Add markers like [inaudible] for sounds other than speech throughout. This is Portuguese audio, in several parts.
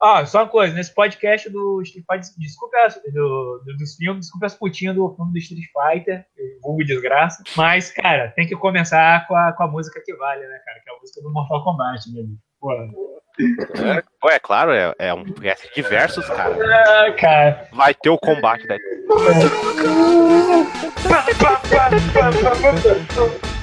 Ah, só uma coisa, nesse podcast do Street Fighter, desculpa do, do, dos filmes, desculpa as putinhas do filme do Street Fighter, vulgo desgraça, mas, cara, tem que começar com a, com a música que vale, né, cara, que é a música do Mortal Kombat, né, Pô, é, pô, é claro, é, é um podcast diversos, cara. Ah, cara. Vai ter o combate daí. [laughs]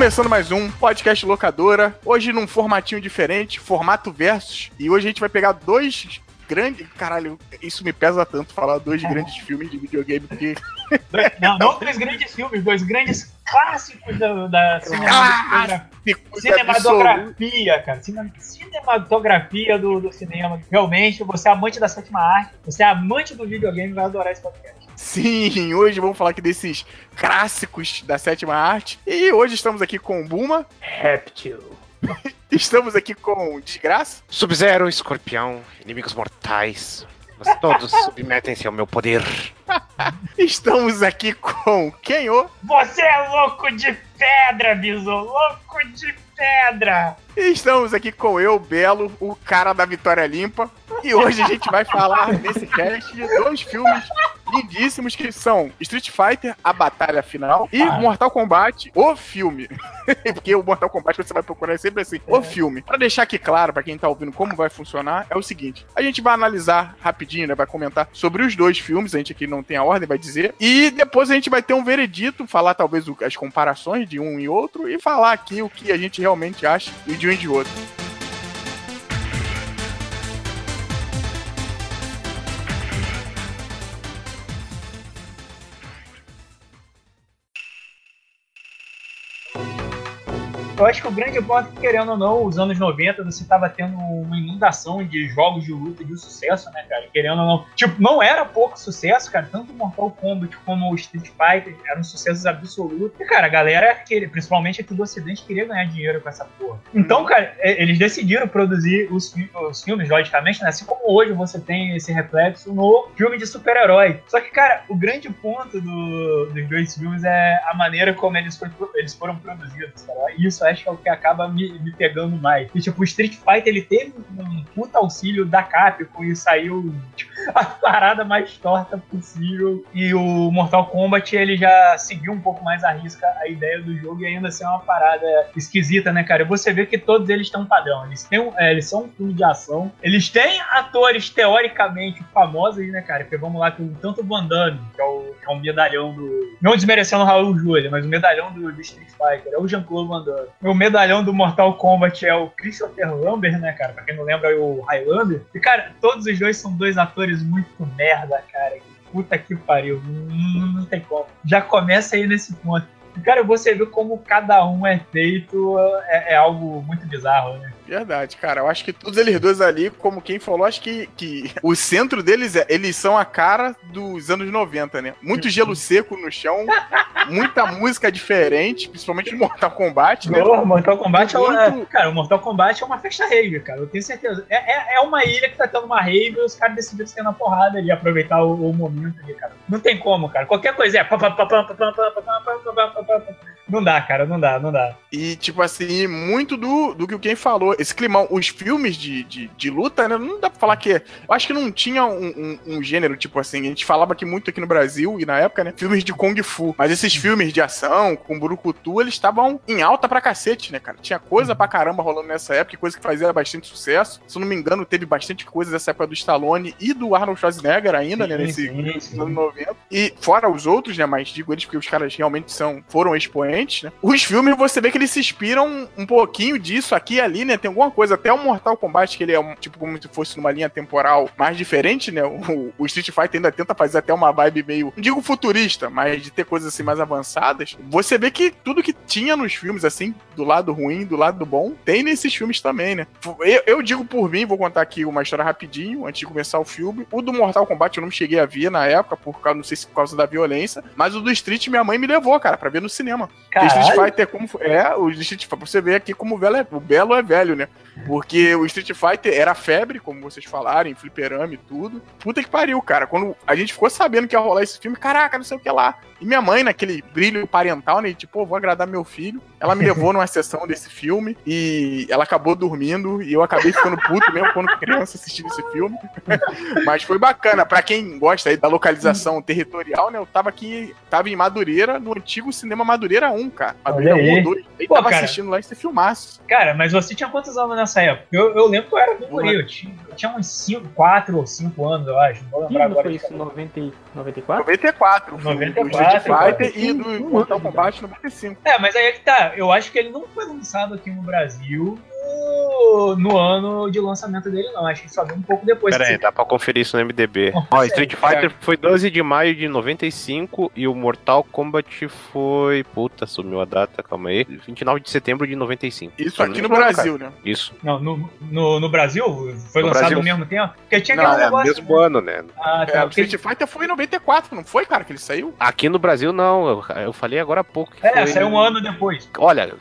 começando mais um podcast locadora. Hoje num formatinho diferente, formato versus. E hoje a gente vai pegar dois grandes. Caralho, isso me pesa tanto falar dois [laughs] grandes filmes de videogame, porque. Não, não dois grandes filmes, dois grandes clássicos da, da cinematografia, cara. Cinematografia do, do cinema. Realmente, você é amante da sétima arte, você é amante do videogame, vai adorar esse podcast. Sim, hoje vamos falar aqui desses clássicos da sétima arte. E hoje estamos aqui com Buma. Reptil. [laughs] estamos aqui com Desgraça. Sub-Zero, Escorpião, inimigos mortais. Mas todos [laughs] submetem-se ao meu poder. Estamos aqui com Kenho. Você é louco de pedra, Biso! Louco de pedra! Estamos aqui com eu, Belo, o cara da Vitória Limpa. E hoje a gente vai falar nesse cast de dois filmes lindíssimos que são Street Fighter, a batalha final, e ah. Mortal Kombat, o filme. [laughs] Porque o Mortal Kombat você vai procurar sempre assim, é. o filme. Para deixar aqui claro para quem tá ouvindo como vai funcionar, é o seguinte: a gente vai analisar rapidinho, né, vai comentar sobre os dois filmes, a gente aqui não tem a ordem, vai dizer, e depois a gente vai ter um veredito, falar talvez as comparações de um e outro e falar aqui o que a gente realmente acha de um e de outro. Eu acho que o grande ponto é que, querendo ou não, os anos 90 você tava tendo uma inundação de jogos de luta de sucesso, né, cara? Querendo ou não. Tipo, não era pouco sucesso, cara. Tanto o Mortal Kombat como o Street Fighter eram sucessos absolutos. E, cara, a galera, principalmente aqui do Ocidente, queria ganhar dinheiro com essa porra. Então, cara, eles decidiram produzir os, os filmes, logicamente, né? Assim como hoje você tem esse reflexo no filme de super-herói. Só que, cara, o grande ponto do, dos dois filmes é a maneira como eles, foi, eles foram produzidos, cara. Isso acho que é o que acaba me, me pegando mais. E, tipo, o Street Fighter, ele teve um puta auxílio da Capcom e saiu tipo, [laughs] a parada mais torta possível. E o Mortal Kombat, ele já seguiu um pouco mais a risca a ideia do jogo e ainda assim é uma parada esquisita, né, cara? Você vê que todos eles um padrão. Eles, têm é, eles são um filme de ação. Eles têm atores teoricamente famosos, né, cara? Porque vamos lá, tem tanto o Van Damme, que é o, que é o medalhão do. Não desmerecendo o Raul Júlia, mas o medalhão do, do Street Fighter. É o Jean-Claude Van Damme o medalhão do Mortal Kombat é o Christopher Lambert, né, cara? Pra quem não lembra, é o Highlander. E, cara, todos os dois são dois atores muito merda, cara. Puta que pariu. Não, não tem como. Já começa aí nesse ponto. E, cara, você vê como cada um é feito, é, é algo muito bizarro, né? Verdade, cara. Eu acho que todos eles dois ali, como quem falou, acho que, que o centro deles, é, eles são a cara dos anos 90, né? Muito gelo seco no chão, muita música diferente, principalmente Mortal Kombat, né? Oh, Mortal Kombat Muito... é uma... Cara, o Mortal Kombat é uma festa rave, cara. Eu tenho certeza. É, é, é uma ilha que tá tendo uma rave e os caras decidiram ser na porrada ali, aproveitar o, o momento ali, cara. Não tem como, cara. Qualquer coisa é não dá, cara, não dá, não dá. E, tipo assim, muito do, do que o Ken falou, esse climão, os filmes de, de, de luta, né, não dá pra falar que. Eu acho que não tinha um, um, um, gênero, tipo assim, a gente falava aqui muito aqui no Brasil e na época, né, filmes de Kung Fu. Mas esses filmes de ação, com Burukutu, eles estavam em alta pra cacete, né, cara? Tinha coisa pra caramba rolando nessa época, coisa que fazia bastante sucesso. Se eu não me engano, teve bastante coisa dessa época do Stallone e do Arnold Schwarzenegger ainda, né, nesse anos 90. E fora os outros, né, mas digo eles porque os caras realmente são, foram expoentes diferentes, né? Os filmes você vê que eles se inspiram um pouquinho disso aqui e ali, né? Tem alguma coisa, até o Mortal Kombat, que ele é um, tipo como se fosse numa linha temporal mais diferente, né? O, o Street Fighter ainda tenta fazer até uma vibe meio, não digo futurista, mas de ter coisas assim mais avançadas. Você vê que tudo que tinha nos filmes, assim, do lado ruim, do lado bom, tem nesses filmes também, né? Eu, eu digo por mim, vou contar aqui uma história rapidinho, antes de começar o filme. O do Mortal Kombat eu não cheguei a ver na época, por causa, não sei se por causa da violência, mas o do Street minha mãe me levou, cara, pra ver no cinema. Caralho. Street Fighter como é o Street Fighter, você vê aqui como o Belo é, o Belo é velho, né? Porque o Street Fighter era febre, como vocês falaram, fliperama e tudo. Puta que pariu, cara. Quando a gente ficou sabendo que ia rolar esse filme, caraca, não sei o que lá. E minha mãe, naquele brilho parental, né? Tipo, vou agradar meu filho. Ela me levou numa sessão desse filme e ela acabou dormindo e eu acabei ficando puto mesmo quando criança assistindo esse filme. [laughs] Mas foi bacana. Pra quem gosta aí da localização territorial, né? Eu tava aqui, tava em Madureira, no antigo cinema Madureira 1, cara. Madureira 1 ou 2. Aí Pô, tava cara, assistindo lá esse filmaço. Cara, mas você tinha quantos anos nessa época? Eu, eu lembro que eu era bem guri, eu tinha, eu tinha uns 5, 4 ou 5 anos, eu acho. Não vou lembrar agora. Foi isso, 90, 94? 94. 94. Street Fighter e do Mortal Kombat 95. É, mas aí é que tá. Eu acho que ele não foi lançado aqui no Brasil no, ano de lançamento dele, não. Acho que só veio um pouco depois. Pera aí, dá pra conferir isso no MDB. Ó, Street Fighter foi 12 de maio de 95 e o Mortal Kombat foi. Puta, sumiu a data, calma aí. 29 de setembro de 95. Isso aqui no Brasil, cara. né? Isso. Não, no, no, no Brasil? Foi no lançado Brasil. ao mesmo tempo? Porque tinha não, é negócio. mesmo ano, né? Ah, tá. É, o Street Fighter foi em 94, não foi, cara, que ele saiu? Aqui no Brasil, não. Eu, eu falei agora há pouco. é, foi... saiu um ano depois. Olha,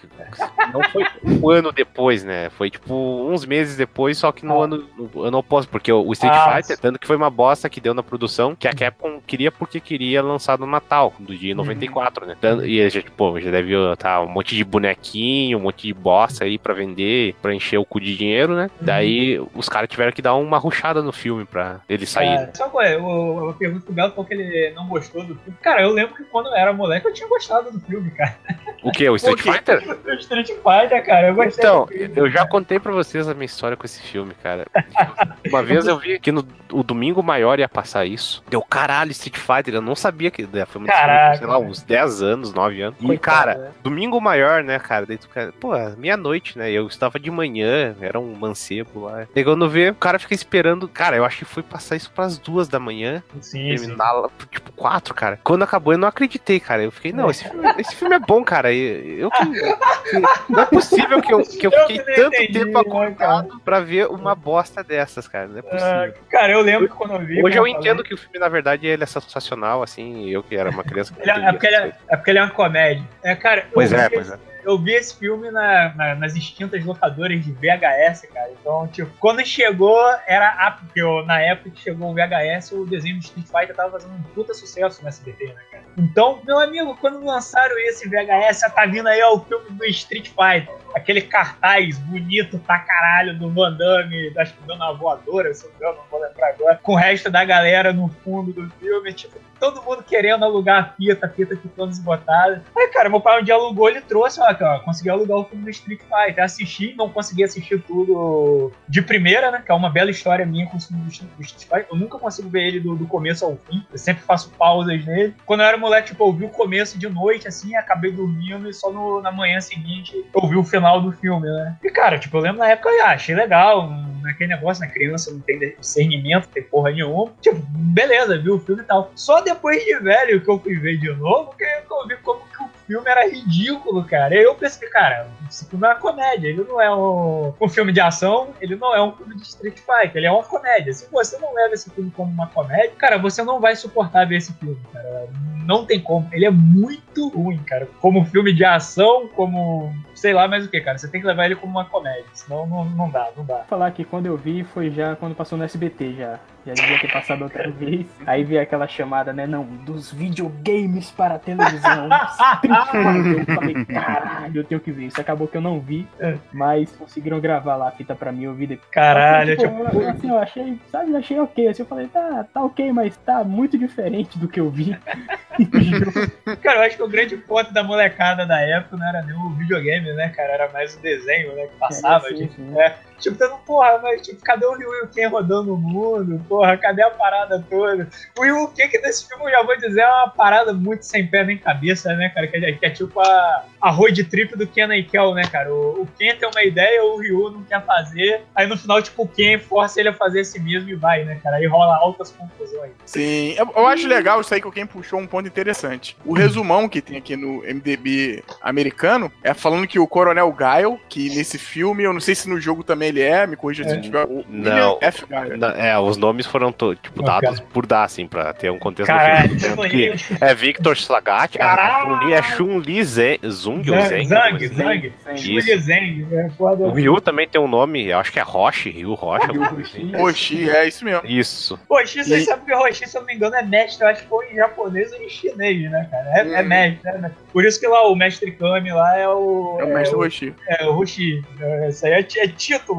não foi um ano depois, né? Foi tipo uns meses depois, só que no, ah. ano, no ano oposto, porque o Street ah, Fighter, tanto que foi uma bosta que deu na produção, que a Capcom queria porque queria lançar no Natal, do dia 94, uhum. né? E a gente, pô, já deve tá, um monte de bonequinho, um monte de bosta aí pra vender, pra encher o cu de dinheiro, né? Uhum. Daí os caras tiveram que dar uma ruchada no filme pra ele sair. É, né? Só é, eu, eu pergunto pro Belo porque ele não gostou do filme. Cara, eu lembro que quando eu era moleque eu tinha gostado do filme, cara. O que? O Street Fighter? O Street Fighter, cara. Eu gostei. Então, eu já contei pra vocês a minha história com esse filme, cara. Uma vez eu vi que no o Domingo Maior ia passar isso. Deu caralho, Street Fighter. Eu não sabia que né, foi muito, sei lá, uns 10 anos, 9 anos. E, cara, né? Domingo Maior, né, cara? Daí tu, cara, pô, meia-noite, né? Eu estava de manhã, era um mancebo lá. Chegando ver, o cara fica esperando. Cara, eu acho que foi passar isso pras duas da manhã. Sim, terminar sim. lá, tipo, quatro, cara. Quando acabou, eu não acreditei, cara. Eu fiquei, não, esse filme, esse filme é bom, cara. Eu, eu, não é possível que eu, que eu fiquei tanto entendi, tempo né, acordado pra ver uma bosta dessas, cara. Não é possível. Uh, cara, eu lembro que quando eu vi. Hoje eu entendo falei... que o filme, na verdade, ele é sensacional, assim. Eu que era uma criança. Que é, porque ele é, é, porque ele é uma comédia. É, cara, pois é, pois é eu vi esse filme na, na, nas extintas locadoras de VHS, cara. Então, tipo, quando chegou, era a, porque eu, na época que chegou o VHS, o desenho do Street Fighter tava fazendo um puta sucesso no SBT, né, cara? Então, meu amigo, quando lançaram esse VHS, tá vindo aí ó, o filme do Street Fighter. Aquele cartaz bonito pra caralho do Van Damme, acho que dando uma voadora, se eu não vou lembrar agora, com o resto da galera no fundo do filme, tipo, todo mundo querendo alugar a fita, a fita ficando desbotada. Aí, cara, meu pai um dia alugou, ele trouxe, ó consegui alugar o filme do Street Fighter. Assisti, não consegui assistir tudo de primeira, né? Que é uma bela história minha com o filme do Street Fighter. Eu nunca consigo ver ele do, do começo ao fim. Eu sempre faço pausas nele. Quando eu era moleque, tipo, eu vi o começo de noite, assim, acabei dormindo e só no, na manhã seguinte eu vi o final do filme, né? E, cara, tipo, eu lembro na época, ah, achei legal, naquele negócio, na criança não tem discernimento, não tem porra nenhuma. Tipo, beleza, vi o filme e tal. Só depois de velho que eu fui ver de novo, que eu vi como que o filme era ridículo, cara. E eu pensei, cara, esse filme é uma comédia, ele não é um, um filme de ação, ele não é um filme de Street Fighter, ele é uma comédia. Se você não leva esse filme como uma comédia, cara, você não vai suportar ver esse filme, cara. Não tem como. Ele é muito ruim, cara. Como filme de ação, como sei lá mais o que, cara. Você tem que levar ele como uma comédia, senão não, não dá, não dá. Vou falar que quando eu vi foi já quando passou no SBT já. Já devia ter passado outra [laughs] vez. Aí vi aquela chamada, né? Não, dos videogames para a televisão. [laughs] eu falei, caralho, eu tenho que ver. Isso acabou que eu não vi, é. mas conseguiram gravar lá a fita pra mim, eu vi depois. Caralho, tipo, tipo... Eu, assim, eu achei, sabe, achei ok. Assim, eu falei, tá, tá ok, mas tá muito diferente do que eu vi. [laughs] cara, eu acho que o grande ponto da molecada da época não era nem o videogame, né, cara? Era mais o desenho, né, que passava. É, sim, gente, sim. É, tipo, tendo, porra, mas tipo, cadê o o Ken rodando o mundo? Porra, cadê a parada toda? O Ryu Ken que nesse filme, eu já vou dizer, é uma parada muito sem pé nem cabeça, né, cara? Que é, que é tipo a, a road trip do Ken e Kel, né, cara? O, o Ken tem uma ideia, o Ryu não quer fazer. Aí no final, tipo, o Ken força ele a fazer esse mesmo e vai, né, cara? Aí rola altas confusões. Sim, eu, eu acho legal isso aí que o Ken puxou um ponto interessante. O resumão que tem aqui no MDB americano é falando que o Coronel Guile, que nesse filme, eu não sei se no jogo também ele é, me corrija se é. tiver. O não, F. Não, é, os nomes foram tipo, dados por dar, assim, pra ter um contexto Caralho, que É Victor a Chun-Li é Chun-Li Zung? Zang, Zang. Chun-Li Zeng. É o Ryu também tem um nome, eu acho que é Roshi, Ryu Roshi. Assim. Roshi, é isso mesmo. Isso. Roshi, vocês sabem que Roshi, se eu não me engano, é mestre, eu acho que foi em japonês ou em chinês, né, cara? É, hum. é mestre, né? Por isso que lá o mestre Kami lá é o. É o mestre é Roshi. É, o Roshi. Isso aí é, é,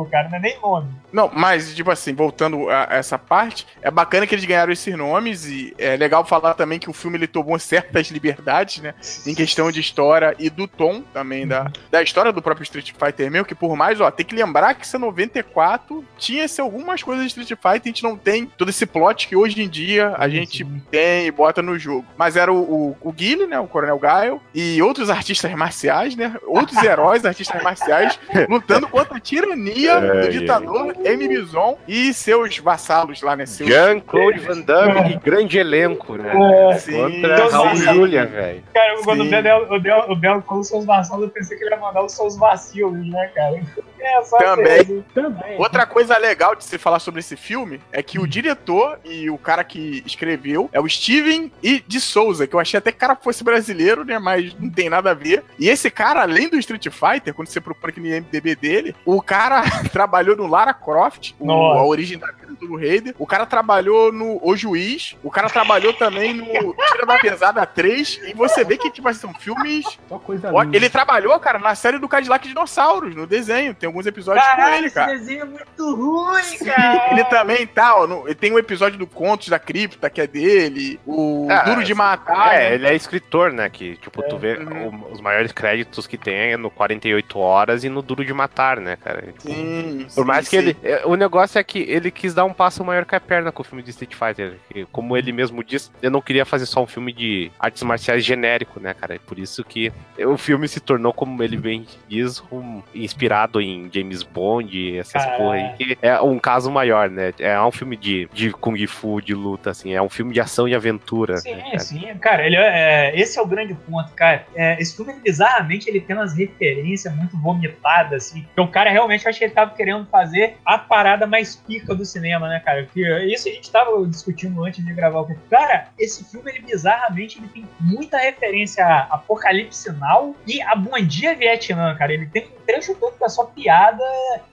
cara, não é nem nome. Não, mas, tipo assim, voltando a essa parte, é bacana que eles ganharam esses nomes e é legal falar também que o filme ele tomou certas liberdades, né? Em questão de história e do tom também da, da história do próprio Street Fighter mesmo, que por mais, ó, tem que lembrar que isso é 94, tinha-se algumas coisas de Street Fighter, a gente não tem todo esse plot que hoje em dia a gente tem e bota no jogo. Mas era o, o, o Guile, né? O Coronel Gaio, e outros artistas marciais, né? Outros [laughs] heróis, artistas marciais, lutando contra a tirania é, do ditador é. M. Bison e seus vassalos lá, né? Jean-Claude Van Damme e grande elenco, né? É, Sim. Contra Raul Julia, velho. Cara, quando o Belo, o Belo, o Belo com os seus vassalos, eu pensei que ele ia mandar os seus vacilos, né, cara? [laughs] É, também. também. Outra coisa legal de se falar sobre esse filme é que o diretor e o cara que escreveu é o Steven e de Souza, que eu achei até que o cara fosse brasileiro, né? Mas não tem nada a ver. E esse cara, além do Street Fighter, quando você procura aqui no IMDB dele, o cara [laughs] trabalhou no Lara Croft, o, a origem da vida do Raider. O cara trabalhou no O Juiz. O cara trabalhou também no Tira da Pesada 3. E você vê que, tipo assim, são filmes. Ele trabalhou, cara, na série do Cadillac Dinossauros, no desenho. Tem alguns episódios Caralho, com ele, cara. Esse desenho é muito ruim, cara. Ele também tá, ó, no, tem um episódio do Contos da Cripta, que é dele. O ah, Duro de Matar. É, né? ele é escritor, né? Que, tipo, é. tu vê uhum. o, os maiores créditos que tem é no 48 Horas e no Duro de Matar, né, cara? Tipo, sim, Por mais sim, que sim. ele. É, o negócio é que ele quis dar um passo maior que a perna com o filme de Street Fighter. Como ele mesmo disse, eu não queria fazer só um filme de artes marciais genérico, né, cara? É por isso que o filme se tornou, como ele bem diz, um, inspirado em James Bond, essas porra aí, que é um caso maior, né? É um filme de, de Kung Fu, de luta, assim, é um filme de ação e aventura. Sim, né, cara? sim. Cara, ele é, esse é o grande ponto, cara. É, esse filme, bizarramente, ele tem umas referências muito vomitadas, assim. Então, o cara realmente acho que ele tava querendo fazer a parada mais pica do cinema, né, cara? Isso a gente tava discutindo antes de gravar o filme. Cara, esse filme, ele bizarramente, ele tem muita referência a Apocalipse Now e a Bom Dia Vietnã, cara. Ele tem um trecho todo que é só piada,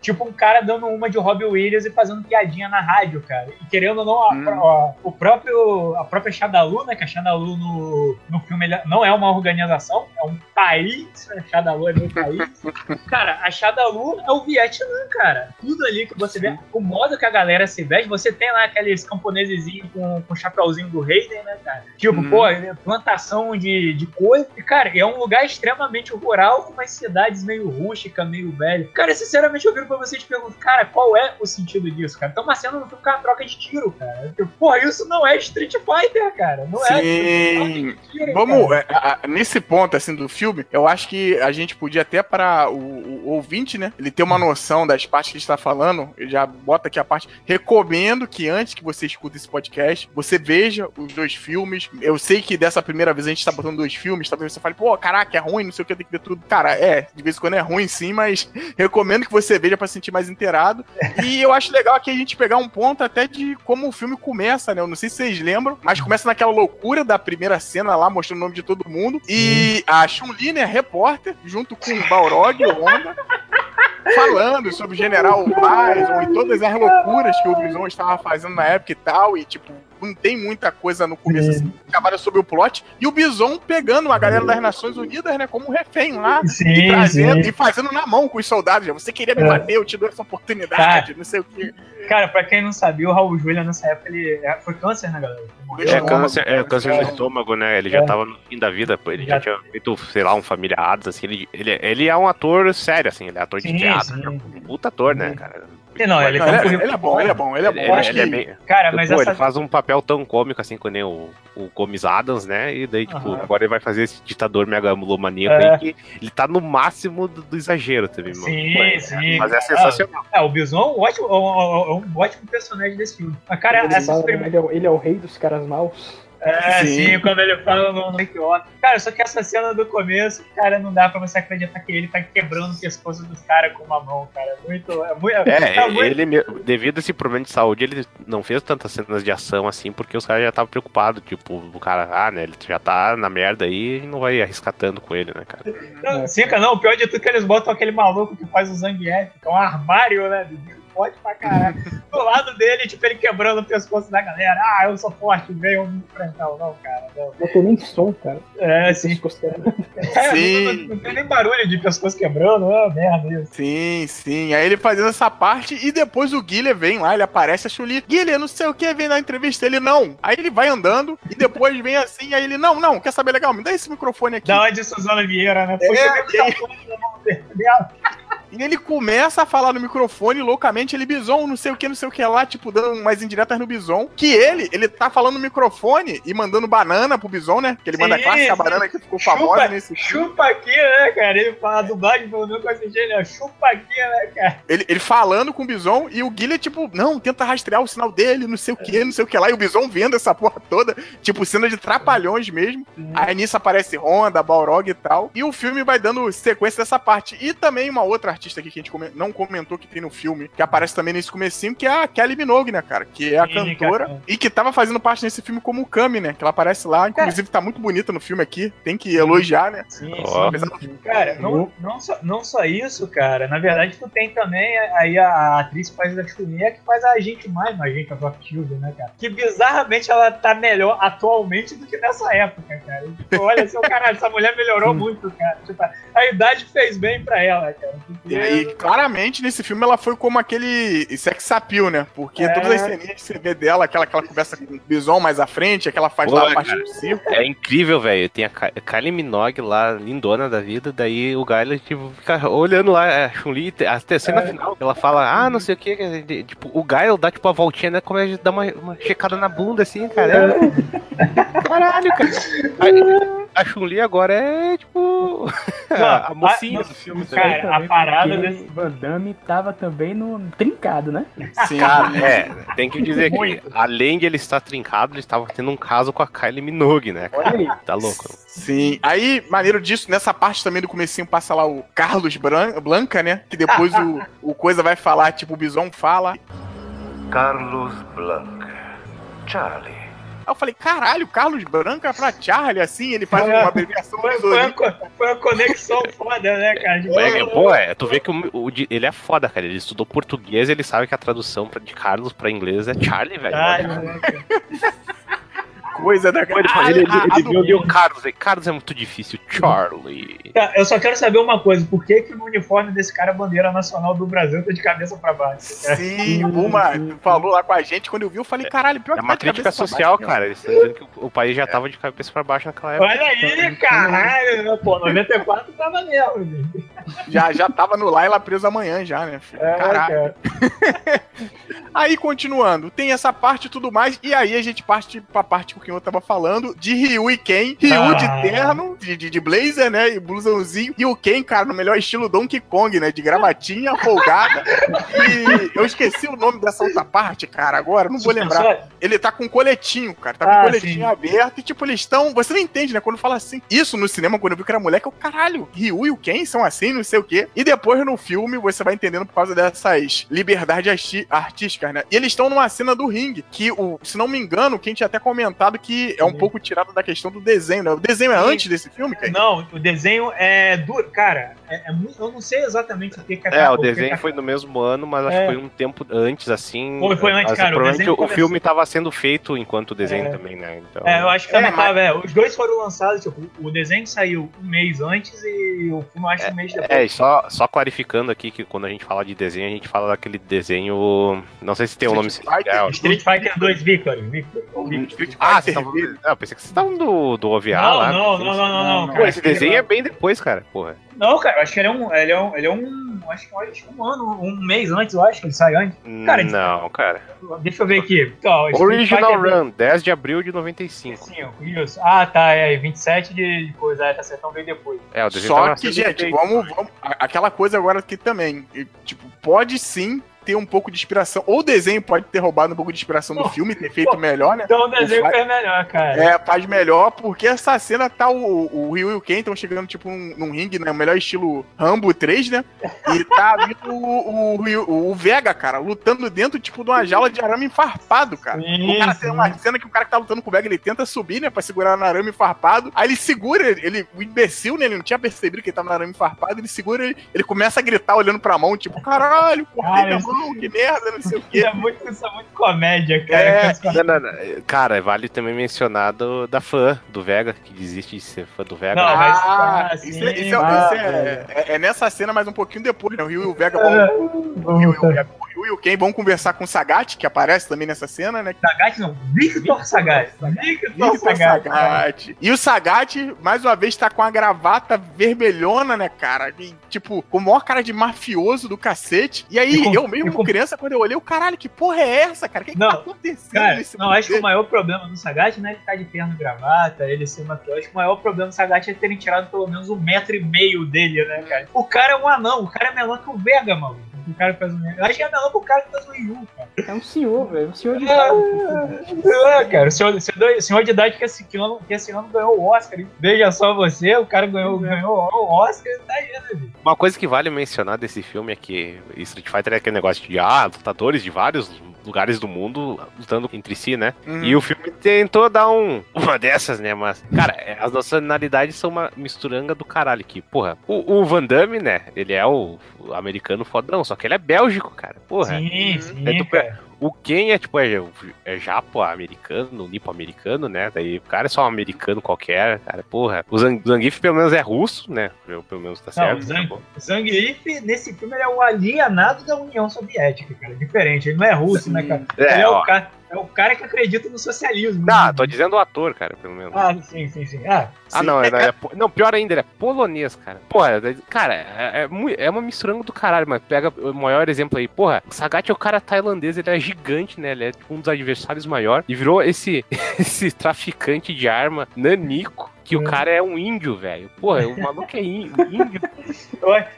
tipo um cara dando uma de Robbie Williams e fazendo piadinha na rádio, cara. E querendo ou não, a, hum. a, o próprio, a própria Shadalu, né, que a Shadalu no, no filme não é uma organização, é um país, né? Shadalu é meu país. [laughs] cara, a Shadalu é o Vietnã, cara. Tudo ali que você vê, o modo que a galera se veste, você tem lá aqueles camponesezinhos com, com o chapéuzinho do Raiden, né, cara? Tipo, hum. pô, plantação de, de coisa. E, cara, é um lugar extremamente rural, com umas cidades meio rústicas, meio velho. Cara, sinceramente, eu viro pra vocês e pergunto, cara, qual é o sentido disso, cara? Então, uma cena filme com uma troca de tiro, cara. Tipo, porra, isso não é Street Fighter, cara. Não é Sim. é. Tiro, Vamos, é, nesse ponto, assim, do filme, eu acho que a gente podia até para o, o, ouvinte, né? Ele ter uma noção das partes que a gente tá falando. Eu já bota aqui a parte. Recomendo que antes que você escute esse podcast, você veja os dois filmes. Eu sei que dessa primeira vez a gente tá botando dois filmes, talvez você fale, pô, caraca, é ruim, não sei o que, tem que ver tudo. Cara, é, de vez em quando é ruim sim, mas [laughs] recomendo que você veja para se sentir mais inteirado. E eu acho legal aqui a gente pegar um ponto até de como o filme começa, né? Eu não sei se vocês lembram, mas começa naquela loucura da primeira cena lá, mostrando o nome de todo mundo. E a Chun-Li, né, repórter, junto com o Balrog o Honda falando sobre o General Bison e todas as loucuras que o Bison estava fazendo na época e tal, e tipo, não tem muita coisa no começo, assim, trabalha sobre o plot, e o Bison pegando a galera das Nações Unidas, né, como refém lá, sim, e, trazendo, sim. e fazendo na mão com os soldados, você queria me é. bater, eu te dou essa oportunidade, não sei o que. Cara, pra quem não sabia, o Raul Júlia nessa época ele é, foi câncer, né, galera? É câncer, é câncer no estômago, né? Ele já é. tava no fim da vida, ele já, já tinha feito, sei lá, um familiares, assim, ele, ele, ele é um ator sério, assim, ele é ator de sim, teatro, sim. é um puta ator, né, cara? Não, ele, não, ele, ele, é bom, ele é bom, ele é bom. Ele, ele, é bem... Cara, mas Pô, essa... ele faz um papel tão cômico assim com o, o Gomes Adams, né? E daí, tipo, uhum. agora ele vai fazer esse ditador megalomaníaco é. aí que ele tá no máximo do, do exagero também, mano. Sim, sim. Mas é sensacional. É, o Bison é um ótimo, um, um ótimo personagem desse filme. Mas, cara, ele, essa fala, ele, é, ele é o rei dos caras maus. É, sim, sim quando ele fala no Wake Cara, só que essa cena do começo, cara, não dá pra você acreditar que ele tá quebrando o pescoço dos caras com uma mão, cara. É muito. É, muito, é, é muito... ele, devido a esse problema de saúde, ele não fez tantas cenas de ação assim, porque os caras já estavam preocupados. Tipo, o cara, ah, né, ele já tá na merda aí e não vai arriscar tanto com ele, né, cara? Não, sim, cara, não, o pior de tudo é que eles botam aquele maluco que faz o Zangief, que é um armário, né, forte pra caralho. [laughs] Do lado dele, tipo, ele quebrando o pescoço da galera. Ah, eu sou forte, venham me enfrentar. Não, cara. Não. não tem nem som, cara. É, sim. [laughs] É, sim. Não, não, não, tem nem barulho de pescoço quebrando. É merda isso. Sim, sim. Aí ele fazendo essa parte e depois o Guilherme vem lá, ele aparece a Chuli. Guilherme, não sei o que, vem na entrevista. Ele não. Aí ele vai andando e depois vem assim. Aí ele, não, não, quer saber legal? Me dá esse microfone aqui. Da onde Suzana Vieira, né? Foi é, que... E ele começa a falar no microfone loucamente, ele Bison, não sei o que, não sei o que lá, tipo, dando umas indiretas no Bison. Que ele, ele tá falando no microfone e mandando banana pro Bison, né? Que ele manda a clássica banana que ficou chupa, famosa nesse Chupa aqui, né, cara? Ele fala dublagem pelo menos com esse né? Chupa aqui, né, cara? Ele, ele falando com o Bison e o Guilherme, tipo, não, tenta rastrear o sinal dele, não sei o que, não sei o que lá. E o Bison vendo essa porra toda, tipo, cena de trapalhões mesmo. Uhum. Aí nisso aparece Honda, Balrog e tal. E o filme vai dando sequência dessa parte. E também uma outra artista aqui que a gente não comentou que tem no filme, que aparece também nesse comecinho, que é a Kelly Minogue, né, cara? Que é a Sim, cantora cara. e que tava fazendo parte nesse filme como Kami, né? Que ela aparece lá, inclusive tá muito bonita no filme aqui, tem que elogiar, né? Sim, oh. sim. Cara, não, não, só, não só isso, cara, na verdade tu tem também aí a, a atriz que faz a Chulinha, que faz a gente mais a gente, a Doc Children, né, cara? Que bizarramente ela tá melhor atualmente do que nessa época, cara. Tipo, olha, seu caralho, essa mulher melhorou muito, cara. Tipo, a idade fez bem pra ela, cara. Porque... E aí, claramente nesse filme ela foi como aquele sex appeal, né? Porque é. todas as ceninhas que você vê dela, aquela que ela conversa com o Bison mais à frente, aquela faz Pô, lá a parte do circo. É incrível, velho. Tem a Kylie Minogue lá, lindona da vida, daí o Guy, tipo, fica olhando lá, a Chun-Li, a cena é. final, ela fala, ah, não sei o que, tipo, o Guy dá, tipo, a voltinha, né, como é dá uma, uma checada na bunda, assim, cara. É. Caralho, cara. Aí, a Chun-Li agora é, tipo, não, [laughs] a mocinha a, do filme. Cara, a parada desse... Van Damme tava também no trincado, né? Sim. Cara, é, tem que dizer que, além de ele estar trincado, ele estava tendo um caso com a Kylie Minogue, né? Olha aí. Tá louco. Sim. Aí, maneiro disso, nessa parte também do comecinho passa lá o Carlos Bran Blanca, né? Que depois o, o Coisa vai falar, tipo, o Bison fala. Carlos Blanca. Charlie. Aí eu falei, caralho, Carlos Branca pra Charlie, assim, ele faz é, uma abreviação foi, foi, uma, foi uma conexão [laughs] foda, né, cara? É, pô, é, tu vê que o, o, ele é foda, cara. Ele estudou português, ele sabe que a tradução de Carlos pra inglês é Charlie, velho. Charlie, coisa da coisa. Ah, ele, ele, ele viu o Carlos aí. Carlos é muito difícil. Charlie. Tá, eu só quero saber uma coisa: por que, que no uniforme desse cara a bandeira nacional do Brasil tá de cabeça pra baixo? Sim, uma falou lá com a gente. Quando eu vi, eu falei, caralho, pior é que É uma tá crítica social, baixo, cara. Eles estão dizendo que o, país já é. tava de cabeça pra baixo naquela época. Olha aí, caralho. Pô, 94 tava mesmo, Já, já tava no Laila preso amanhã, já, né? Filho? É, caralho. [laughs] aí, continuando, tem essa parte e tudo mais. E aí a gente parte pra parte que eu tava falando, de Ryu e Ken. Ryu ah. de terno, de, de, de, blazer, né? E blusãozinho. E o Ken, cara, no melhor estilo Donkey Kong, né? De gravatinha, folgada. [laughs] e eu esqueci o nome dessa outra parte, cara, agora, não vou lembrar. Ele tá com um coletinho, cara. Tá com ah, um coletinho sim. aberto e, tipo, eles estão. Você não entende, né? Quando fala assim. Isso no cinema, quando eu vi que era moleque, eu, caralho, Ryu e o Ken são assim, não sei o quê. E depois no filme você vai entendendo por causa dessas liberdades artísticas, né? E eles estão numa cena do ringue, que, o, se não me engano, quem tinha até comentado que é um pouco tirado da questão do desenho, né? O desenho é antes desse filme, cara? Não, o desenho é do. Cara, é, é muito, eu não sei exatamente o que, que É, o desenho que... foi no mesmo ano, mas acho que é. foi um tempo antes, assim. Foi, foi antes, cara. Provavelmente o, o filme estava sendo feito enquanto o desenho é. também, né? Então... É, eu acho que também tava. É, os dois foram lançados, tipo, o desenho saiu um mês antes e o filme acho um mês depois. É, e só, só clarificando aqui que quando a gente fala de desenho, a gente fala daquele desenho. Não sei se tem o um nome. Fighter, Street Fighter 2 Victor. Victor. Ah, você tava pensei que vocês estavam do, do OVA não, lá. Não, não, não, não, não. Pô, esse desenho é bem depois, cara, porra. Não, cara, eu acho que ele é um. Ele é um. Ele é um acho que um ano, um mês antes, eu acho que ele sai antes. Cara, não, cara. Deixa eu ver aqui. Então, Original Run, 10 de abril de 95. 95 isso. Ah, tá, é 27 de coisa, é, tá certo, então veio depois. É, o Só que, gente, vamos, vamos. Aquela coisa agora que também, tipo, pode sim ter um pouco de inspiração. Ou o desenho pode ter roubado um pouco de inspiração do filme, ter feito pô, melhor, né? Então o desenho faz, fez melhor, cara. É, faz melhor, porque essa cena tá o, o Ryu e o Ken estão chegando, tipo, num, num ringue, né? O melhor estilo Rambo 3, né? E tá vindo o, o, o, Vega, cara, lutando dentro, tipo, de uma jaula de arame farpado, cara. Sim, o cara tem uma cena que o cara que tá lutando com o Vega, ele tenta subir, né? Pra segurar no arame farpado. Aí ele segura, ele, o imbecil, né? Ele não tinha percebido que ele tava no arame farpado, ele segura, ele, ele começa a gritar olhando pra mão, tipo, caralho, cortei minha mão, que merda, não sei o quê. É muito, isso é muito comédia, cara. É, não, não, não. Cara, vale também mencionar do, da fã do Vega, que desiste de ser fã do Vega. Não, mas, ah, isso, isso, é, isso, é, é, é, é, nessa cena, mas um pouquinho depois, né? O Rio e o Vega vão. O Rio, o, Ryu e o Ken vão conversar com o Sagat, que aparece também nessa cena, né? Sagat não, Victor Sagat. Victor, Sagat. E o Sagat, mais uma vez, tá com a gravata vermelhona, né, cara? E, tipo, com o maior cara de mafioso do cacete. E aí, com, eu mesmo, com... criança, quando eu olhei, o caralho, que porra é essa, cara? O que, que tá acontecendo cara, nesse Não, acho que o maior problema do Sagat não é ele estar tá de terno e gravata, ele ser mafioso. Acho que o maior problema do Sagat é terem tirado pelo menos um metro e meio dele, né, cara? O cara é um anão, o cara é menor que o Vega, mano o cara faz um. Eu acho que é melhor pro cara que faz o Ryu, cara. É um senhor, velho. Um senhor de é, idade. É, cara. O senhor, o senhor de idade que esse ano, que esse ano ganhou o Oscar. Hein? Veja só você, o cara ganhou, é. ganhou o Oscar e tá aí, né, Uma coisa que vale mencionar desse filme é que Street Fighter é aquele negócio de ah, lutadores de vários lugares do mundo lutando entre si, né? Uhum. E o filme tentou dar um, uma [laughs] dessas, né? Mas, cara, é, as nacionalidades são uma misturanga do caralho aqui. Porra, o, o Van Damme, né? Ele é o, o americano fodão, só que ele é bélgico, cara. Porra. Sim, sim. É, tu, o Ken é tipo, é, é japo-americano, nipo-americano, né? Daí o cara é só um americano qualquer, cara. Porra. O Zang Zangief pelo menos é russo, né? Pelo menos tá certo. Não, o Zang tá Zangief, nesse filme, ele é o alienado da União Soviética, cara. Diferente. Ele não é russo, né, cara? É, ele é ó. o cara. É o cara que acredita no socialismo. Não, tô dizendo o ator, cara, pelo menos. Ah, sim, sim, sim. Ah, ah não, é, é, não, pior ainda, ele é polonês, cara. Porra, cara, é, é, é uma misturanga do caralho, mas pega o maior exemplo aí. Porra, o Sagat é o cara tailandês, ele é gigante, né? Ele é tipo, um dos adversários maior e virou esse, [laughs] esse traficante de arma nanico que o cara é um índio, velho. Porra, o maluco é índio. [laughs]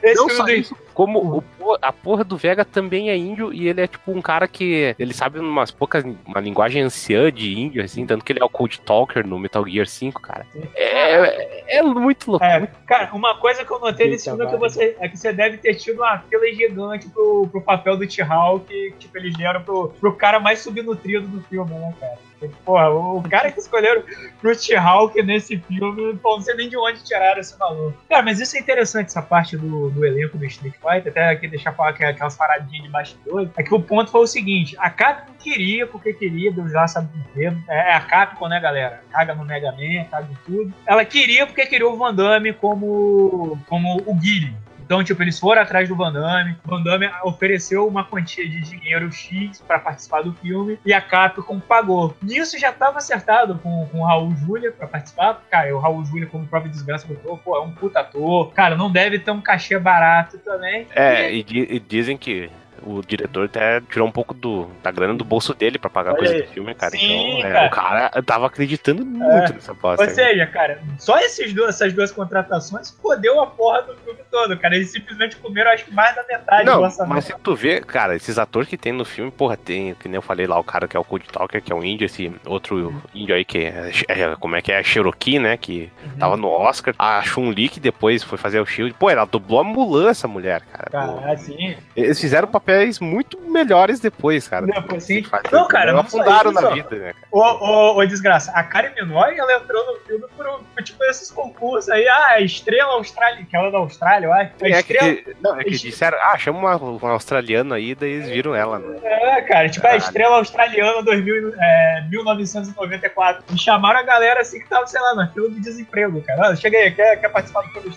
Esse não só isso, como o, a porra do Vega também é índio e ele é tipo um cara que ele sabe umas poucas, uma linguagem anciã de índio, assim, tanto que ele é o Code Talker no Metal Gear 5, cara. É, é, é muito louco. É, cara, uma coisa que eu notei nesse filme é que, você, é que você deve ter tido uma fila gigante pro, pro papel do T-Hawk, que tipo, eles deram pro, pro cara mais subnutrido do filme, né, cara? Porra, o cara que escolheram pro T-Hawk nesse filme, pô, não sei nem de onde tiraram esse valor. Cara, mas isso é interessante, essa parte do, do elenco do Street Fighter, até aqui deixar falar que é aquelas paradinhas de bastidores. É que o ponto foi o seguinte: a Capcom queria, porque queria, Deus já sabe por quê. É, é a Capcom, né, galera? Caga no Mega Man, caga em tudo. Ela queria porque queria o Van Damme como, como o Guile. Então, tipo, eles foram atrás do Van Damme. O Van Damme ofereceu uma quantia de dinheiro X para participar do filme e a Capcom pagou. Nisso já estava acertado com, com o Raul Júlia para participar. Cara, o Raul Júlia, como próprio desgraça, botou, pô, é um puta ator. Cara, não deve ter um cachê barato também. É, e, e dizem que o diretor até tirou um pouco do, da grana do bolso dele pra pagar Olha coisa aí. do filme, cara. Sim, então, é, cara. o cara tava acreditando muito é. nessa aposta. Ou seja, cara, só esses dois, essas duas contratações fodeu a porra do filme todo, cara. Eles simplesmente comeram, acho que mais da metade Não, do orçamento. Mas se tu vê, cara, esses atores que tem no filme, porra, tem, que nem eu falei lá, o cara que é o Code Talker, que é um índio, esse outro uhum. índio aí que é, é, como é que é, a Cherokee, né, que uhum. tava no Oscar. A Chun-Li, que depois foi fazer o Shield. Pô, ela dublou a Mulan, essa mulher, cara. Cara, assim. Eles fizeram papéis muito melhores depois, cara. Depois, sim. Não, cara, não afundaram na vida, né? Cara? Ô, ô, ô, desgraça, a Karen Minoy, ela entrou no filme por, por, tipo esses concursos aí, ah, a estrela australiana, que ela é da Austrália, eu acho. É, estrela... que, não, é que disseram, ah, chama uma, uma australiana aí, daí eles viram ela, né? É, cara, tipo, a estrela australiana 2000, é, 1994. E chamaram a galera assim que tava, sei lá, na fila de desemprego, cara. Ah, chega aí, quer, quer participar do filme?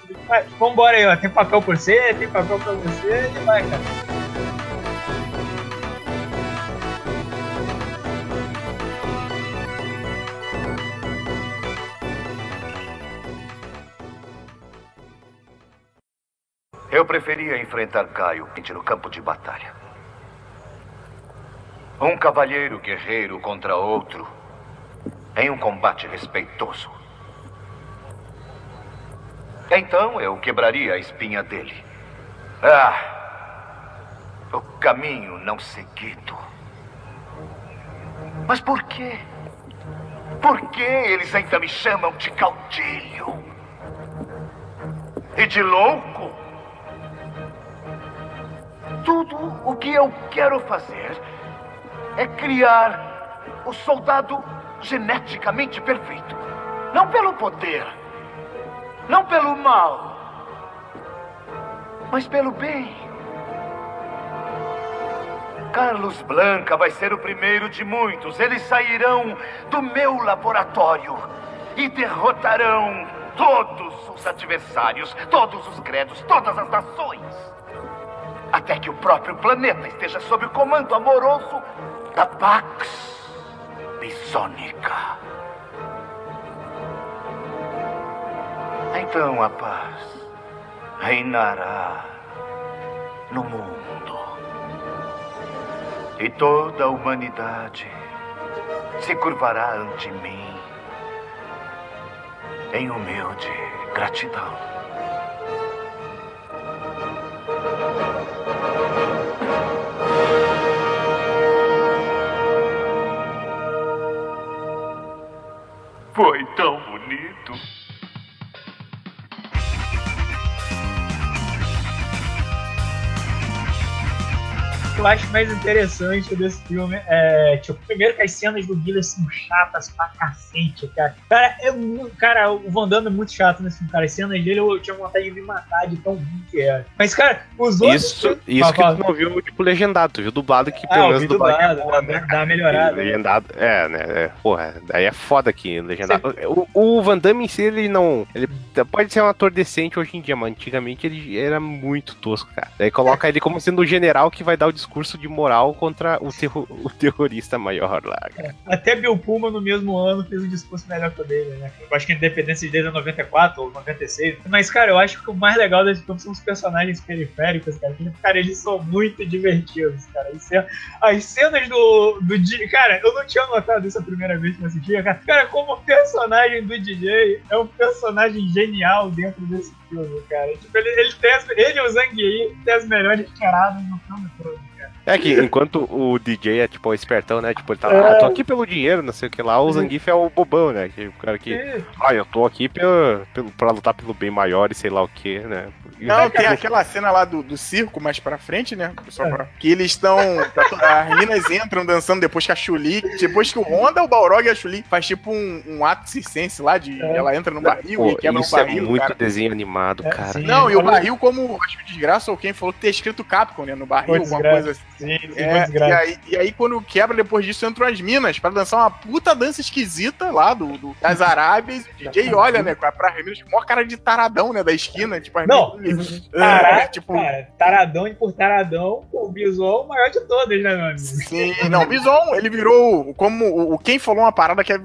Vambora aí, ó, tem papel por você, tem papel pra você, e vai, cara. Eu preferia enfrentar Caio no campo de batalha. Um cavalheiro guerreiro contra outro em um combate respeitoso. Então eu quebraria a espinha dele. Ah! O caminho não seguido. Mas por quê? Por que eles ainda me chamam de caudilho? E de louco? Tudo o que eu quero fazer é criar o soldado geneticamente perfeito. Não pelo poder, não pelo mal, mas pelo bem. Carlos Blanca vai ser o primeiro de muitos. Eles sairão do meu laboratório e derrotarão todos os adversários, todos os credos, todas as nações. Até que o próprio planeta esteja sob o comando amoroso da Pax Bisônica. Então a paz reinará no mundo. E toda a humanidade se curvará ante mim em humilde gratidão. Foi tão bonito. Eu acho mais interessante desse filme é, tipo, primeiro que as cenas do Guilherme são chatas pra cacete, cara. Cara, é, cara, o Van Damme é muito chato nesse filme, cara. As cenas dele eu tinha vontade de me matar de tão ruim que era. Mas, cara, os outros. Isso, isso que tu não viu, tipo, legendado. Tu viu dublado que pelo ah, menos dublado. É boa, né? Dá uma melhorada. Legendado, é, né? É, porra, daí é foda aqui, legendado. O, o, Van Damme em si, ele não. Ele pode ser um ator decente hoje em dia, mas antigamente ele era muito tosco, cara. Daí coloca ele como sendo o general que vai dar o discurso de moral contra o, terro, o terrorista maior lá. É, até Bill Puma no mesmo ano fez um discurso melhor que o dele, né? Eu acho que a independência é 94 ou 96. Mas, cara, eu acho que o mais legal desse filme são os personagens periféricos, cara. Cara, eles são muito divertidos, cara. As cenas do, do DJ. Cara, eu não tinha notado isso a primeira vez que eu assistia, cara. Cara, como personagem do DJ é um personagem genial dentro desse filme, cara. Tipo, ele, ele, tem as, ele e o Yi têm as melhores tiradas no filme todo. É que enquanto o DJ é tipo o espertão, né? Tipo, ele tá lá, ah, tô aqui pelo dinheiro, não sei o que lá, o Zangief é o bobão, né? Que, o cara que. Ah, eu tô aqui pelo, pelo, pra lutar pelo bem maior e sei lá o que, né? Não, tem aquela cena lá do, do circo mais pra frente, né? Só pra... Que eles estão. As meninas entram dançando depois que a Chuli. Depois que o Honda, o Balrog e a Chuli faz tipo um, um ato circense lá de. É. Ela entra no barril Pô, e quebra o barril. Isso é muito cara. desenho animado, é, cara. Sim, não, e o barril, como acho que desgraça ou quem falou que ter escrito Capcom, né? No barril, alguma coisa assim. Sim, é, e, aí, e aí, quando quebra, depois disso, entram as minas pra dançar uma puta dança esquisita lá do, do das Arábias. E o DJ olha, né? Pra, pra minas, maior cara de taradão, né? Da esquina. Tipo, as Não, minas, Caraca, é, tipo, cara, taradão e por taradão, o Bison o maior de todos, né, meu amigo? Sim, não, o Bison, ele virou como o, quem falou uma parada que é,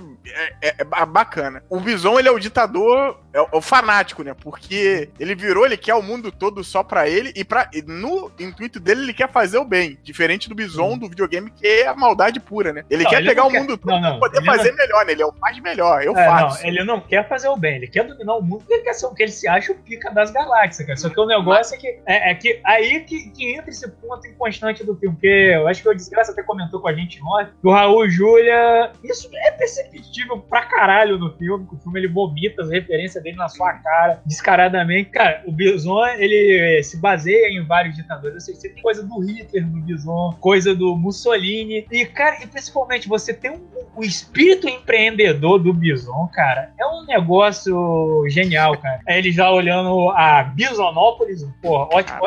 é, é, bacana. O Bison, ele é o ditador, é o, fanático, né? Porque ele virou, ele quer o mundo todo só pra ele e, pra, no intuito dele ele quer fazer o bem. Diferente do Bison hum. do videogame, que é a maldade pura, né? Ele não, quer ele pegar o quer... mundo todo não, não, poder fazer melhor, né? Ele é o mais melhor, eu é, faço. Não, ele não quer fazer o bem, ele quer dominar o mundo, ele quer ser o que ele se acha o pica das galáxias, cara. Só que o negócio é que é, é que aí que, que, entra esse ponto inconstante do filme, porque eu acho que o Desgraça até comentou com a gente ontem, que o Raul Júlia, isso é perceptível pra caralho no filme, que o filme ele vomita as referências dele na sua cara, descaradamente. Cara, o Bison, ele se baseia em vários ditadores, sei, você tem coisa do Hitler no Bison, coisa do Mussolini, e, cara, e principalmente você tem um, o espírito empreendedor do Bison, cara, é um negócio genial, cara. É ele já olhando a Bisonópolis, porra, ótimo,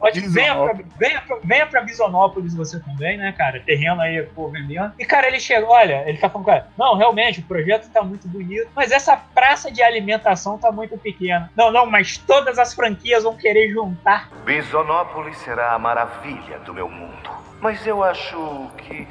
ótimo. Venha, pra, venha, pra, venha pra Bisonópolis você também, né, cara? Terreno aí, pô, vendendo. E, cara, ele chega, olha, ele tá falando, cara, não, realmente, o projeto tá muito bonito, mas essa praça de alimentação tá muito pequena. Não, não, mas todas as franquias vão querer juntar. Bisonópolis será a maravilha do meu mundo. Mas eu acho que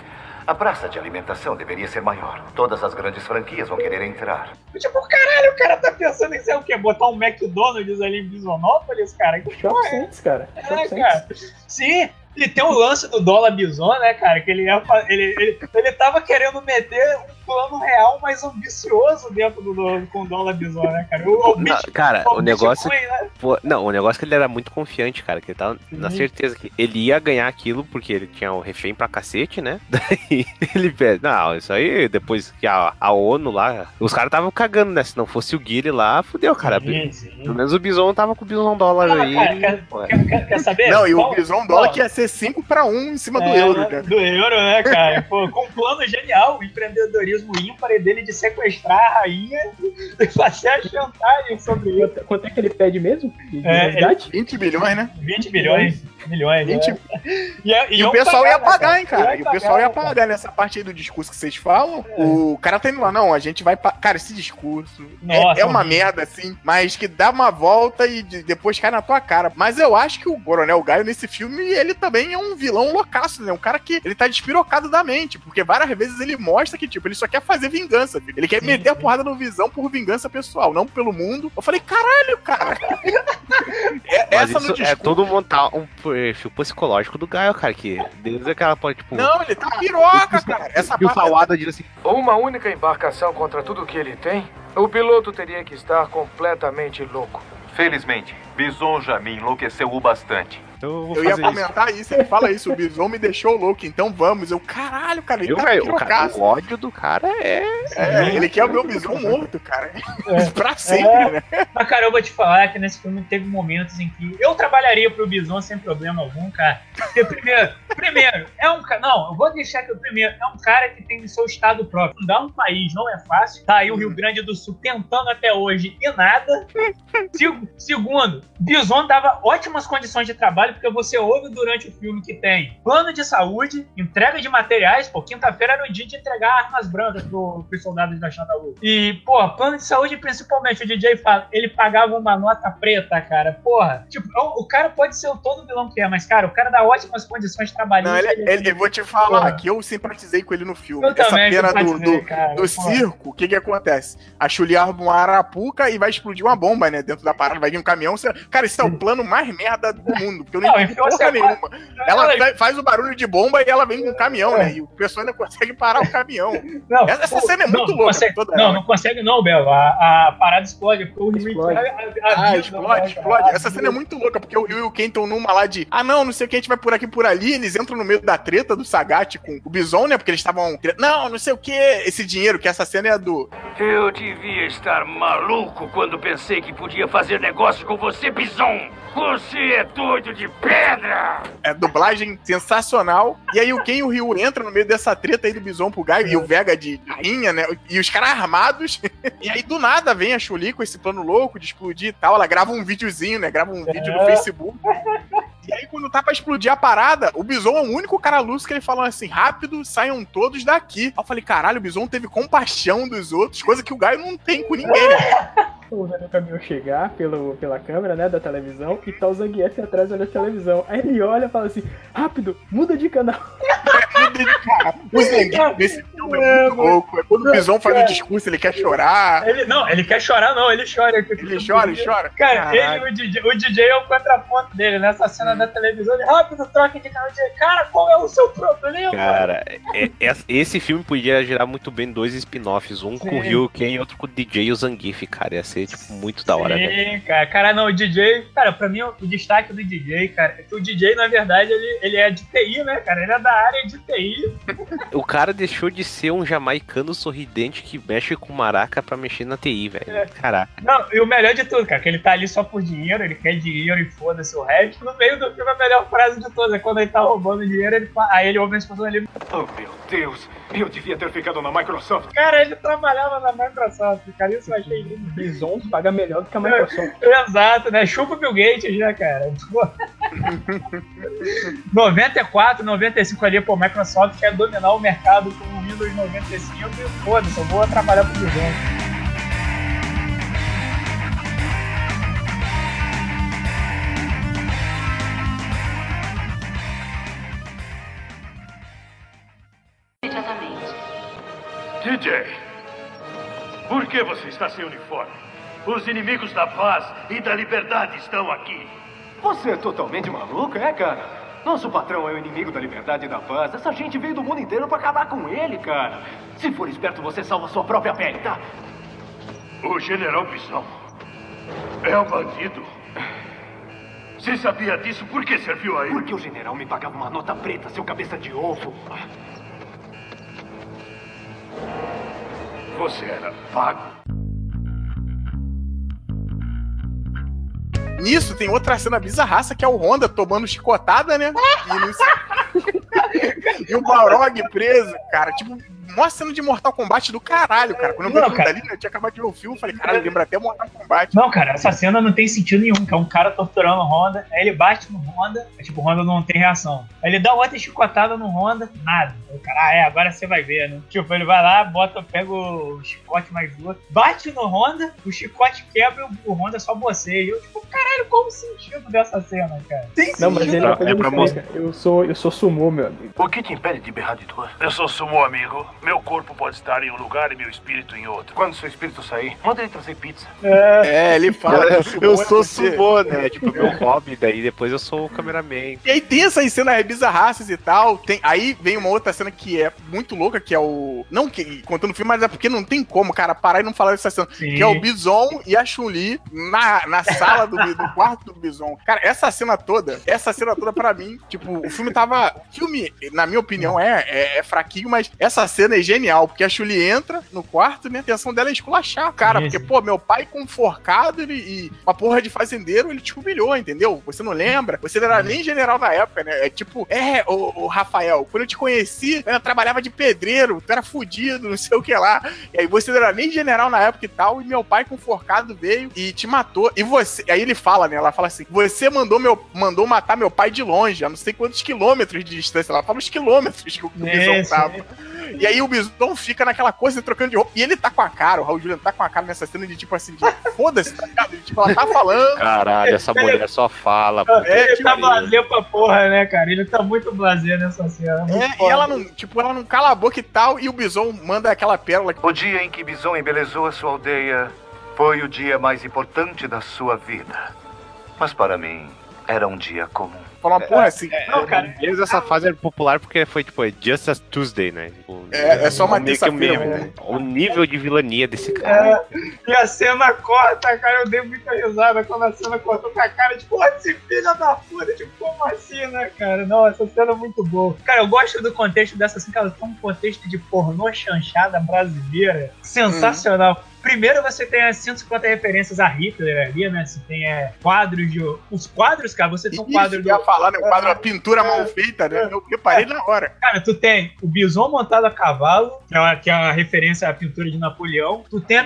a praça de alimentação deveria ser maior. Todas as grandes franquias vão querer entrar. Tipo, caralho, o cara tá pensando em ser o quê? Botar um McDonald's ali em Bisonópolis, cara? Shop Sense, cara. É, cara. Sim, E tem o lance do dólar bison, né, cara? Que ele, ia, ele, ele, ele tava querendo meter um plano real mais ambicioso dentro do, do com o dólar bison, né, cara? O, o não, cara, o, o negócio. né? pô, não, o negócio é que ele era muito confiante, cara. Que ele tava na certeza que ele ia ganhar aquilo porque ele tinha o refém pra cacete, né? [laughs] Daí ele pede, não, isso aí, depois que a, a ONU lá. Os caras estavam cagando, né? Se não fosse o Guile lá, fudeu, cara. Sim, sim. Pelo menos o Bison tava com o Bison dólar ah, aí. Cara, quer, quer, quer, saber? Não, e o Bison dólar que ia ser 5 para 1 em cima é, do euro, né? Do euro, né, cara? Pô, com um plano genial, o empreendedorismo ímpar dele de sequestrar a rainha e fazer a chantagem sobre ele. Quanto é que ele pede mesmo? É, ele, 20 bilhões, né? 20 bilhões. Milhões. 20... Né? [laughs] E, e, e o pessoal pagar, ia pagar, cara. hein, cara. E o pessoal ia pagar nessa parte aí do discurso que vocês falam. É. O cara tá indo lá, não, a gente vai. Pa... Cara, esse discurso Nossa, é, é, uma merda, assim, mas que dá uma volta e depois cai na tua cara. Mas eu acho que o Coronel Gaio nesse filme, ele também é um vilão loucaço, né? Um cara que ele tá despirocado da mente, porque várias vezes ele mostra que, tipo, ele só quer fazer vingança, filho. Ele quer sim, meter sim. a porrada no visão por vingança pessoal, não pelo mundo. Eu falei, caralho, cara. [laughs] é, essa no discurso... É todo montar um perfil psicológico do Gaio, cara, que desde aquela pode, tipo. Não, ele tá piroca, cara. Essa e o Salada diz assim: Uma única embarcação contra tudo que ele tem? O piloto teria que estar completamente louco. Felizmente, Bison já me enlouqueceu o bastante. Então eu, eu ia comentar isso. isso. ele fala isso, o Bison me deixou louco, então vamos. Eu, caralho, cara, ele eu, tá véio, o, cara, o ódio do cara é. É, ele quer o meu Bison morto, cara. É. [laughs] pra sempre, é. né? Mas, cara, eu vou te falar que nesse filme teve momentos em que eu trabalharia pro Bison sem problema algum, cara. Porque, primeiro, primeiro, é um cara. Não, eu vou deixar que o primeiro é um cara que tem o seu estado próprio. Fundar um país não é fácil. Tá aí o Rio Grande do Sul tentando até hoje e nada. Segundo, Bison dava ótimas condições de trabalho porque você ouve durante o filme que tem plano de saúde, entrega de materiais, pô, quinta-feira era o dia de entregar armas brancas pro, pros soldados da Xandalu. E, pô, plano de saúde, principalmente, o DJ fala, ele pagava uma nota preta, cara. Porra, tipo, o, o cara pode ser o todo vilão que é, mas, cara, o cara dá ótimas condições trabalhistas. Não, ele, ele, ele, vou te falar porra. que eu simpatizei com ele no filme. Eu Essa pena do, do, cara, do circo, o que que acontece? A Chuli arma uma arapuca e vai explodir uma bomba, né, dentro da parada, vai vir um caminhão. Você... Cara, esse é o plano mais merda do mundo, porque eu [laughs] não, não porra nenhuma. Ela, ela faz o barulho de bomba e ela vem com um caminhão, né? E o pessoal ainda consegue parar o caminhão. Não, essa pô, cena é muito não, louca. Consegue, não, ela. não consegue não, Belo. A, a parada explode. Porque explode. A, a, ah, explode, explode. Essa cena é muito louca, porque o Rio e o Ken estão numa lá de ah, não, não sei o que, a gente vai por aqui por ali. Eles entram no meio da treta do Sagat com o Bison, né? Porque eles estavam. Não, não sei o que. Esse dinheiro, que essa cena é do. Eu devia estar maluco quando pensei que podia fazer negócio com você, Bison. Você é doido de pedra! É dublagem sensacional. E aí o Ken e o Ryu entram no meio dessa treta aí do Bison pro Gaio e o Vega de rainha, né? E os caras armados. [laughs] e aí do nada vem a Chuli com esse plano louco de explodir e tal. Ela grava um videozinho, né? Grava um vídeo no é. Facebook. E aí, quando tá pra explodir a parada, o Bison é o único cara luz que ele falou assim: rápido, saiam todos daqui. Aí eu falei: caralho, o Bison teve compaixão dos outros, coisa que o Gaio não tem com ninguém, né? O Daniel caminhou chegar pelo, pela câmera, né, da televisão, e tá o Zangief atrás olhando a televisão. Aí ele olha e fala assim, rápido, muda de canal. de [laughs] canal. O Zangief nesse filme é muito louco. É quando o Bison faz o discurso, ele quer chorar. Ele, não, ele quer chorar não, ele chora. Ele chora, ele chora. Cara, ele, o, DJ, o DJ é o contraponto dele, nessa cena da televisão, ele, rápido, troca de canal. Cara, qual é o seu problema? Cara, é, é, esse filme podia gerar muito bem dois spin-offs, um Sim. com o Ryuken e outro com o DJ e o Zangief, cara, ia ser ser, tipo, muito da hora, Sim, né? cara. Cara, não, o DJ, cara, pra mim o destaque do DJ, cara, é que o DJ, na verdade, ele, ele é de TI, né, cara? Ele é da área de TI. [laughs] o cara deixou de ser um jamaicano sorridente que mexe com maraca pra mexer na TI, velho. É. Caraca. Não, e o melhor de tudo, cara, que ele tá ali só por dinheiro, ele quer dinheiro e foda-se o resto. No meio do filme, a melhor frase de todas é quando ele tá roubando dinheiro, ele, aí ele ouve a explosão ali. Oh, meu Deus, eu devia ter ficado na Microsoft. Cara, ele trabalhava na Microsoft, cara, isso eu achei lindo. Bezos paga melhor do que a Microsoft. [laughs] Exato, né? Chupa o Bill Gates, né, cara? [laughs] 94, 95 ali, pô, Microsoft quer dominar o mercado com o Windows 95 e foda-se, eu vou trabalhar pro Bill Gates. DJ, por que você está sem uniforme? Os inimigos da paz e da liberdade estão aqui. Você é totalmente maluco, é, cara? Nosso patrão é o inimigo da liberdade e da paz. Essa gente veio do mundo inteiro pra acabar com ele, cara. Se for esperto, você salva sua própria pele, tá? O General Bison é um bandido. Se sabia disso, por que serviu a ele? Porque o general me pagava uma nota preta, seu cabeça de ovo. Você era pago. Nisso tem outra cena bizarraça que é o Honda tomando chicotada, né? [laughs] E, no... [laughs] e o Balrog preso, cara. Tipo, mó cena de Mortal Kombat do caralho, cara. Quando eu vi Não, aquilo cara. dali, eu tinha acabado de ver o filme, eu falei, caralho, lembra até Mortal Kombat. Não, cara, essa cena não tem sentido nenhum, que é um cara torturando o Honda, aí ele bate no Honda, aí, tipo, o Honda não tem reação. Aí ele dá outra chicotada no Honda, nada. Aí o cara, ah, é, agora você vai ver, né? Tipo, ele vai lá, bota, pega o chicote mais duro, bate no Honda, o chicote quebra e o, Honda só boceia. E eu, tipo, caralho, qual o sentido dessa cena, cara? Tem Não, mas ele depois é ele pra. Eu sou, eu sou sumô, meu amigo. O que te impede de berrar de dor? Eu sou sumo, amigo. Meu corpo pode estar em um lugar e meu espírito em outro. Quando seu espírito sair, manda ele trazer pizza. É, ele fala. Eu é sou sumô, né? Tipo, meu hobby, daí depois eu sou o cameraman. E aí tem essas cenas bizarraças e tal. Tem, aí vem uma outra cena que é muito louca, que é o. Não que, contando o filme, mas é porque não tem como, cara, parar e não falar dessa cena. Sim. Que é o Bison e a Chun-Li na, na sala do, do quarto do Bison. Cara, essa cena toda, essa cena toda pra mim, tipo, o filme tava. O filme, na minha opinião, é, é, é fraquinho, mas essa cena é genial, porque a Chun-Li entra no quarto, né? A intenção dela é esculachar o cara, Isso. porque, pô, meu pai com forcado ele, e uma porra de fazendeiro, ele te humilhou, entendeu? Você não lembra? Você não era nem general na época, né? É tipo, é, o, Rafael, quando eu te conheci, eu trabalhava de pedreiro, tu era fudido, não sei o que lá. E aí você não era nem general na época e tal, e meu pai com forcado veio e te matou. E você, aí ele fala, né? Ela fala assim: você mandou, meu, mandou matar meu pai de longe, a não sei quantos quilômetros de distância. Ela fala os quilômetros que o o Bison tava. E aí o Bison fica naquela coisa, trocando de roupa. E ele tá com a cara, o Raul Juliano tá com a cara nessa cena de tipo assim, de foda-se, tá ligado? Tipo, ela tá falando. Caralho, essa mulher só fala. É, ele tá blazer pra porra, né, cara? Ele tá muito blazer nessa cena. muito É, e ela não, tipo, ela não cala a boca e tal, e o Bison manda aquela pérola. O dia em que Bison embelezou a sua aldeia foi o dia mais importante da sua vida. Mas para mim, era um dia comum. Fala uma porra assim. Não, cara, Mesmo essa fase era popular porque foi, tipo, é Just as Tuesday, né? Tipo, É, é só uma terça-feira, mesmo. né? O nível de vilania desse cara. E a cena corta, cara, eu dei muita risada quando a cena cortou com a cara, tipo, "Ó, esse filho da puta, tipo, como assim, né, cara? Não, essa cena é muito boa. Cara, eu gosto do contexto dessa cena, cara, tem um contexto de pornô chanchada brasileira sensacional. Primeiro você tem as 150 referências a Hitler ali, né? Você tem é, quadros de. Os quadros, cara, você tem um Isso quadro que do. eu ia falar, né? O quadro, a pintura mal feita, né? Eu reparei na hora. Cara, tu tem o bison montado a cavalo, que é, a, que é a referência à pintura de Napoleão. Tu tem, a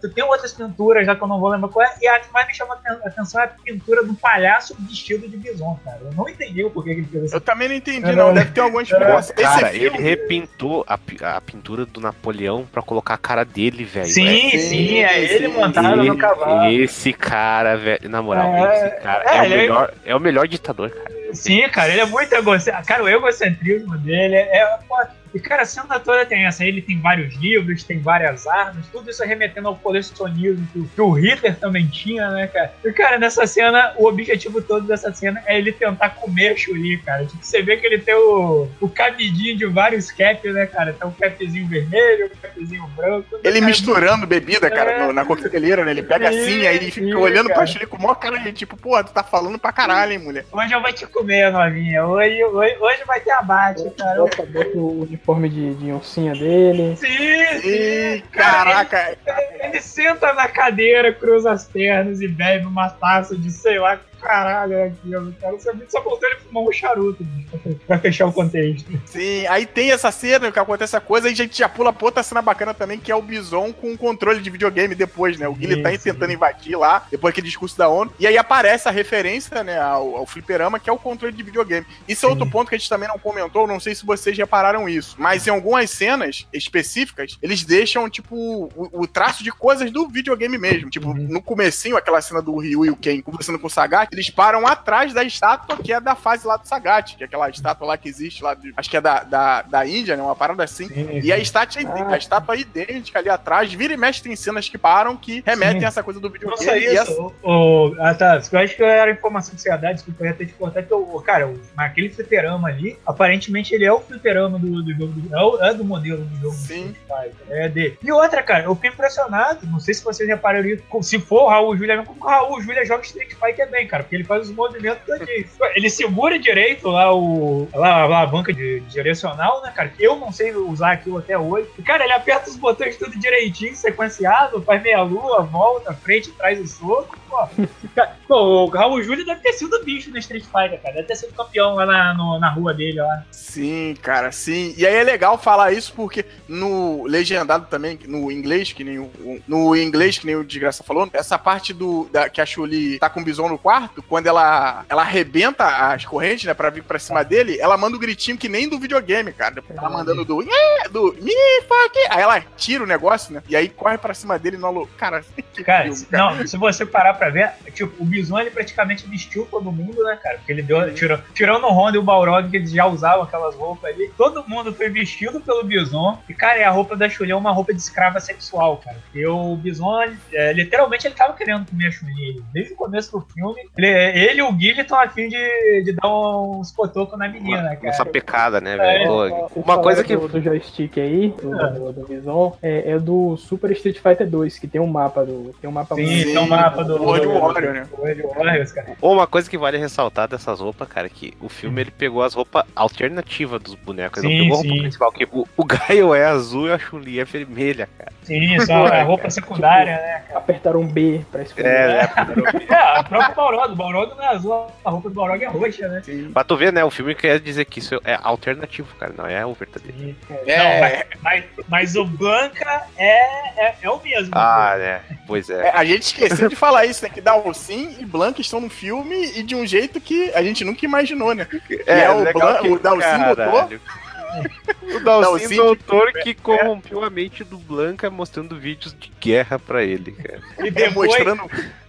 tu tem outras pinturas, já que eu não vou lembrar qual é. E a que mais me chama a atenção é a pintura do palhaço vestido de bison, cara. Eu não entendi o porquê que ele fez Eu essa. também não entendi, É, não. não. Deve ter alguma explicação. Cara, Esse ele filme, repintou a, a pintura do Napoleão pra colocar a cara dele, velho. Sim, sim, sim, é ele montado no cavalo. Esse cara, velho, na moral, É, esse cara é, é, o é- melhor, é o melhor ditador, cara. Sim, cara, ele é muito egocêntrico. Cara, o egocentrismo dele é. é foda. E, cara, a cena toda tem essa. Ele tem vários livros, tem várias armas, tudo isso remetendo ao colecionismo que, o- que o Hitler também tinha, né, cara? E, cara, nessa cena, o objetivo todo dessa cena é ele tentar comer a Chuli, cara. Tipo, você vê que ele tem o, o cabidinho de vários caps, né, cara? Tem um capzinho vermelho, um capzinho branco. ele cara, misturando bebida, cara, É. no- na coqueteleira, né? Ele pega Sim, assim, aí fica sim, olhando pra cara. Chile com o maior cara de tipo, porra, tu tá falando pra caralho, hein, mulher. Hoje eu vou te comer, novinha. Hoje, hoje, hoje vai ter abate, cara. Bota, bota o uniforme de, de oncinha dele. Sim, sim. Ih, caraca. Ele senta na cadeira, cruza as pernas e bebe uma taça de sei lá caralho é aquilo. Cara, Só- só faltou ele fumar um charuto bicho, pra fe- pra fechar o contexto. Sim, aí tem essa cena que acontece essa coisa, aí a gente já pula pra outra cena bacana também, que é o Bison com o controle de videogame depois, né? O Guilherme tá tentando invadir lá, depois daquele discurso da ONU, e aí aparece a referência, né, ao, ao fliperama, que é o controle de videogame. Isso é outro ponto que a gente também não comentou, não sei se vocês repararam isso, mas em algumas cenas específicas, eles deixam, tipo, o, o traço de coisas do videogame mesmo. Tipo, no comecinho, aquela cena do Ryu e o Ken conversando com o Sagat, eles param atrás da estátua que é da fase lá do Sagat, que é aquela estátua lá que existe lá, de, acho que é da, da, da Índia, né? Uma parada assim. Sim, e a estátua, ah, a estátua é idêntica ali atrás, vira e mexe tem cenas que param que remetem a essa coisa do videogame. Nossa, isso. Essa... O, o, ah, tá. Eu acho que era a informação que você ia dar, desculpa, eu ia ter que cortar, que o, cara, aquele fliperama ali, aparentemente ele é o fliperama do, do jogo, do, é, é do modelo do jogo Sim. do É dele. E outra, cara, eu fiquei impressionado, não sei se vocês repararam isso, se for o Raul Júlia, como o Raul Júlia joga Street Fighter bem, cara, porque ele faz os movimentos todinhos. Ele segura direito lá o lá, a alavanca de, direcional, né, cara? Eu não sei usar aquilo até hoje. E, cara, ele aperta os botões tudo direitinho, sequenciado, faz meia lua, volta, frente, traz o soco. [laughs] Pô, o Raul Júlia deve ter sido bicho no Street Fighter, cara. Deve ter sido campeão lá na, no, na rua dele, lá. Sim, cara, sim. E aí é legal falar isso porque no legendado também, no inglês, que nem o, no inglês, que nem o Desgraça falou, essa parte do da, que a Chuli tá com o Bison no quarto, quando ela, ela arrebenta as correntes, né, pra vir pra cima dele, ela manda um gritinho que nem do videogame, cara. Ela mandando do, yeah, do me fuck. Aí ela tira o negócio, né, e aí corre pra cima dele no Cara, [laughs] que cara, filme, cara. não, se você parar pra ver, tipo, o Bison ele praticamente vestiu todo mundo, né, cara? Porque ele deu, tirou, tirando o Honda e o Balrog, que eles já usavam aquelas roupas ali, todo mundo foi vestido pelo Bison. E, cara, e a roupa da Chun-Li é uma roupa de escrava sexual, cara. Porque o Bison, é, literalmente, ele tava querendo comer a Chun-Li. Desde o começo do filme, ele, ele e o Guilherme estão afim de, de dar uns cotocos na menina, uma, cara. Essa pecada, né, velho? É, uma coisa que. Do, do joystick aí, do, é. do, do Bison, é, é, do Super Street Fighter 2, que tem um mapa do. Tem um mapa Sim, tem um mapa do. World Warrior, né? World Warriors, cara. Ou uma coisa que vale ressaltar dessas roupas, cara, que o filme ele pegou as roupas alternativas dos bonecos. Sim, ele não pegou sim. a roupa principal, que o, o Gaio é azul e a Chun-Li é vermelha, cara. Sim, só a roupa secundária, né? Cara? Apertaram um B pra escolher. É, [laughs] é, é, a própria Balrog. O Balrog não é azul, a roupa do Balrog é roxa, né? Sim. Pra tu ver, né? O filme quer dizer que isso é alternativo, cara, não é o verdadeiro. Sim, é. Não, mas, mas, mas, o Blanca é, é, é o mesmo. Ah, né? Pois é. é. A gente esqueceu de falar isso, né? Que Dalcin e Blanca estão no filme e de um jeito que a gente nunca imaginou, né? É, é o, Blan, o Dalcin botou o Dalcin doutor que corrompeu a mente do Blanca mostrando vídeos de guerra pra ele, cara. E demonstrando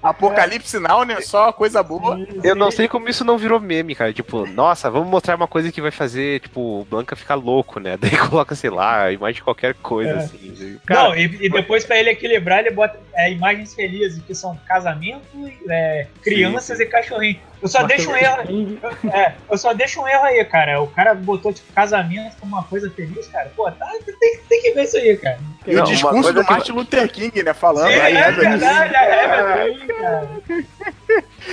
Apocalipse Now, né? Só coisa boa. Eu não sei como isso não virou meme, cara. Tipo, nossa, vamos mostrar uma coisa que vai fazer, tipo, o Blanca ficar louco, né? [laughs] Daí coloca, sei lá, imagem de qualquer coisa, é. assim. Cara, não, e, e, depois pra ele equilibrar, ele bota é, imagens felizes, que são casamento, é, crianças sim, sim. e cachorrinho. Eu só deixo um erro. É, eu só deixo um erro aí, cara. O cara botou, tipo, casamento como uma coisa feliz, cara. Pô, tá, tem, tem que ver isso aí, cara. E não, o discurso do Martin que... Luther King, né? Falando. Sim, aí, é verdade, é, é, cara.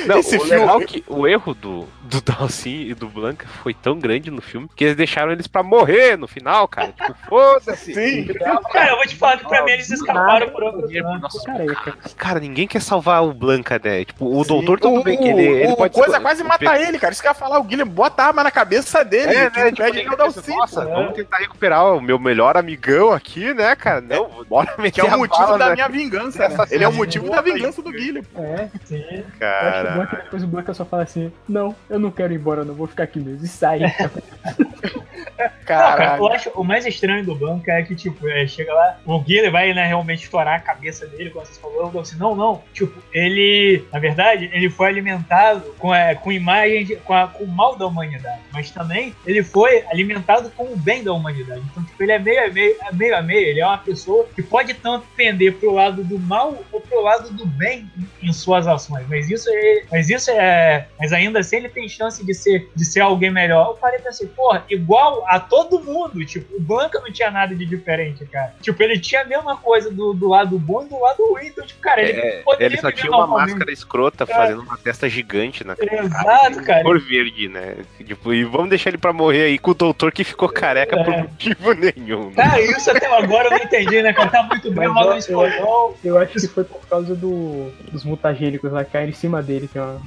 Não, Esse o filme... legal é que o erro do, do Dalcin e do Blanca foi tão grande no filme que eles deixaram eles pra morrer no final, cara. Tipo, [laughs] foda-se. Sim. Cara, eu vou te falar que pra mim eles escaparam por outro cara, cara, ninguém quer salvar o Blanca, né? Tipo, o Sim. doutor tudo o, bem que ele, ele o, pode... coisa quase mata ele, cara. Isso que eu ia falar, o Guilherme bota a arma na cabeça dele. É, né? Tipo, pede o Dalcin. Nossa, é. vamos tentar recuperar o meu melhor amigão aqui, né, cara? Não, bora meter Que é o motivo bala, da né? minha vingança, né? Ele é o motivo da vingança do Guilherme. É, sim. Cara. Depois o Blanca só fala assim: Não, eu não quero ir embora, não vou ficar aqui mesmo. E sai. [laughs] cara, eu acho o mais estranho do banco é que, tipo, é, chega lá, o Guilherme vai, né, realmente estourar a cabeça dele, como vocês falaram. Eu assim, não, não. Tipo, ele, na verdade, ele foi alimentado com, é, com imagens, com, a, com o mal da humanidade. Mas também ele foi alimentado com o bem da humanidade. Então, tipo, ele é meio a meio, é meio a meio. Ele é uma pessoa que pode tanto pender pro lado do mal ou pro lado do bem em, em suas ações. Mas isso é. Mas isso é. Mas ainda assim ele tem chance de ser, de ser alguém melhor. Eu parei assim, porra, igual a todo mundo. Tipo, o Blanca não tinha nada de diferente, cara. Tipo, ele tinha a mesma coisa do, do lado bom e do lado ruim. Então, tipo, cara, ele é, Ele só tinha uma máscara escrota cara. fazendo uma testa gigante na cara. Exato, cara. Cor verde, né? Tipo, e vamos deixar ele pra morrer aí com o doutor que ficou careca é. por motivo nenhum. Né? Cara, isso até agora eu não entendi, né? Cara, tá muito bem, mal no espanhol. Eu acho que foi por causa do, dos mutagênicos lá que caíram em cima dele. Tem uma...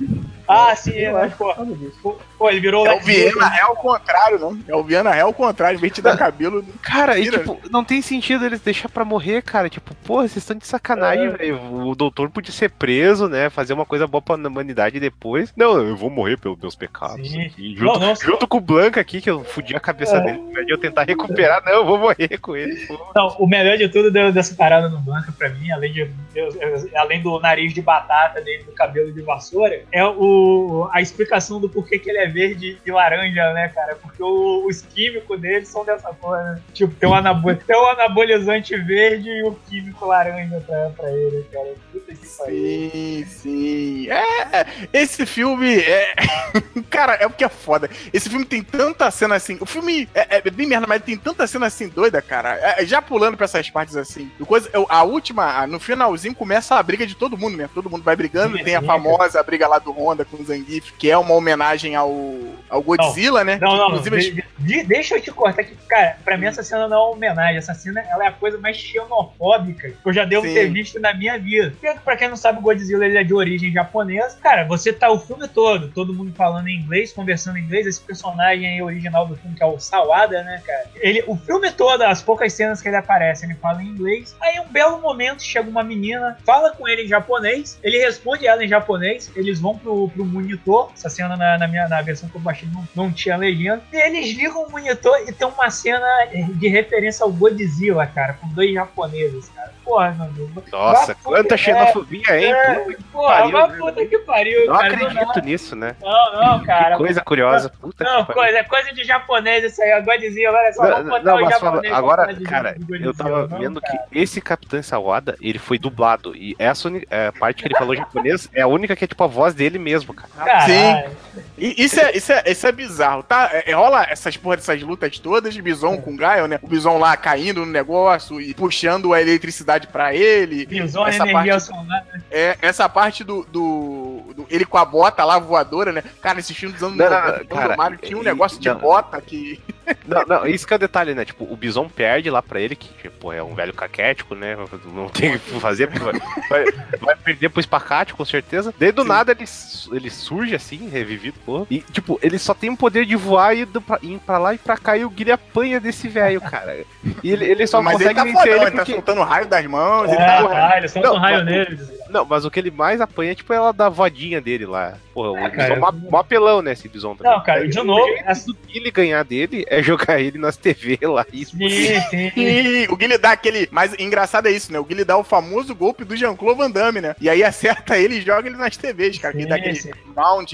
Ah, sim, eu acho, pô. Pô, ele virou é o Viena é o contrário, não? É o Viena é o contrário, em vez de dar cabelo. Cara, e tipo, não tem sentido eles deixar pra morrer, cara. Tipo, porra, vocês estão de sacanagem, velho. O doutor podia ser preso, né? Fazer uma coisa boa pra humanidade depois. Não, eu vou morrer pelos meus pecados. Sim. aqui. Junto, Não, não. junto com o Blanca aqui, que eu fudi a cabeça dele. Ao invés de eu tentar recuperar, não, eu vou morrer com ele. Não, o melhor de tudo deu- dessa parada no Blanca, pra mim, além, de, além do nariz de batata dele, do cabelo de vassoura, é o, a explicação do porquê que ele é verde e laranja, né, cara? Porque o- os químicos dele são dessa cor, né? Tipo, tem um, anabo, tem um anabolizante verde e o químico laranja pra, pra ele, cara. Puta que pariu. Sim, sim. É, esse filme é. [laughs] Cara, é o que é foda. Esse filme tem tanta cena assim. O filme é, é bem merda, mas tem tanta cena assim doida, cara. É, já pulando pra essas partes assim. Coisa, a última, no finalzinho, começa a briga de todo mundo, né? Todo mundo vai brigando. Sim, tem a famosa briga lá do Honda com o Zangief, que é uma homenagem ao, ao Godzilla, né? Não, não, Inclusive, de- de- deixa eu te cortar aqui. Cara, pra mim essa cena não é uma homenagem. Essa cena ela é a coisa mais xenofóbica que eu já devo Sim. ter visto na minha vida. Porque, pra quem não sabe, o Godzilla ele é de origem japonesa. Cara, você tá o filme todo, todo mundo falando em inglês, conversando em inglês. Esse personagem aí original do filme, que é o Sawada, né, cara? Ele, o filme todo, as poucas cenas que ele aparece, ele fala em inglês. Aí, um belo momento, chega uma menina, fala com ele em japonês, ele responde ela em japonês, eles vão pro, pro monitor. Essa cena na, na minha na versão que eu baixei não, não tinha legenda. E eles ligam o monitor e tem uma cena de referência ao Godzilla, cara, com dois japoneses, cara. Porra, meu. Nossa, quanta é, xenofobia, hein? É, Puta que porra, pariu, mas né? puta que pariu, Não cara. acredito nisso, né? Não, não, cara. Que coisa curiosa. Puta Não, que pariu. coisa, é coisa de japonês isso aí, ó, Godzilla, olha só, Não, botar não, o japonês agora, cara, eu tava Não, vendo cara. que esse Capitão Sawada, ele foi dublado. E essa é, parte que ele falou japonês é a única que é tipo a voz dele mesmo, cara. Caralho. E isso é, isso, é, isso é bizarro, tá? É, é, rola essas porra dessas lutas todas de Bison com Gaio, né? O Bison lá caindo no negócio e puxando a eletricidade pra ele. Bison essa energia parte- solar. É, essa parte do, do, do- Ele com a bota lá voadora, né? Cara, esse filme dos anos Não, não, 90, do cara, Mario tinha um e- negócio de não. bota que. [laughs] Não, não, isso que é o detalhe, né? Tipo, o Bison perde lá pra ele, que, tipo, é um velho caquético, né? Não tem o que fazer, porque vai, vai, vai perder pro espacate, com certeza. Daí do nada ele, ele surge assim, revivido, porra. E, tipo, ele só tem o poder de voar e ir pra, ir pra lá e pra cá e o Guilherme apanha desse velho, cara. E ele, ele só Mas ele consegue tá vencer fodão, ele ele tá porque. soltando raio das mãos, ele É, Não, um raio mas- nele. Não, mas o que ele mais apanha é, tipo, ela da vodinha dele lá. Porra, o É, Bison cara, mó- apelão, né, esse Bison também. Não, cara, de novo, O jeito do Billy ganhar dele é jogar ele nas TV lá. Isso. Sim, sim. [laughs] E o Guilherme dá aquele. Mas engraçado é isso, né? O Guilherme dá o famoso golpe do Jean-Claude Van Damme, né? E aí acerta ele e joga ele nas TVs, cara. Que ele dá Sim, aquele sim. mount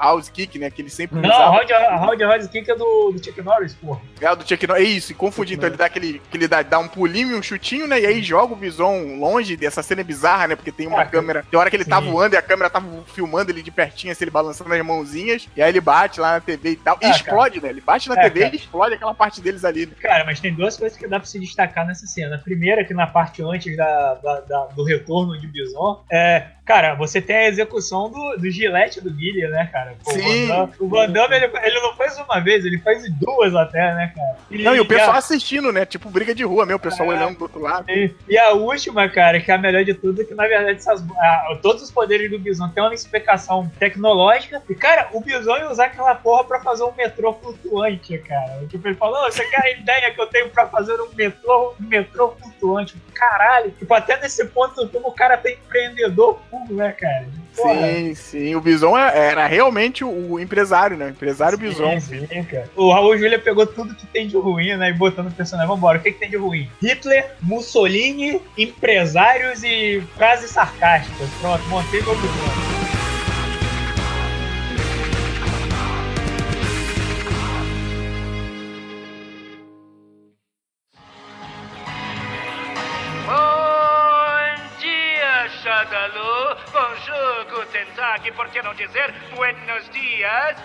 house kick, né? Que ele sempre Não, usava. Round Round Round Kick é do, do Chuck Norris, porra. É do Chuck Norris. É isso, e confundindo. Então ele dá aquele. Que ele dá, dá um pulinho e um chutinho, né? E aí joga o Bison longe dessa cena é bizarra, né? Porque tem uma Ah, câmera. Tem hora que ele tá sim. voando e a câmera tá filmando ele de pertinho, assim, ele balançando as mãozinhas. E aí ele bate lá na TV e tal. E Ah, explode, né? Ele bate na É, TV cara. e explode aquela parte deles ali. né? Cara, mas tem duas coisas que dá pra se destacar nessa cena. A primeira, que na parte antes da, da- da- do retorno de Bison, é. Cara, você tem a execução do, do gilete do Guilherme, né, cara? Pô, Sim. O Van Damme, ele, ele não faz uma vez, ele faz duas até, né, cara? Não, e o pessoal a- assistindo, né? Tipo briga de rua mesmo, o pessoal É. olhando do outro lado. E, e a última, cara, que é a melhor de tudo, é que na verdade essas, ah, todos os poderes do Bison têm uma explicação tecnológica. E, cara, o Bison ia usar aquela porra pra fazer um metrô flutuante, cara. Tipo, ele falou: "Ô, você quer a ideia que eu tenho pra fazer um metrô, um metrô flutuante? Caralho, tipo, até nesse ponto filme o cara tem empreendedor full, né, cara? Porra. Sim, sim. O Bison é- era realmente o empresário, né? O empresário Bison. Sim, sim, cara. O Raul Júlia pegou tudo que tem de ruim, né? E botou no personagem. Vambora, o que, que tem de ruim? Hitler, Mussolini, empresários e frases sarcásticas. Pronto, montei meu Bison. Bom dia, Shadalu. Tag, por que não dizer buenos dias?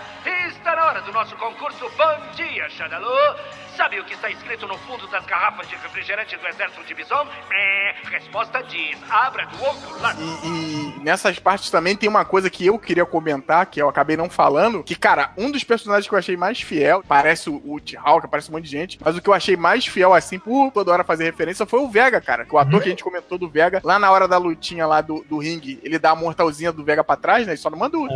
Está na hora do nosso concurso Bom Dia, Shadalu. Sabe o que está escrito no fundo das garrafas de refrigerante do exército de Bison? É, resposta diz: abra do outro lado. E, e nessas partes também tem uma coisa que eu queria comentar, que eu acabei não falando, que, cara, um dos personagens que eu achei mais fiel, parece o, o T-Hawk, parece um monte de gente, mas o que eu achei mais fiel, assim, por toda hora fazer referência, foi o Vega, cara. O ator que a gente comentou do Vega, lá na hora da lutinha lá do, do ringue, ele dá a mortalzinha do Vega pra trás, né? Ele só não manda o...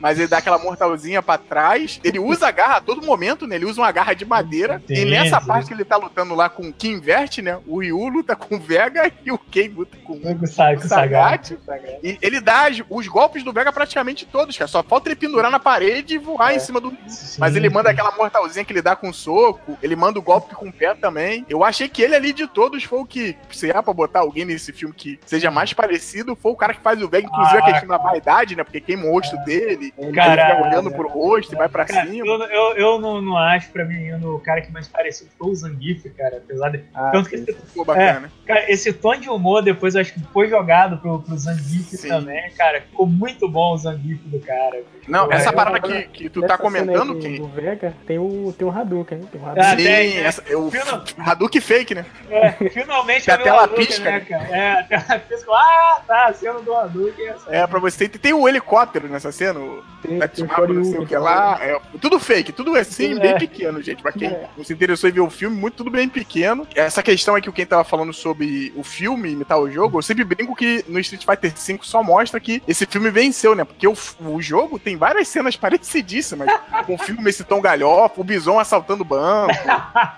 Mas ele dá aquela mortalzinha pra trás. Ele usa a garra a todo momento, né? Ele usa uma garra de madeira. Sim, e nessa sim. parte que ele tá lutando lá com o que inverte, né? O Ryu luta com o Vega [laughs] e o Ken luta com Com o Sa- com o Sagat. Sagat. E ele dá os golpes do Vega praticamente todos, cara. Só falta ele pendurar na parede e voar É. em cima do. Sim, Mas ele manda aquela mortalzinha que ele dá com soco. Ele manda o golpe com o pé também. Eu achei que ele ali de todos foi o que. Se é pra botar alguém nesse filme que seja mais parecido, foi o cara que faz o Vega, inclusive Ah, a questão da vaidade, né? Porque queima o rosto dele. Cara, ele fica olhando pro rosto e vai pra Cara, cima. eu, eu, eu não, não acho, pra mim, o cara que mais parecido foi o Zangief, cara. Apesar de. Ah, Tanto que esse, Ficou bacana. cara, esse tom de humor depois eu acho que foi jogado pro, pro Zangief Sim. também, cara. Ficou muito bom o Zangief do cara. Não, Pô, essa eu- parada que, que tu tá comentando, do, Ken. do Vega, tem o, tem o Hadouken, tem o Ah, Hadouken. Sim, tem, né? essa, o Final- Hadouken fake, né? É, finalmente Tem eu vi a o tela Hadouken, pisca, né, cara? É, a tela pisca. Ah, tá, a cena do Hadouken. é essa. É, pra você. Tem, tem o helicóptero nessa cena, o Tem, tem o Tatsumaba, não sei o Shoryuken. que lá. É, tudo fake, tudo assim, Tudo bem é. pequeno, gente. Pra quem É. não se interessou em ver o filme, muito tudo bem pequeno. Essa questão aí que o Ken tava falando sobre o filme imitar o jogo, eu sempre brinco que no Street Fighter V só mostra que esse filme venceu, né? Porque o, o jogo tem várias cenas parecidíssimas. com o filme esse tom galhofa, o Bison assaltando o banco.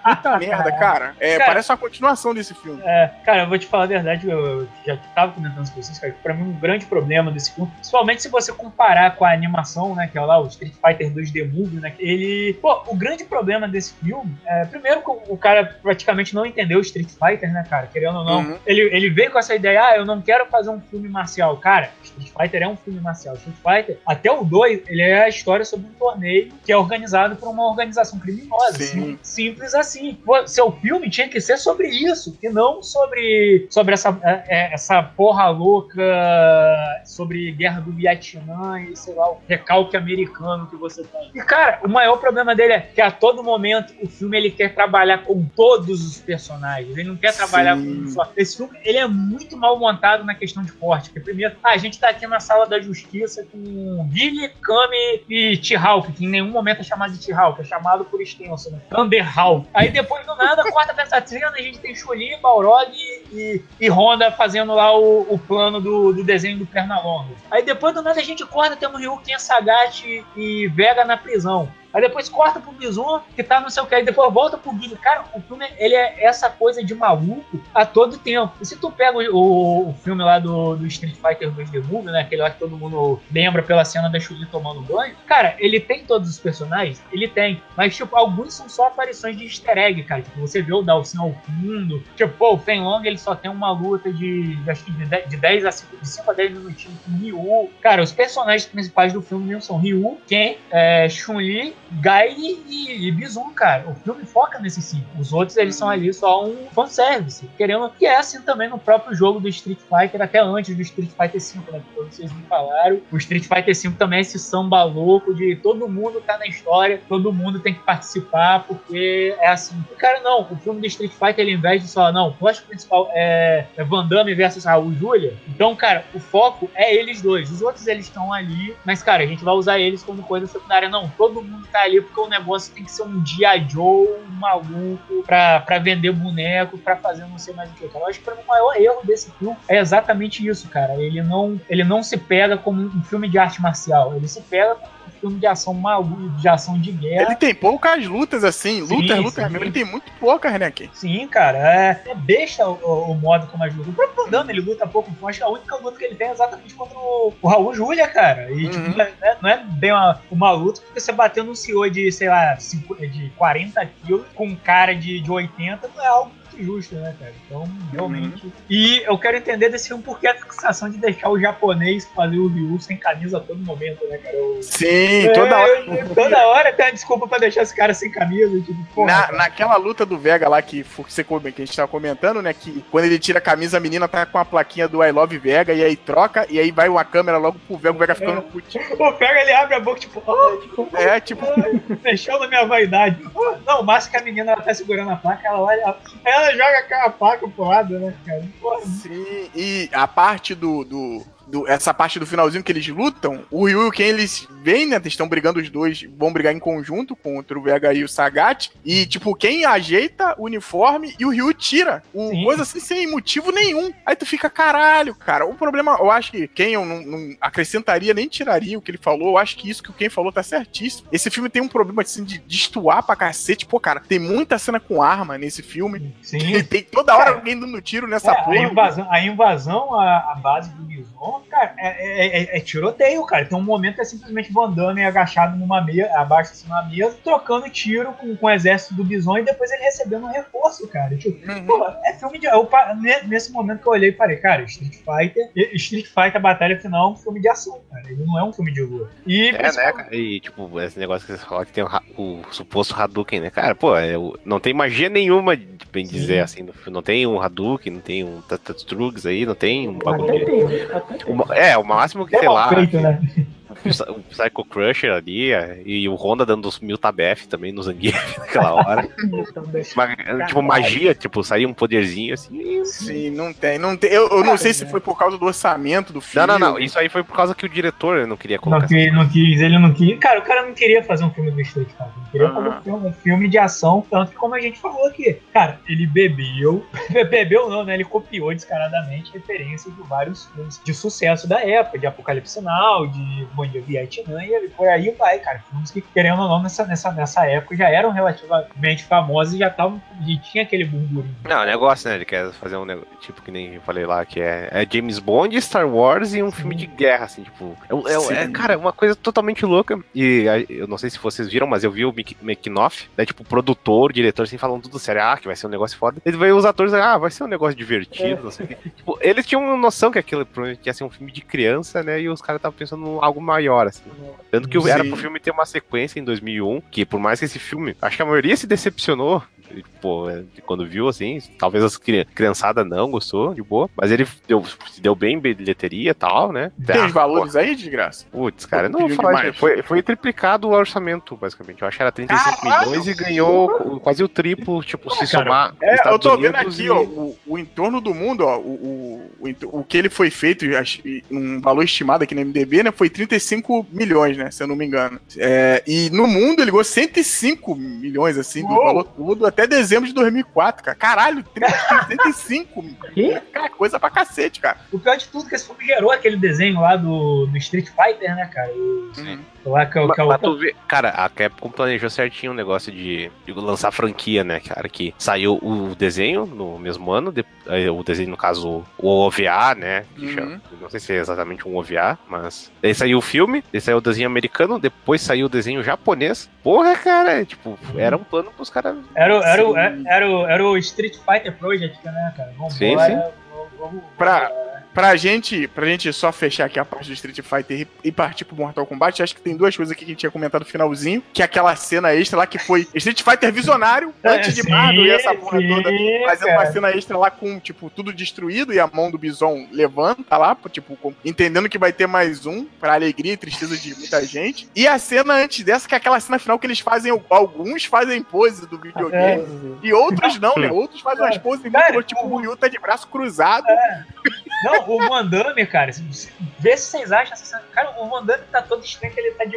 Puta [laughs] merda, cara. É, Cara. parece uma continuação desse filme. É, cara, eu vou te falar a verdade, eu, eu já tava comentando isso com vocês, cara, que pra mim um grande problema desse filme, principalmente se você comparar com a animação, né, que é lá o Street Fighter 2 The Movie, né, ele... Pô, o grande problema desse filme, é, primeiro que o, cara praticamente não entendeu o Street Fighter, né, cara, querendo ou não, Uhum. ele, ele veio com essa ideia, ah, eu não quero fazer um filme marcial, cara, Street Fighter é um filme marcial, Street Fighter, até o 2, ele é a história sobre um torneio que é organizado por uma organização criminosa, Sim. Sim- simples assim. Pô, seu filme tinha que ser sobre isso, e não sobre, sobre essa, é, é, essa porra louca, sobre guerra do Vietnã e, sei lá, o recalque americano que você tem. E, cara, o maior problema dele é que a todo momento o filme ele quer trabalhar com todos os personagens, ele não quer trabalhar Sim. com um só. Esse filme, ele é muito mal montado na questão de corte, porque primeiro, a gente tá aqui na sala da justiça com Billy, Kami e T-Hawk, que em nenhum momento é chamado de T-Hawk, é chamado por extenso, né? Thunderhawk. Aí depois do nada, corta pra essa cena, a gente tem Chuli, Balrog e, e Honda fazendo lá o, o plano do, do desenho do Pernalonga. Aí depois do nada a gente corta, temos Ryu, Ken, Sagat e Vega na prisão. Aí depois corta pro Bison, que tá não sei o que, aí depois volta pro Billy. Cara, o filme, ele é essa coisa de maluco a todo tempo. E se tu pega o, o- o filme lá do, do Street Fighter 2 The Movie, né, aquele lá que todo mundo lembra pela cena da Chun-Li tomando banho, cara, ele tem todos os personagens? Ele tem. Mas, tipo, alguns são só aparições de easter egg, cara. Tipo, você vê o Dalsin ao fundo. Tipo, pô, o Fen Long, ele só tem uma luta de, de acho que de 10, de 10 a 5, de 5 a 10 minutinhos com Ryu. Cara, os personagens principais do filme mesmo são Ryu, Ken, é, Chun-Li, Gaiden e, e Bison, cara. O filme foca nesses cinco. Os outros, eles são ali só um fanservice. Querendo que é assim também no próprio jogo do Street Fighter, até antes do Street Fighter V, né? Que vocês me falaram. O Street Fighter V também é esse samba louco de todo mundo tá na história, todo mundo tem que participar, porque é assim. Cara, não. O filme do Street Fighter, ele, invés de só, não, o plot principal é, é Van Damme versus Raul Julia. Então, cara, o foco é eles dois. Os outros, eles estão ali, mas, cara, a gente vai usar eles como coisa secundária. Não, todo mundo tá ali porque o negócio tem que ser um G.I. Joe maluco pra, vender boneco, pra fazer não sei mais o que. Eu acho que o maior erro desse filme é exatamente isso, cara. Ele não, ele não se pega como um filme de arte marcial. Ele se pega como filme de ação maluco, de ação de guerra. Ele tem poucas lutas assim, Sim, lutas, lutas sim. mesmo. Ele tem muito poucas, né, Ken? Sim, cara, é, é besta o, o- modo como as lutas. O próprio Van Damme, ele luta pouco. Acho que a única luta que ele tem é exatamente contra o, o Raul Júlia, cara. E, Uhum. tipo, não é, não é bem uma, uma luta porque você bateu num senhor de, sei lá, cinco- de 40 quilos com um cara de, de 80 não é algo muito justo, né, cara? Então, realmente. Uhum. E eu quero entender desse filme por que a fixação de deixar o japonês fazer o Ryu sem camisa a todo momento, né, cara? Eu... Sim, toda é, hora. toda hora tem a desculpa pra deixar esse cara sem camisa. Tipo, porra, Na, naquela luta do Vega lá que, você, que a gente tava comentando, né? Que quando ele tira a camisa, a menina tá com a plaquinha do I Love Vega e aí troca, e aí vai uma câmera logo pro Vega, o Vega ficando é. putinho. [laughs] O Vega ele abre a boca, tipo, oh, tipo, é, tipo. Fechando a minha vaidade. Não, mas que a menina ela tá segurando a placa, ela olha, ela joga aquela placa pro lado, né, cara? Porra. Sim, e a parte do, do do, essa parte do finalzinho que eles lutam, o Ryu e o Ken, eles vêm, né? Eles estão brigando os dois, vão brigar em conjunto contra o Vega e o Sagat. E, tipo, quem ajeita o uniforme e o Ryu tira. O Sim. coisa assim sem motivo nenhum. Aí tu fica, caralho, cara. O problema, eu acho que quem eu não, não, acrescentaria nem tiraria o que ele falou. Eu acho que isso que o Ken falou tá certíssimo. Esse filme tem um problema, assim, de destoar pra cacete. Pô, cara, tem muita cena com arma nesse filme. Sim. Tem toda hora alguém dando tiro nessa é, porra. A invasão, a, invasão a, a base do Bison cara, é, é, é, é, tiroteio, cara. Tem um momento que é simplesmente Van Damme agachado numa mesa, abaixo assim numa mesa, trocando tiro com, com o exército do Bison e depois ele recebendo um reforço, cara. Tipo, uhum. pô, é filme de. Eu, nesse momento que eu olhei e parei, cara, Street Fighter. Street Fighter Batalha Final é um filme de ação, cara. Ele não é um filme de luta. E, é, né, cara? E, tipo, esse negócio que você falou que tem o, o suposto Hadouken, né? Cara, pô, é, não tem magia nenhuma, bem Sim. dizer assim. Não tem um Hadouken, não tem um Tatastrugs aí, não tem um bagulho. Até tem, até tem. Uma, é, o máximo que, é sei lá. Feito, né? O Psycho Crusher ali e o Honda dando os mil tabef também no Zangief [laughs] naquela hora. Mas, tipo, magia, tipo, sair um poderzinho assim. Sim, não tem. Não tem eu, eu não sei se foi por causa do orçamento do filme. Não, não, não. Isso aí foi por causa que o diretor não queria colocar. Não, que, não quis, ele não quis. Cara, o cara não queria fazer um filme do Street Fighter. Ele queria fazer um filme, um filme de ação. Tanto que, como a gente falou aqui, cara, ele bebeu. [laughs] bebeu não, né? Ele copiou descaradamente referências de vários filmes de sucesso da época, de Apocalipse Now, de de Vietnã e por aí vai, cara. Filmes que, querendo ou não, nessa, nessa, nessa época já eram relativamente famosos e já estavam. E tinha aquele burburinho. Não, o negócio, né? Ele quer fazer um negócio, tipo que nem eu falei lá, que é, é James Bond, Star Wars e um Sim. filme de guerra, assim, tipo. É, é, é, cara, uma coisa totalmente louca. E eu não sei se vocês viram, mas eu vi o Making-off, né? Tipo, produtor, diretor, assim, falando tudo sério, ah, que vai ser um negócio foda. Ele veio os atores, ah, vai ser um negócio divertido, é. não sei o quê. Tipo, eles tinham noção que aquilo ia ser um filme de criança, né? E os caras estavam pensando em algo maior, assim. Tanto que Sim. era pro filme ter uma sequência em 2001, que por mais que esse filme, acho que a maioria se decepcionou pô, é, quando viu, assim, talvez as criançada não gostou, de boa, mas ele deu, deu bem bilheteria e tal, né? Tem os valores pô. aí, de graça? Putz, cara, não vou falar, foi, foi triplicado o orçamento, basicamente. Eu acho que era 35 milhões e ganhou quase o triplo, tipo, se somar. É, eu tô vendo aqui, e... ó, o, o, entorno do mundo, ó, o, o, o, que ele foi feito, um valor estimado aqui no MDB, né, foi 35 milhões, né, se eu não me engano. É, e no mundo ele ganhou 105 milhões, assim, Uou. do valor todo, até até dezembro de 2004, cara. Caralho, 35. [laughs] Que? Cara, coisa pra cacete, cara. O pior de tudo é que esse filme gerou aquele desenho lá do, do Street Fighter, né, cara? Sim. Lá que, mas, que, mas tu vê, cara, a Capcom planejou certinho o um negócio de, de, lançar franquia, né, cara? Que saiu o desenho no mesmo ano, de, eh, o desenho, no caso, o OVA, né? Uhum. Chama, não sei se é exatamente um OVA, mas. Daí saiu o filme, daí saiu o desenho americano, depois saiu o desenho japonês. Porra, cara, tipo, era um plano pros caras. Era, era, era, era, o, era o Street Fighter Project, né, cara? Vamos sim, sim. Vamos, vamos, pra, Pra gente, pra gente só fechar aqui a parte do Street Fighter e partir pro Mortal Kombat, acho que tem duas coisas aqui que a gente tinha comentado no finalzinho, que é aquela cena extra lá que foi Street Fighter visionário, [laughs] é, antes de Mario e essa porra sim, toda, fazendo cara. uma cena extra lá com, tipo, tudo destruído e a mão do Bison levanta lá, tipo, entendendo que vai ter mais um, pra alegria e tristeza de muita gente. E a cena antes dessa, que é aquela cena final que eles fazem, alguns fazem pose do videogame, é. e outros não, né? Outros fazem umas poses muito, tipo, o Ryu tá de braço cruzado. É. Não, o Mandame, cara, vê se vocês acham. Cara, o Mandame tá todo estranho, ele tá de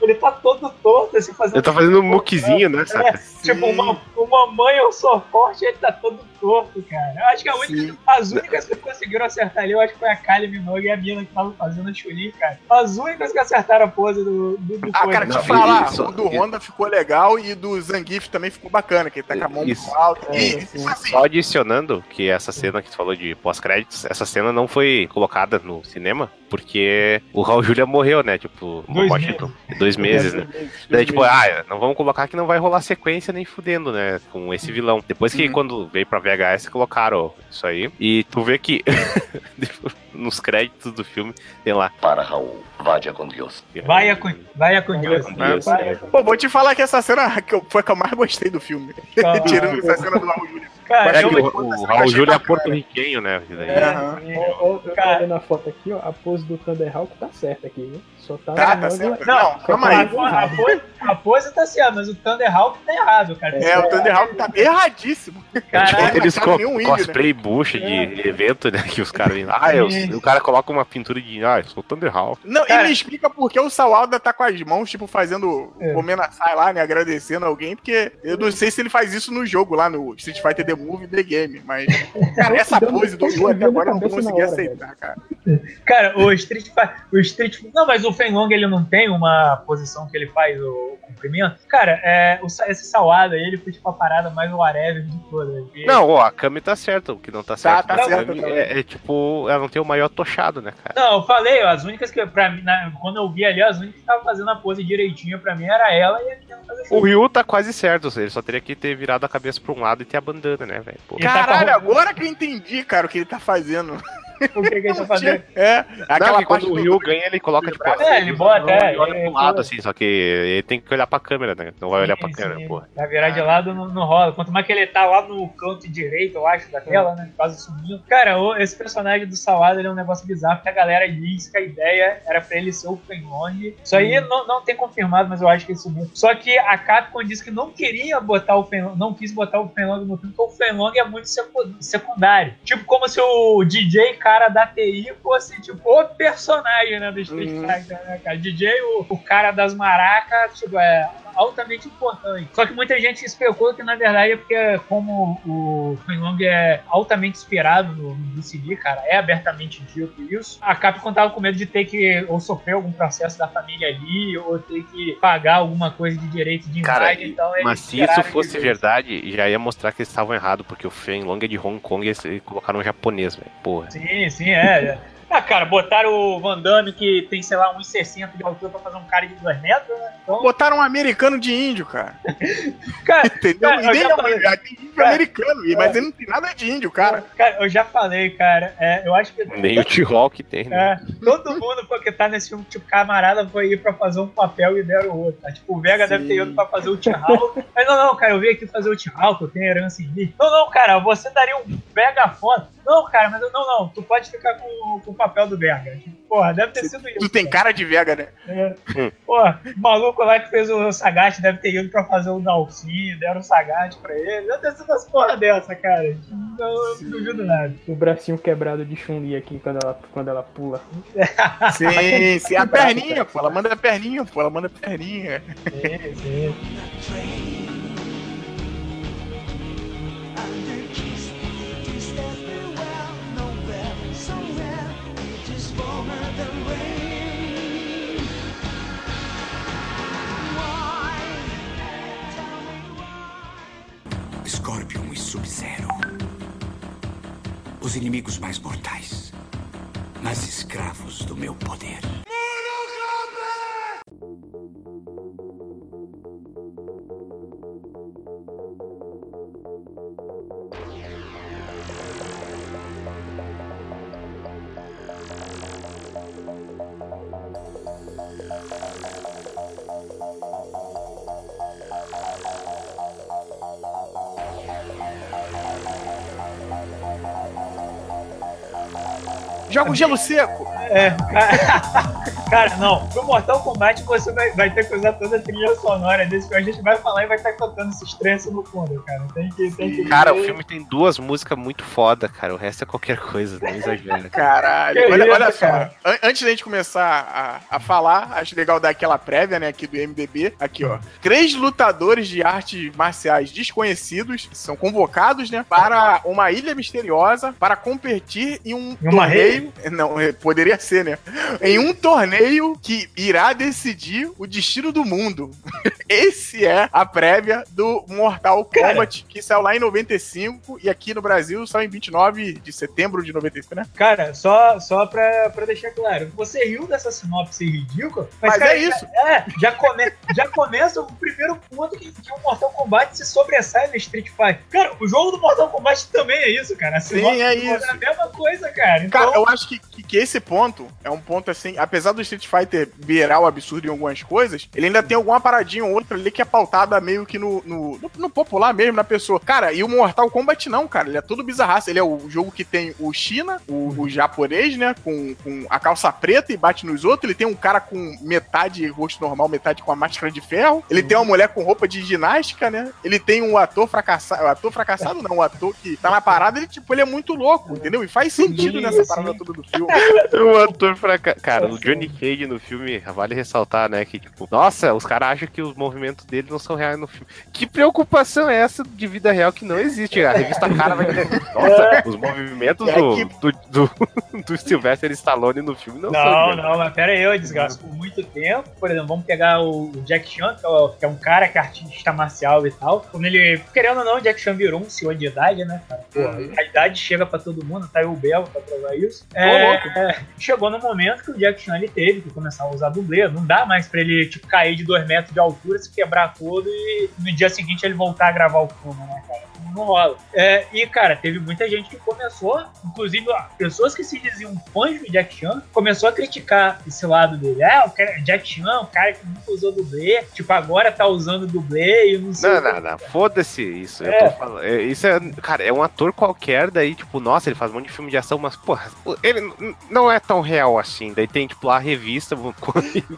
Ele tá todo torto, assim, fazendo. Ele tá fazendo um muquezinho, né? É, tipo, uma, uma mãe eu sou forte, ele tá todo torto, cara. Eu acho que a única, as únicas que conseguiram acertar ali, eu acho que foi a Kylie Minogue e a mina que tava fazendo a Chuli, cara. As únicas que acertaram a pose do. do, do ah, cara, te falar, isso, o do Honda ficou legal e do Zangief também ficou bacana, que ele tá com a mão alto. É, e, assim, Só adicionando que essa cena que tu falou de pós-créditos, essa cena não foi colocada no cinema, porque o Raul Júlia morreu, né? Tipo, Dois morte meses. do- dois meses, né? Daí, tipo, ah, não vamos colocar que não vai rolar sequência nem fudendo, né? Com esse vilão. Depois que Uhum. quando veio pra VHS, colocaram isso aí. E tu vê que [laughs] nos créditos do filme tem lá. Para Raul, vaya com Deus. Vai a com, vai a com Deus. com Deus, Vai é. a com- Pô, vou te falar que essa cena que eu- foi a que eu mais gostei do filme. [laughs] Tirando essa cena do Raul Júlia. Cara, É que o, o Raul Júlia é porto-riquenho, né? Daí- É. Ó, ó, eu tô Cara. olhando a foto aqui, ó. A pose do Thunderhawk tá certa aqui, viu? Só tá. Tá, tá certo. Não, Não, calma a, aí. a, pose, a pose tá certa, mas o Thunderhawk tá errado, cara. É, o Thunderhawk tá erradíssimo. Caralho, Eles co índio, cosplay bucha de evento, né? Que os caras vêm. Ah, eu, o cara coloca uma pintura de. Ah, eu sou Thunderhawk. Não, Cara- e me explica por que o Sawalda tá com as mãos, tipo, fazendo É. homenagem lá, né? Agradecendo alguém, porque eu não sei se ele faz isso no jogo lá no Street Fighter The Movie The Game, mas. [laughs] Cara, essa pose do Ryu até agora eu não consegui hora, aceitar, cara. Cara, o Street Fighter. O Street Não, mas o Fenlong ele não tem uma posição que ele faz o comprimento. Cara, é, o, esse Sawada aí, ele foi tipo a parada mais whatever de todas. E- Não, ó, a Kami tá certo. O que não tá certo tá da certo é, é, tipo, ela não tem o maior tochado, né, cara? Não, eu falei, ó, as únicas que, pra mim, na- quando eu vi ali, as únicas que estavam fazendo a pose direitinho pra mim era ela e a menina fazendo O Ryu tá quase certo, ele só teria que ter virado a cabeça pra um lado e ter a bandana, né, velho? Tá Caralho, roupa- agora que eu entendi, cara, o que ele tá fazendo. [laughs] O que, que ele tá fazendo? É, Não, aquela que quando parte o do- Ryu ganha, ele coloca, tipo, É, ele bota, é, ele olha ele- pro lado, assim, só que ele tem que olhar pra câmera, né? Não vai olhar pra Sim, câmera, porra. Pra virar de lado não, não rola. Quanto mais que ele tá lá no canto direito, eu acho, da tela, né? Quase sumindo. Cara, esse personagem do Sawada ele é um negócio bizarro, porque a galera diz que a ideia era pra ele ser o Fenlong. Isso aí não, não tem confirmado, mas eu acho que isso mesmo. Só que a Capcom disse que não queria botar o Fenlong, não quis botar o Fenlong no filme, porque o Fenlong é muito secu- secundário. Tipo, como se o DJ cara da TI fosse, tipo, o personagem, né, do Street Uhum. Fighter, né, cara? DJ, o, o cara das maracas, tipo, é altamente importante. Só que muita gente especula que, na verdade, é porque como o Fenlong é altamente inspirado no, no Lee, cara, é abertamente dito isso, a Capcom tava com medo de ter que ou sofrer algum processo da família ali, ou ter que pagar alguma coisa de direito de Cara, imagem, então eles Mas se isso fosse verdade, já ia mostrar que eles estavam errados, porque o Fenlong é de Hong Kong e eles colocaram um japonês, velho. Porra. Sim, sim, é. Ah, cara, botaram o Van Damme que tem, sei lá, 1,60 de altura pra fazer um cara de 2 metros, né? Então, Botaram um americano de índio, cara. [laughs] cara, [laughs] Entendeu? Cara, E eu nem já é- falei. é- tem índio Cara, americano, e- mas ele não tem nada de índio, cara. cara, eu já falei, cara, é, eu acho que Nem o T-Hawk tem, né? É, todo mundo foi que tá nesse filme, tipo, camarada foi ir pra fazer um papel e deram outro. Tá? Tipo, o Vega deve ter ido pra fazer o T-Hawk. Mas não, não, cara, eu vim aqui fazer o T-Hawk, eu tenho herança em mim. Não, não, cara, você daria um Vega foda. Não, cara, mas eu, não, não, tu pode ficar com, com o papel do Vega. Tipo, porra, deve ter sido isso. Tu tem cara de vega, né? É. Porra, o maluco lá que fez o Sagat deve ter ido pra fazer o Dalsin, deram o Sagat pra ele. Deve ter sido umas porra dessa, cara. Não, eu não duvido nada. O bracinho quebrado de Chun-Li aqui quando ela, quando ela pula. [laughs] Sim, sim. A perninha, pô. Ela manda a perninha, pô. Ela manda a perninha. Sim, sim. Scorpion e Sub-Zero. Os inimigos mais mortais. Mas escravos do meu poder. Joga o gelo seco. É, cara, [laughs] cara, não. No Mortal Kombat você vai, vai ter que usar toda a trilha sonora desse que a gente vai falar e vai estar tocando esses trens no fundo, cara. Tem que, tem que Cara, o filme tem duas músicas muito foda, cara. O resto é qualquer coisa, não exagera. [laughs] Caralho. Que olha, isso, olha só. cara? An- Antes da gente começar a, a falar, acho legal dar aquela prévia, né, aqui do MDB. Aqui, ó. Três lutadores de artes marciais desconhecidos são convocados, né, para uma ilha misteriosa para competir em um uma torneio. Não, é, poderia ser, né? Em um torneio que irá decidir o destino do mundo. [laughs] esse é a prévia do Mortal Kombat, que saiu lá em 95 e aqui no Brasil saiu em 29 de setembro de 95, né? Cara, só, só pra, pra deixar claro, você riu dessa sinopse ridícula, mas, Mas cara, é isso. Já, é, já, come, já começa o primeiro ponto que, que o Mortal Kombat se sobressai no Street Fighter. Cara, o jogo do Mortal Kombat também é isso, cara. A Sim, é isso. É a mesma coisa, cara. Então, Cara, eu acho que, que, que esse ponto é um ponto assim, apesar do Street Fighter beirar o absurdo em algumas coisas, ele ainda tem alguma paradinha ou outra ali que é pautada meio que no, no, no- no popular mesmo, na pessoa. Cara, e o Mortal Kombat não, cara, ele é todo bizarraço. Ele é o jogo que tem o China, o, o japonês, né, com, com a calça preta e bate nos outros. Ele tem um cara com metade rosto normal, metade com a máscara de ferro. Ele tem uma mulher com roupa de ginástica, né? Ele tem um ator fracassado, ator fracassado não, um ator que tá na parada, ele tipo, ele é muito louco, entendeu? E faz sentido nessa parada toda do filme. [laughs] O ator fraca... Cara, o Johnny Cage no filme, vale ressaltar, né? Que, tipo, nossa, os caras acham que os movimentos dele não são reais no filme. Que preocupação é essa de vida real que não existe? A revista Cara vai dizer, nossa, [laughs] os movimentos É do, que- do, do, [laughs] do Sylvester Stallone no filme não, são. Não, reais. não, mas pera aí, eu desgraço. Por muito tempo, por exemplo, vamos pegar o Jack Chan, que é, que é um cara que é artista marcial e tal. Quando ele, querendo ou não, o Jack Chan virou um senhor de idade, né, cara? Pô, Uhum. A idade chega pra todo mundo, tá aí o Belo pra provar isso. É, louco. é, chegou no momento que o Jack Chan ele teve que começar a usar dublê. Não dá mais pra ele, tipo, cair de dois metros de altura, se quebrar todo e no dia seguinte ele voltar a gravar o filme, né, cara? Não rola. É, e, cara, teve muita gente que começou, inclusive pessoas que se diziam fãs do Jack Chan, começou a criticar esse lado dele. Ah, o cara, Jack Chan, o cara que nunca usou dublê, tipo, agora tá usando dublê e não sei Não, não, não. Foda-se isso. Eu É. tô falando. é, Isso é. Cara, é um ator qualquer, daí, tipo, nossa, ele faz um monte de filme de ação, mas, porra, ele não é tão real assim. Daí tem, tipo, lá a revista [laughs]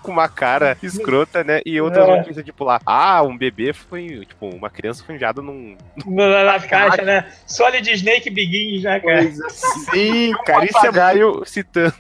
com, uma cara escrota, né? E outras É. notícias, tipo, lá, ah, um bebê foi. Tipo, uma criança foi enviada num. Na, na caixa, né? Solid Snake Begins, né, cara? Sim, cara, isso é muito. Papagaio citando.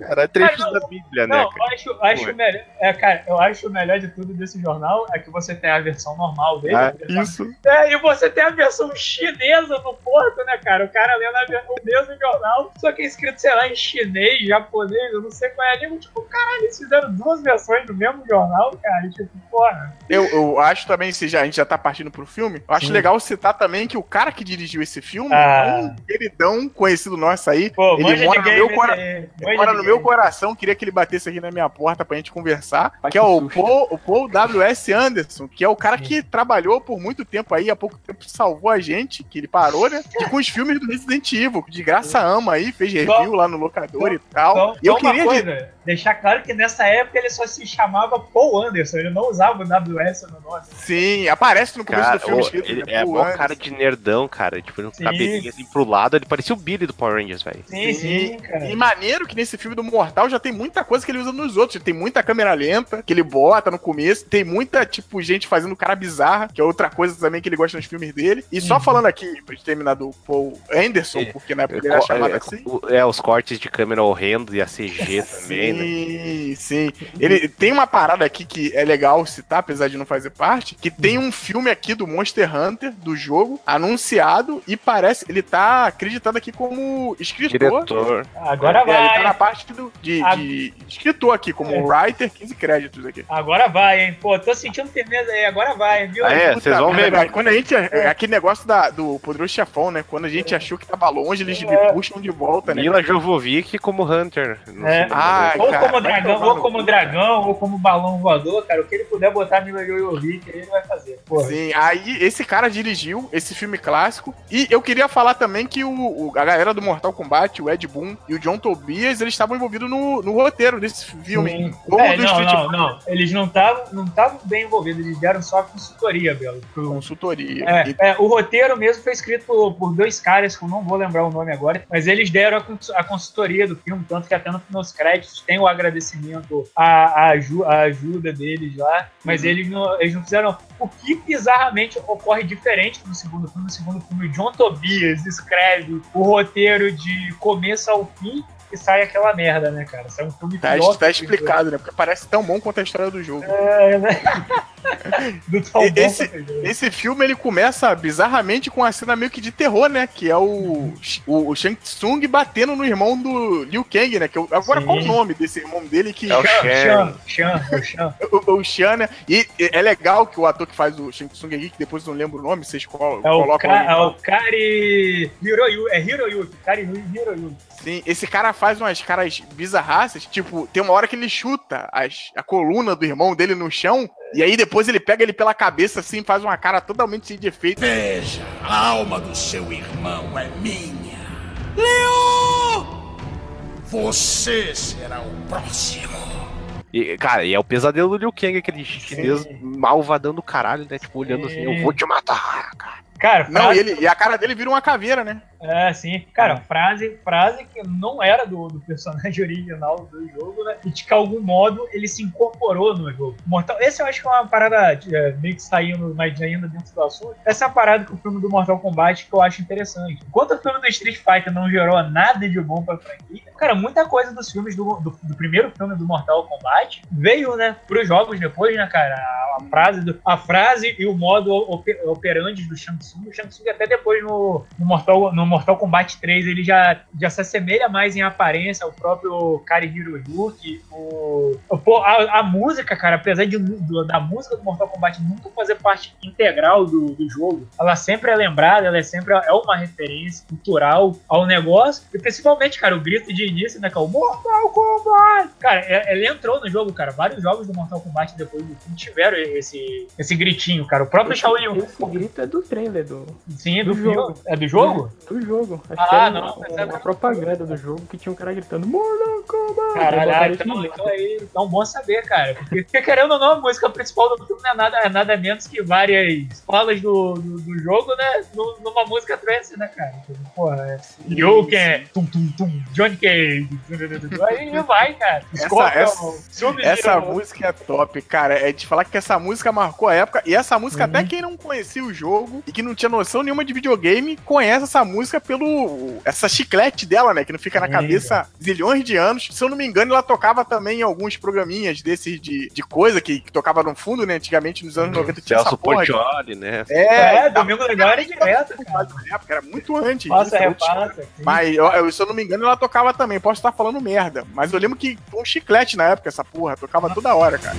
cara, trechos Cara, não, da Bíblia, né? Não, cara? eu acho, acho melhor. É, cara, eu acho o melhor de tudo desse jornal é que você tem a versão normal dele. Ah, versão- isso. É, e você tem a versão chinesa no Porto, né, cara? O cara lendo a ver- o mesmo jornal, só que é escrito, sei lá, em chinês, japonês, eu não sei qual é a língua. Tipo, caralho, eles fizeram duas versões do mesmo jornal, cara. E, tipo, porra. Eu, eu acho também, se já, a gente já tá partindo pro filme, eu acho Sim. legal citar também que o cara que dirigiu esse filme Ah. é um queridão conhecido nosso aí. Pô, ele mora no meu, cora- ele mora no meu coração, queria que ele batesse aqui na minha porta pra gente conversar. Ai, que é que o. Paul, o Paul W.S. Anderson, que é o cara que trabalhou por muito tempo aí, há pouco tempo salvou a gente, que ele parou, né? E com os filmes do Resident Evil, que de graça ama aí, fez review lá no locador e tal. Então, E eu só uma queria coisa, deixar claro que nessa época ele só se chamava Paul Anderson, ele não usava o WS no nome. Sim, aparece no começo Cara, do filme ô, escrito. ele né, é mó cara de nerdão, cara. Tipo, um Sim. cabelinho assim pro lado, ele parecia o Billy do Power Rangers, velho. Sim, sim, cara. E maneiro que nesse filme do Mortal já tem muita coisa que ele usa nos outros. Tem muita câmera lenta que ele bota no começo. Tem muita, tipo, gente fazendo cara bizarra, que é outra coisa também que ele gosta nos filmes dele. E só Uhum. falando aqui, pra gente terminar do Paul Anderson, É. porque na época ele era chamado É, assim. é, os cortes de câmera horrendos e a CG [laughs] também, né? Sim, sim. Ele tem uma parada aqui que é legal citar, apesar de não fazer parte, que tem um filme aqui do Monster Hunter, do jogo, anunciado, e parece, ele tá acreditado aqui como escritor. Diretor. Agora É, ele tá vai. na parte do, de, A- de escritor aqui, como É. writer, 15 créditos aqui. Agora vai, hein? Pô, tô sentindo firmeza aí, agora vai, viu? Ah, é? Vocês vão ver, né? Quando a gente. é, Aquele negócio da, do Poderoso Chefão, né? Quando a gente achou que tava longe, eles me É. puxam de volta, né? Mila Jovovic como Hunter. É. filme, Ah? Ou cara, como vai dragão, ou como cu. dragão, ou como balão voador, cara. O que ele puder botar Mila Jojovic, ele vai fazer. Porra. Sim, aí esse cara dirigiu esse filme clássico. E eu queria falar também que o, o- a galera do Mortal Kombat, o Ed Boon e o John Tobias, eles estavam envolvidos no, no roteiro desse filme. Sim. É, não, não, não. Eles não estavam não tavam bem envolvidos, eles deram só a consultoria, Belo. pro- Consultoria. É, E- é, o roteiro mesmo foi escrito por, por dois caras que eu não vou lembrar o nome agora, mas eles deram a, a consultoria do filme, tanto que até no- nos créditos tem o agradecimento à, à ajuda deles lá, mas Uhum. eles, não, eles não fizeram. O que bizarramente ocorre diferente no segundo filme. No segundo filme, John Tobias escreve o roteiro de começo ao fim e sai aquela merda, né, cara? Sai um filme Tá, pior tá explicado, né? Porque parece tão bom quanto a história do jogo. É, né? [laughs] Do tão bom Esse, é jogo. esse filme ele começa bizarramente com uma cena meio que de terror, né? Que é o, o, o Shang Tsung batendo no irmão do Liu Kang, né? Que eu- agora Sim. qual o nome desse irmão dele que. É o. Xan, o Xan. [laughs] O, o né? E e é legal que o ator que faz o Shang Tsung aqui, que depois não lembro o nome, vocês col É o, colocam Ka, é o Kari Hiroyu, é Hiroyuki, Kari Hiroyuki. Sim, esse cara faz umas caras bizarraças, tipo, tem uma hora que ele chuta as- a coluna do irmão dele no chão, e aí depois ele pega ele pela cabeça assim, faz uma cara totalmente sem de efeito. Veja, a alma do seu irmão é minha. Leo! Você será o próximo. E, cara, e é o pesadelo do Liu Kang, aquele chinês malvadão do caralho, né? Tipo, olhando assim, eu vou te matar, cara. Cara, Não, frase- e, ele, e a cara dele vira uma caveira, né? É, sim. Cara, frase, frase que não era do, do personagem [laughs] original do jogo, né? E de que, algum modo, ele se incorporou no jogo. Mortal... Esse eu acho que é uma parada é, meio que saindo, mas ainda dentro do assunto. Essa é a parada que o filme do Mortal Kombat que eu acho interessante. Enquanto o filme do Street Fighter não gerou nada de bom pra franquia, cara, muita coisa dos filmes do, do, do primeiro filme do Mortal Kombat veio, né, pros jogos depois, né, cara? A, a frase, do- a frase e o modo ope- operandi do Shang Tsung. O Shang Tsung até depois no, no Mortal, no Mortal Kombat 3 ele já, já se assemelha mais em aparência ao próprio Kari Hiroyuki. O, a, a música, cara, apesar de, do- da música do Mortal Kombat nunca fazer parte integral do, do jogo, ela sempre é lembrada, ela é sempre é uma referência cultural ao negócio. E principalmente, cara, o grito de início, né, que é o Mortal Kombat. Cara, é- ele entrou no jogo, cara. Vários jogos do Mortal Kombat depois do filme tiveram esse, esse gritinho, cara. O próprio Shaolin. Esse grito é do trailer do, Sim, do, do filme. jogo. É do jogo? do jogo. Acho Ah, que era não, uma, é uma propaganda do jogo que tinha um cara gritando Mortal Kombat. Caralho, então, então aí, então bom saber, cara. Porque, [laughs] querendo ou não, a música principal do filme não é nada, é nada menos que várias falas do, do, do jogo, né? nu- Numa música trance, né, cara? Porra, é. Yoken, tum tum tum, Johnny Cage, aí vai, cara. Essa- Scorpion, essa-. Essa música é top, cara. É de falar que essa música marcou a época. E essa música, Uhum. até quem não conhecia o jogo e que não tinha noção nenhuma de videogame, conhece essa música pelo. Essa chiclete dela, né? Que não fica na cabeça há zilhões de anos. Se eu não me engano, ela tocava também em alguns programinha desses de, de coisa que, que tocava no fundo, né? Antigamente, nos anos 90, tinha essa Celso porra. de- Portioli, né? É, É, Domingo Legal era direto, cara. época, era muito antes. Passa, tinha- repassa. sim. Mas, eu- eu- se eu não me engano, ela tocava também. Posso estar falando merda. Mas eu lembro que foi um chiclete na época, essa porra. Tocava toda hora, cara.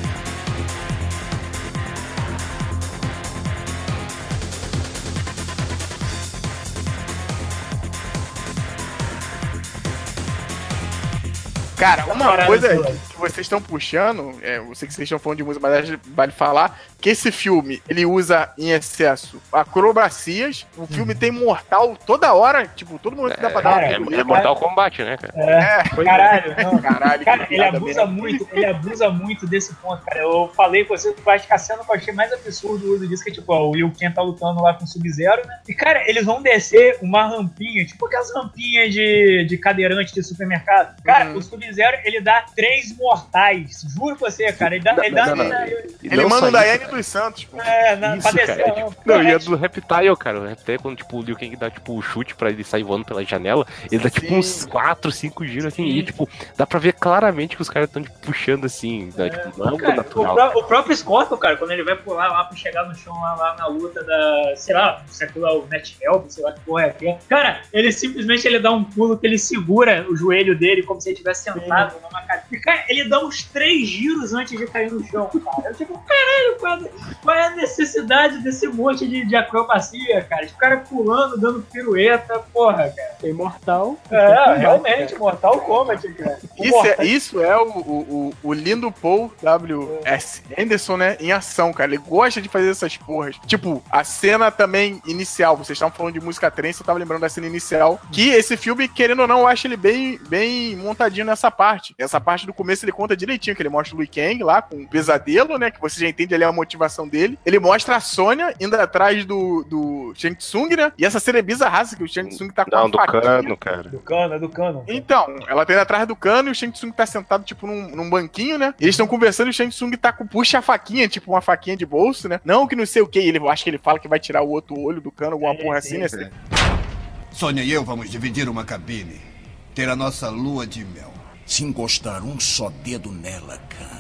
Cara, uma coisa que vocês estão puxando, é, eu sei que vocês estão falando de música, mas acho que vale falar que esse filme, ele usa em excesso acrobacias, o filme tem mortal toda hora, tipo, todo mundo que dá pra dar cara, É, uma é Mortal Kombat, né, cara? É, caralho, não. Caralho, Cara, ele abusa merda. muito, ele abusa muito desse ponto, cara. Eu falei com você que eu acho que a cena que eu achei mais absurdo o uso disso, que é tipo, ó, o Liu Kang tá lutando lá com o Sub-Zero, né? E, cara, eles vão descer uma rampinha, tipo aquelas rampinhas de, de cadeirante de supermercado. Cara, Uhum. o Sub-Zero, ele dá três mortais. Juro pra você, cara. Ele dá. Ele, dá, Não, não, não. ele- Ele não manda o Daiane dos Santos, pô. é, na, Isso, cara, a rampa. Não, e É, a do Reptile, cara. O Reptile, é quando tipo, o Liu Kang dá tipo o chute pra ele sair voando pela janela, ele dá tipo Sim. uns 4, 5 giros assim, Sim. e tipo, dá pra ver claramente que os caras estão tipo, puxando assim, né? tipo, não é Cara, o, natural. pró- o próprio Scorpion, cara, quando ele vai pular lá pra chegar no chão lá, lá na luta da, sei lá, se aquilo é o Net Help, sei lá que porra é aquilo. Cara, ele simplesmente ele dá um pulo que ele segura o joelho dele como se ele estivesse sentado numa cadeira. Cara, ele dá uns três giros antes de cair no chão, cara. Eu tipo, caralho, qual é, qual é a necessidade desse monte de, de acrobacia, cara? Tipo, o cara pulando, dando pirueta, porra, cara. Tem Mortal. É, realmente, Mortal Kombat, cara. [laughs] Isso Mortal- é, isso é o, o, o, lindo Paul W.S. Anderson, né? Em ação, cara. Ele gosta de fazer essas porras. Tipo, a cena também inicial. Vocês estavam falando de música trance, eu tava lembrando da cena inicial. Que esse filme, querendo ou não, eu acho ele bem, bem montadinho nessa parte. Essa parte do começo ele conta direitinho, que ele mostra o Liu Kang lá com o pesadelo, né? Que você já entende ali a motivação dele. Ele mostra a Sônia indo atrás do, do Shang Tsung, né? E essa cena é bizarraça, que o Shang Tsung tá com Não, a do faquinha. cano, cara. Do cano, é do cano. Então, ela tá indo atrás do cano e o Shang Tsung tá sentado, tipo, num, num banquinho, né? E eles estão conversando e o Shang Tsung tá com, puxa a faquinha, tipo, uma faquinha de bolso, né? Não que não sei o que, ele eu acho que ele fala que vai tirar o outro olho do cano, alguma É, porra sim, assim, né? Sônia e eu vamos dividir uma cabine. Ter a nossa lua de mel. Se encostar um só dedo nela, Cano.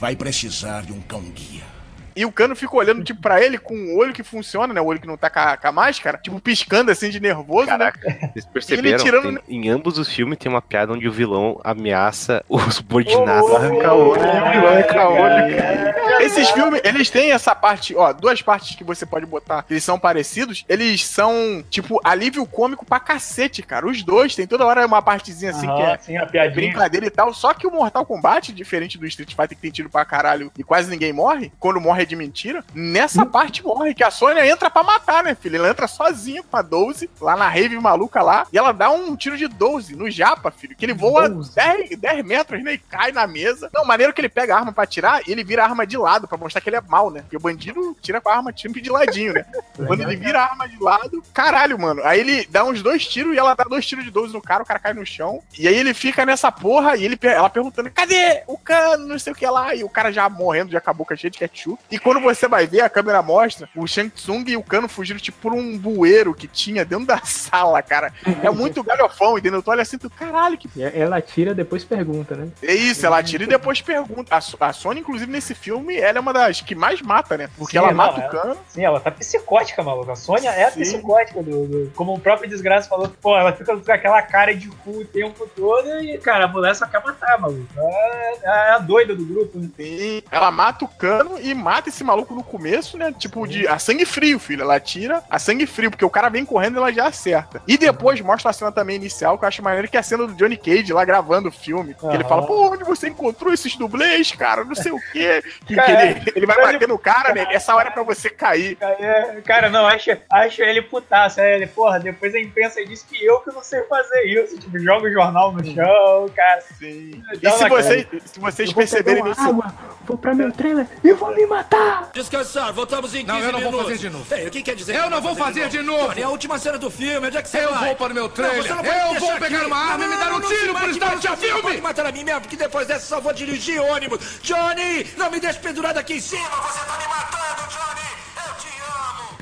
Vai precisar de um cão-guia. E o Cano fica olhando, tipo, pra ele com o olho que funciona, né? O olho que não tá com a, com a máscara, tipo, piscando assim de nervoso, Caraca, né? Vocês perceberam? tirando- Tem- em ambos os filmes tem uma piada onde o vilão ameaça [laughs] os subordinados. Arranca o olho, o vilão arranca o olho. Esses filmes, eles têm essa parte, ó, duas partes que você pode botar, eles são parecidos, eles são, tipo, alívio cômico pra cacete, cara. Os dois, tem toda hora uma partezinha assim que é sim, a piadinha. brincadeira e tal. Só que o Mortal Kombat, diferente do Street Fighter que tem tiro pra caralho e quase ninguém morre, quando morre é de mentira, nessa parte morre, que a Sônia entra pra matar, né, filho? Ela entra sozinha com a 12, lá na rave maluca lá, e ela dá um tiro de 12 no Japa, filho, que ele voa 10, 10 metros, né, e cai na mesa. Não, maneiro que ele pega a arma pra atirar e ele vira a arma de lado, pra mostrar que ele é mal, né? Porque o bandido tira com a arma sempre de ladinho, né? [laughs] Quando ele vira a arma de lado, caralho, mano. Aí ele dá uns dois tiros e ela dá dois tiros de 12 no cara, o cara cai no chão. E aí ele fica nessa porra e ele, ela perguntando: cadê o cano? Não sei o que lá. E o cara já morrendo, já acabou com a cheia de ketchup. E quando você vai ver, a câmera mostra o Shang Tsung e o cano fugindo tipo por um bueiro que tinha dentro da [laughs] sala, cara. É muito galhofão, entendeu? Tu olha assim, tu, caralho, que E ela tira, depois pergunta, né? é isso, ela tira e depois pergunta. A, a Sony, inclusive, nesse filme, ela é uma das que mais mata, né? Porque Sim, ela mata ela- o cano. Sim, ela tá psicótica, maluco. A Sônia é a psicótica do, do- Como o próprio Desgraça falou, pô, ela fica com aquela cara de cu o tempo todo e, cara, a mulher só quer matar, maluco. É, é a doida do grupo, né? Sim, ela mata o cano e mata esse maluco no começo, né? Tipo, de a sangue frio, filho. Ela tira a sangue frio, porque o cara vem correndo e ela já acerta. E depois mostra a cena também inicial, que eu acho maneiro, que é a cena do Johnny Cage lá gravando o filme. Ele fala, pô, onde você encontrou esses dublês, cara? Não sei o quê. Que, [laughs] que ele, ele vai bater no cara, né? Essa hora é pra você cair. É, cara, não, acho, acho ele putaço. Aí ele, porra, depois a imprensa diz que eu que não sei fazer isso. Tipo, joga o jornal no chão, cara. Sim. E se, uma vocês, se vocês perceberem água, vou pra meu trailer e vou me matar! Descansar, voltamos em 15 Não, eu não vou minutos. fazer de novo. Ei, o que quer dizer? Eu que não vou fazer de novo. Tony, é a última cena do filme, onde é que você Eu vai? vou para o meu Não, trailer. você não Eu vou pegar aqui. uma arma e me dar um não tiro por estar não, no não filme. Pode matar a mim mesmo, porque depois dessa só vou dirigir ônibus. Johnny, não me deixe pendurado aqui em cima. Você tá me matando, Johnny. Eu te amo.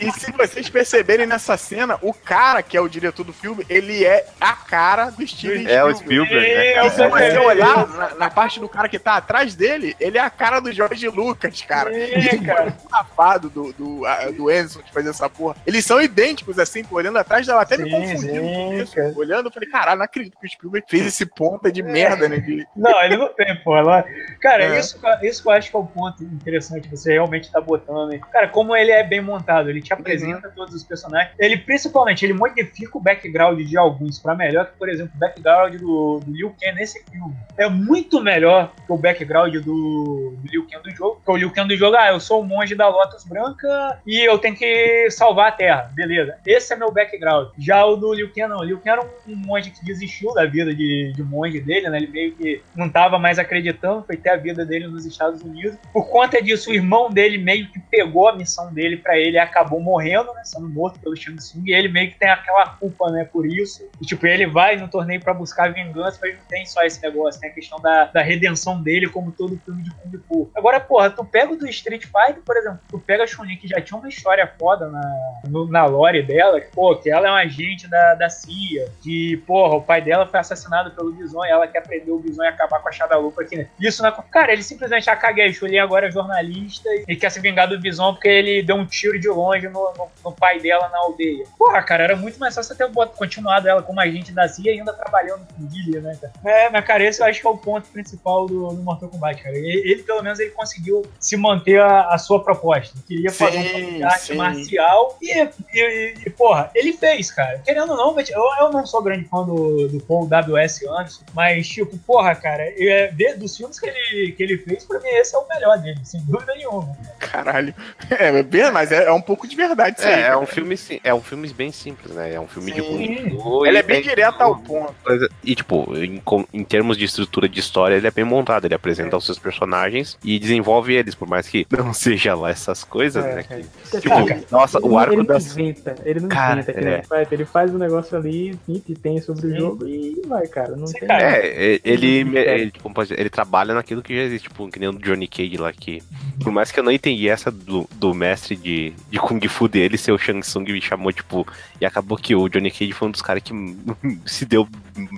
E se vocês perceberem nessa cena, o cara que é o diretor do filme, ele é a cara do Steven É o Spielberg. Spielberg, né? É, E se você olhar na, na parte do cara que tá atrás dele, ele é a cara do George Lucas, cara. É, cara. o safado do, do, a- do Enzo de fazer essa porra. Eles são idênticos, assim, olhando atrás dela. Até me Sim, confundi sim, com isso. cara. Olhando, eu falei, caralho, não acredito que o Spielberg fez esse ponta de merda, né? De... Não, ele não tem, pô. Ela... Cara, É. isso, isso que eu acho que é o ponto interessante, você realmente tá botando. hein? Cara, como ele é bem montado, ele te apresenta todos os personagens. Ele, principalmente, ele modifica o background de alguns pra melhor, que, por exemplo, o background do, do Liu Kang nesse filme é muito melhor que o background do, do Liu Kang do jogo. Porque o Liu Kang do jogo, ah, eu sou o monge da Lotus Branca e eu tenho que salvar a Terra. Beleza. Esse é meu background. Já o do Liu Kang, não. O Liu Kang era um, um monge que desistiu da vida de, de monge dele, né? Ele meio que não tava mais acreditando, foi ter a vida dele nos Estados Unidos. Por conta disso, o irmão dele meio que pegou a missão dele pra ele e acabou morrendo, né? Sendo morto pelo Shang Tsung. E ele meio que tem aquela culpa, né? Por isso. E, tipo, ele vai no torneio pra buscar vingança, mas não tem só esse negócio. Tem a questão da, da redenção dele, como todo filme de Kung Fu. Agora, porra, tu pega o do Street Fighter, por exemplo, tu pega a Chun-Li, que já tinha uma história foda na, no- na lore dela, que, pô, que ela é um agente da, da CIA, que, porra, o pai dela foi assassinado pelo Bison e ela quer prender o Bison e acabar com a Shadalupa aqui, né? Isso não é... Cara, ele simplesmente, ah, caguei, a Chun-Li agora é jornalista e quer se vingar do Bison porque ele deu um tiro de longe no, no- no pai dela na aldeia. Porra, cara, era muito mais fácil ter bot- continuado ela como agente da CIA e ainda trabalhando com Guilherme, né, cara? É, mas, cara, esse eu acho que é o ponto principal do, do Mortal Kombat, cara. Ele, ele, pelo menos, ele conseguiu se manter a, a sua proposta. Ele queria fazer um Sim, de arte marcial e, e, e, porra, ele fez, cara. Querendo ou não, eu, eu não sou grande fã do, do Paul W.S. Anderson, mas, tipo, porra, cara, é, de- dos filmes que ele, que ele fez, pra mim, esse é o melhor dele, sem dúvida nenhuma. Caralho. É, bem, mas é, é um pouco de verdade isso aí. É, é cara. um filme sim- é um filme bem simples, né? É um filme de Sim. Kung Fu Ele e é bem direto ao ponto. coisa- E, tipo, em, em termos de estrutura de história, ele é bem montado. Ele apresenta os seus personagens e desenvolve eles, por mais que não [laughs] seja lá essas coisas, É, né? é. que- tipo, nossa, o Ele- arco ele das. não inventa, ele não Cara, inventa que é. nem o Fighter, ele faz o negócio ali, que tem sobre o jogo e vai, cara. Não tem É, é, ele, ele, dizer, ele trabalha naquilo que já existe, tipo, que nem o Johnny Cage lá, que por mais que eu não entendi essa do, do mestre de, de Kung Fu dele, seu Shang Tsung me chamou, tipo, e acabou que o Johnny Cage foi um dos caras que [laughs] se deu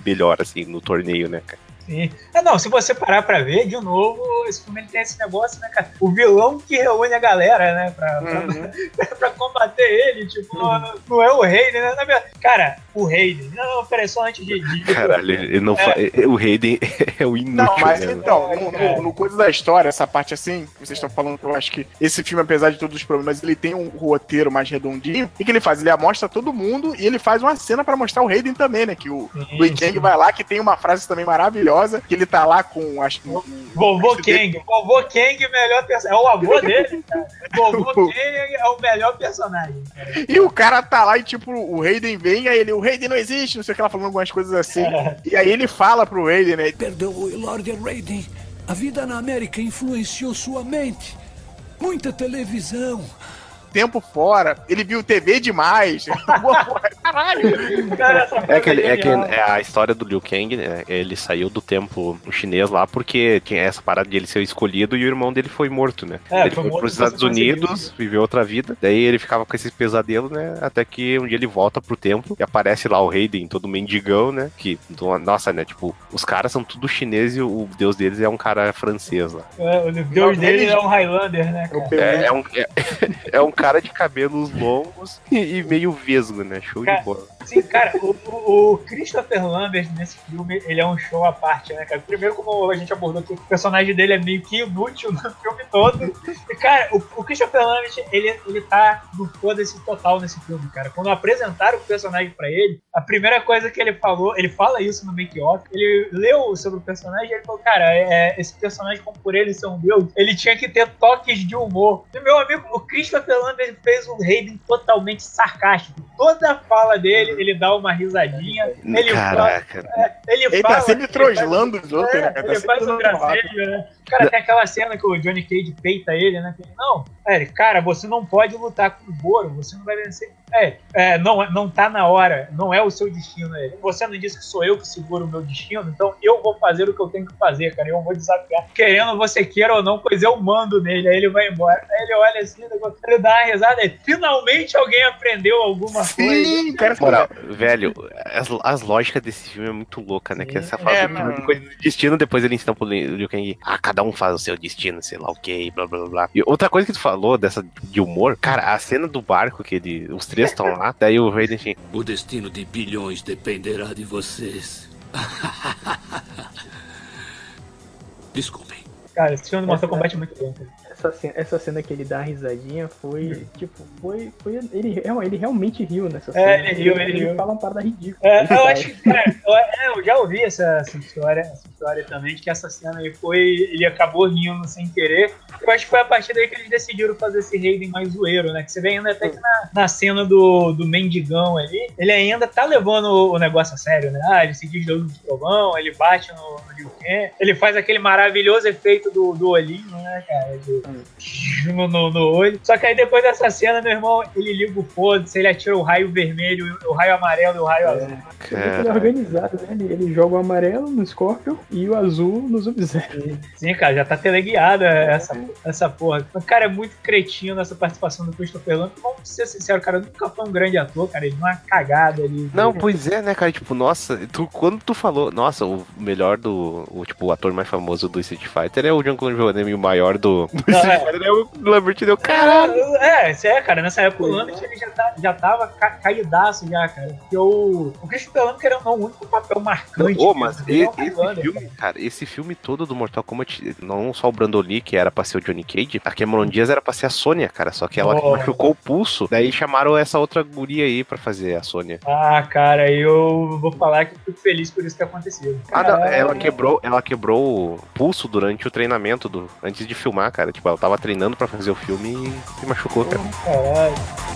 melhor, assim, no torneio, né, cara? Sim. Ah, não, se você parar pra ver, de novo, esse filme ele tem esse negócio, né, cara? O vilão que reúne a galera, né, pra, Uhum. pra, [laughs] pra combater ele, tipo, não, não é o rei, né? Cara, o rei, não, não, peraí, só antes de. de- Caralho, ele não É. fa... O Hayden [laughs] é o inútil. Não, mas né? então, no, no- no coisa da história, essa parte assim, que vocês estão falando, que eu acho que esse filme, apesar de todos os problemas, ele tem um roteiro mais redondinho. O que, ele faz? Ele amostra todo mundo e ele faz uma cena pra mostrar o Hayden também, né? Que o Louis Kang vai lá, que tem uma frase também maravilhosa, que ele tá lá com, acho que... Vovô Kang, Vovô Kang, melhor personagem. É o avô dele, cara. Vovô Kang é o melhor personagem. cara. E o cara tá lá e, tipo, o Hayden vem, aí ele, o Hayden não existe, não sei o que, ela falando algumas coisas assim. E aí ele fala pro Hayden, né? Perdoe, Lord Raiden. A vida na América influenciou sua mente. Muita televisão. Tempo fora, ele viu TV demais. [laughs] Caralho! Cara, essa É, que, ele- é, que genial. é a história do Liu Kang, né? Ele saiu do tempo chinês lá porque tinha essa parada de ele ser escolhido e o irmão dele foi morto, né? É, ele foi foi morto pros por Estados Unidos, viveu outra vida. Daí ele ficava com esses pesadelos, né? Até que um dia ele volta pro templo e aparece lá o Raiden, todo mendigão, né? Que, nossa, né? Tipo, os caras são tudo chineses e o deus deles é um cara francês lá. É, o deus dele é um Highlander, né, cara? É, é um, é, [laughs] é um cara de cabelos longos e, e meio vesgo, né? Show Cara, de bola. Sim, cara, o, o- Christopher Lambert nesse filme, ele é um show à parte, né, cara? Primeiro, como a gente abordou aqui, o personagem dele é meio que inútil [laughs] no filme todo. E, cara, o, o Christopher Lambert, ele, ele tá no foda-se total nesse filme, cara. Quando apresentaram o personagem pra ele, a primeira coisa que ele falou, ele fala isso no make-off, ele leu sobre o personagem e ele falou, cara, é, esse personagem, como por ele ser um deus, ele tinha que ter toques de humor. E, meu amigo, o Christopher Lambert fez um Raiden totalmente sarcástico. Toda a fala dele, ele dá uma risadinha. Ele Caraca. Fala, ele, Ele fala, tá sempre troslando os outros, é, né, cara? Tá Ele faz um gracejo, né? Cara, tem aquela cena que o Johnny Cage peita ele, né? Ele, não, é, cara, você não pode lutar com o Goro, você não vai vencer. É, é não, não tá na hora, não é o seu destino. Ele, você não disse que sou eu que seguro o meu destino, então eu vou fazer o que eu tenho que fazer, cara. Eu vou desafiar, querendo você queira ou não, pois eu mando nele. Aí ele vai embora. Aí ele olha assim, ele dá uma risada. Aí, finalmente alguém aprendeu alguma coisa. Sim, cara. Moral, velho, as, as lógicas desse filme é muito louca, né? Que essa fala É, mano. coisa do destino, depois ele ensina pro Liu Kang, ah, cada um faz o seu destino, sei lá o que, blá blá blá. E outra coisa que tu falou dessa de humor, cara, a cena do barco que ele, os três estão lá, [laughs] daí o Raiden assim, O destino de bilhões dependerá de vocês. [laughs] Desculpem. Cara, esse filme do Mortal Kombat é muito bom. cara. Essa cena, essa cena que ele dá a risadinha foi, tipo, foi. foi ele, real- ele realmente riu nessa cena. É, ele riu, ele riu. fala uma parada ridícula. É, Ele eu acho que, cara, eu, é, eu já ouvi essa, essa história, essa história também, de que essa cena aí foi. Ele acabou rindo sem querer. Eu acho que foi a partir daí que eles decidiram fazer esse Raiden mais zoeiro, né? Que você vê ainda até que na, na cena do, do mendigão ali, ele ainda tá levando o, o negócio a sério, né? Ah, ele se diz do trovão, ele bate no, no Liu Kang, ele faz aquele maravilhoso efeito do, do olhinho, né, cara? De- no, no, no olho. Só que aí depois dessa cena, meu irmão, ele liga o foda-se, ele atira o raio vermelho, o raio amarelo e o raio azul. Vê que ele é organizado, né? Ele, ele joga o amarelo no Scorpion e o azul no Sub-Zero. Sim, cara, já tá teleguiada essa, essa porra. Mas, cara, é muito cretino essa participação do Christopher Lambert. Vamos ser sinceros, cara, nunca foi um grande ator, cara. Ele não é uma cagada ali. Não, pois é, né, cara? Tipo, nossa, tu, quando tu falou, nossa, o melhor do. O, tipo, o ator mais famoso do Street Fighter é o Jean-Claude Van Damme, e o maior do, do Não, É. É o Lambert, deu caralho. É, isso é, cara. Nessa época o Lambert ele já, tá, já tava ca caídaço já, cara. Porque o, o Christopher Lambert, ou não, o único papel marcante. Ô, mas dele é esse filme, cara, esse filme todo do Mortal Kombat, não só o Brandon Lee, que era pra ser o Johnny Cage, a Cameron Diaz era pra ser a Sônia, cara, só que ela Oh. machucou o pulso, daí chamaram essa outra guria aí pra fazer a Sônia. Ah, cara, eu vou falar que fico feliz por isso ter acontecido. Ah, não, ela quebrou, ela quebrou o pulso durante o treinamento do antes de filmar, cara. Tipo, tava treinando pra fazer o filme e se machucou, cara. Caralho.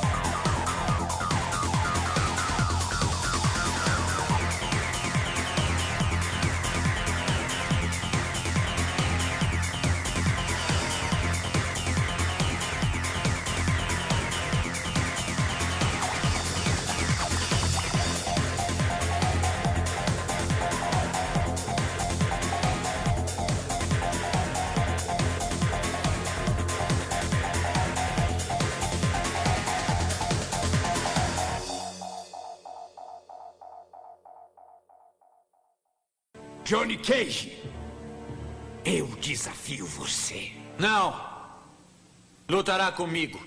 Lutará comigo.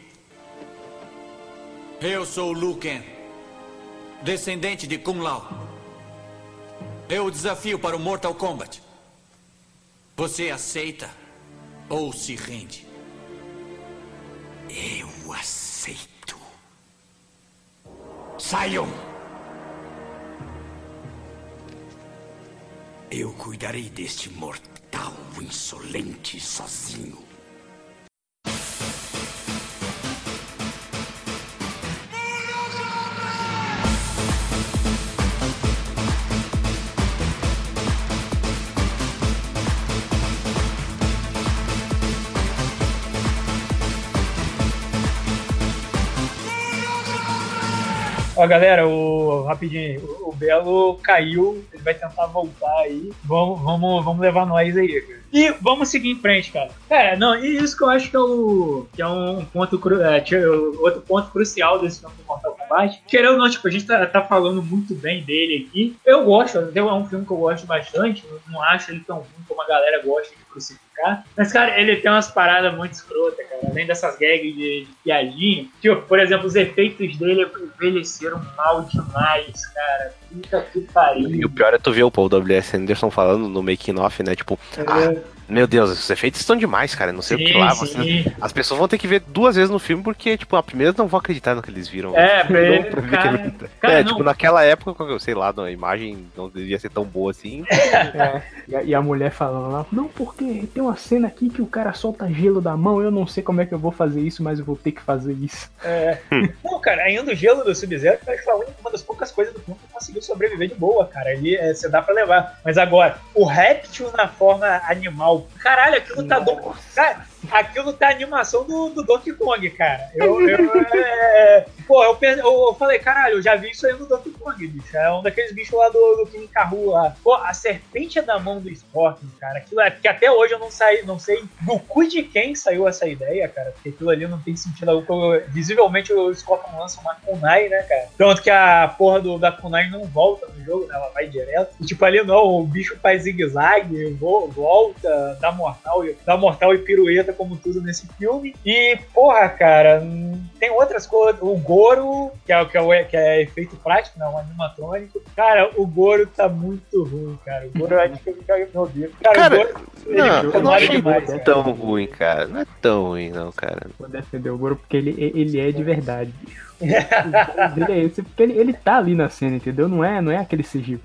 Eu sou Liu Kang, descendente de Kung Lao. Eu o desafio para o Mortal Kombat. Você aceita ou se rende? Eu aceito. Saiam! Eu cuidarei deste mortal insolente sozinho. Ó, galera, o rapidinho, o, o Belo caiu, ele vai tentar voltar aí. Vamos, vamos, vamos levar nós aí, cara. E vamos seguir em frente, cara. É, não, e isso que eu acho que é, o, que é um ponto, cru- é, outro ponto crucial desse filme do Mortal Kombat. Querendo ou não, tipo, a gente tá, tá falando muito bem dele aqui. Eu gosto, é um filme que eu gosto bastante. eu Não acho ele tão ruim como a galera gosta de crucificar. Mas, cara, ele tem umas paradas muito escrotas, cara. Além dessas gags de, de piadinha. Tipo, por exemplo, os efeitos dele envelheceram mal demais, cara. Puta que pariu. E o pior é tu ver o Paul W.S. Anderson falando no making off, né? Tipo, ah, meu Deus, os efeitos estão demais, cara. Não sei o que Sim, lá. sim. vocês- as pessoas vão ter que ver duas vezes no filme, porque, tipo, a primeira não vão acreditar no que eles viram. É, pra Não ele, pra ver cara- cara, é, não. tipo, naquela época, eu sei lá, a imagem não devia ser tão boa assim. [laughs] É, e, a, e a mulher falando lá, não, porque tem uma cena aqui que o cara solta gelo da mão, eu não sei como é que eu vou fazer isso, mas eu vou ter que fazer isso. É. [laughs] Não, cara, ainda o gelo do Sub-Zero, acho que foi uma das poucas coisas do filme que conseguiu sobreviver de boa, cara. Ele é, você dá pra levar. Mas agora, o réptil na forma animal, caralho, aquilo tá. Do... Cara, aquilo tá a animação do, do Donkey Kong, cara. Eu, eu, é, Pô, eu, eu falei, caralho, eu já vi isso aí no Donkey Kong, bicho. É um daqueles bichos lá do, do King Kahu lá. Pô, a serpente é da mão do Scorpion, cara. Aquilo é. Que até hoje eu não, saí, não sei do cu de quem saiu essa ideia, cara. Porque aquilo ali não tem sentido algum. Visivelmente o Scorpion lança uma kunai, né, cara? Tanto que a porra do, da kunai não volta no jogo, né? Ela vai direto. E tipo, ali não, o bicho faz zigue-zague, vo- volta, dá mortal, dá mortal e pirueta, como tudo nesse filme. E, porra, cara, tem outras coisas. O Goro, que é, que é, o- que é efeito prático, né? Um animatrônico. Cara, o Goro tá muito ruim, cara. O Goro, eu acho que ele caga meu Deus. Cara, Cara, o Goro, ele Não, eu não achei demais, cara. tão ruim, cara. Não é tão ruim, não, cara. Vou defender o Goro porque ele, ele é de verdade, bicho. [laughs] O Goro dele é esse, porque ele, ele tá ali na cena, entendeu? Não é, não é aquele CG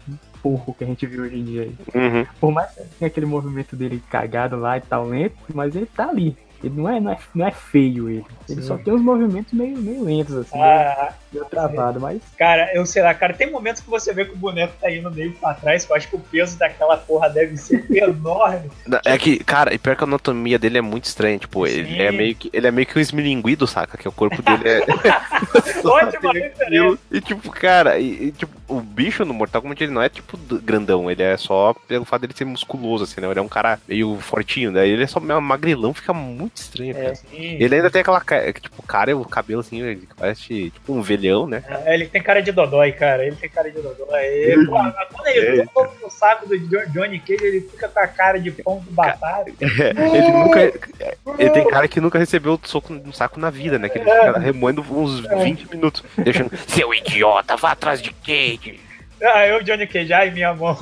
porco que a gente viu hoje em dia. aí. Uhum. Por mais que tenha aquele movimento dele cagado lá e tal, lento, mas ele tá ali. Ele não é, não é, não é feio ele. Ele Sim. só tem uns movimentos meio, meio lentos, assim, Ah, meio, meio travado, mas. Cara, eu sei lá, cara, tem momentos que você vê que o boneco tá indo meio pra trás, que eu acho que o peso daquela porra deve ser [laughs] enorme. É que, cara, e pior que a anatomia dele é muito estranha. Tipo, ele Sim. é meio que ele é meio que um esmilinguido, saca? Que o corpo dele é. [laughs] [laughs] Ótima referência. E tipo, cara, e, e, tipo, o bicho no Mortal Kombat ele não é tipo grandão, ele é só pelo fato dele ser musculoso, assim, né? Ele é um cara meio fortinho, né? Ele é só meio magrelão, fica muito estranho, cara. Sim. Ele ainda tem aquela ca- tipo, cara, o cabelo assim, ele parece tipo um velhão, né? É, ele tem cara de Dodói, cara. Ele tem cara de Dodói. E, pô, quando ele É. toma no saco do Jo- Johnny Cage, ele fica com a cara de pão de batata. [laughs] ele nunca. Ele tem cara que nunca recebeu soco no saco na vida, né? Que ele fica remoendo uns 20 minutos, deixando. Seu idiota, vá atrás de Cage. Ah, eu, Johnny Cage, ai, minha mão.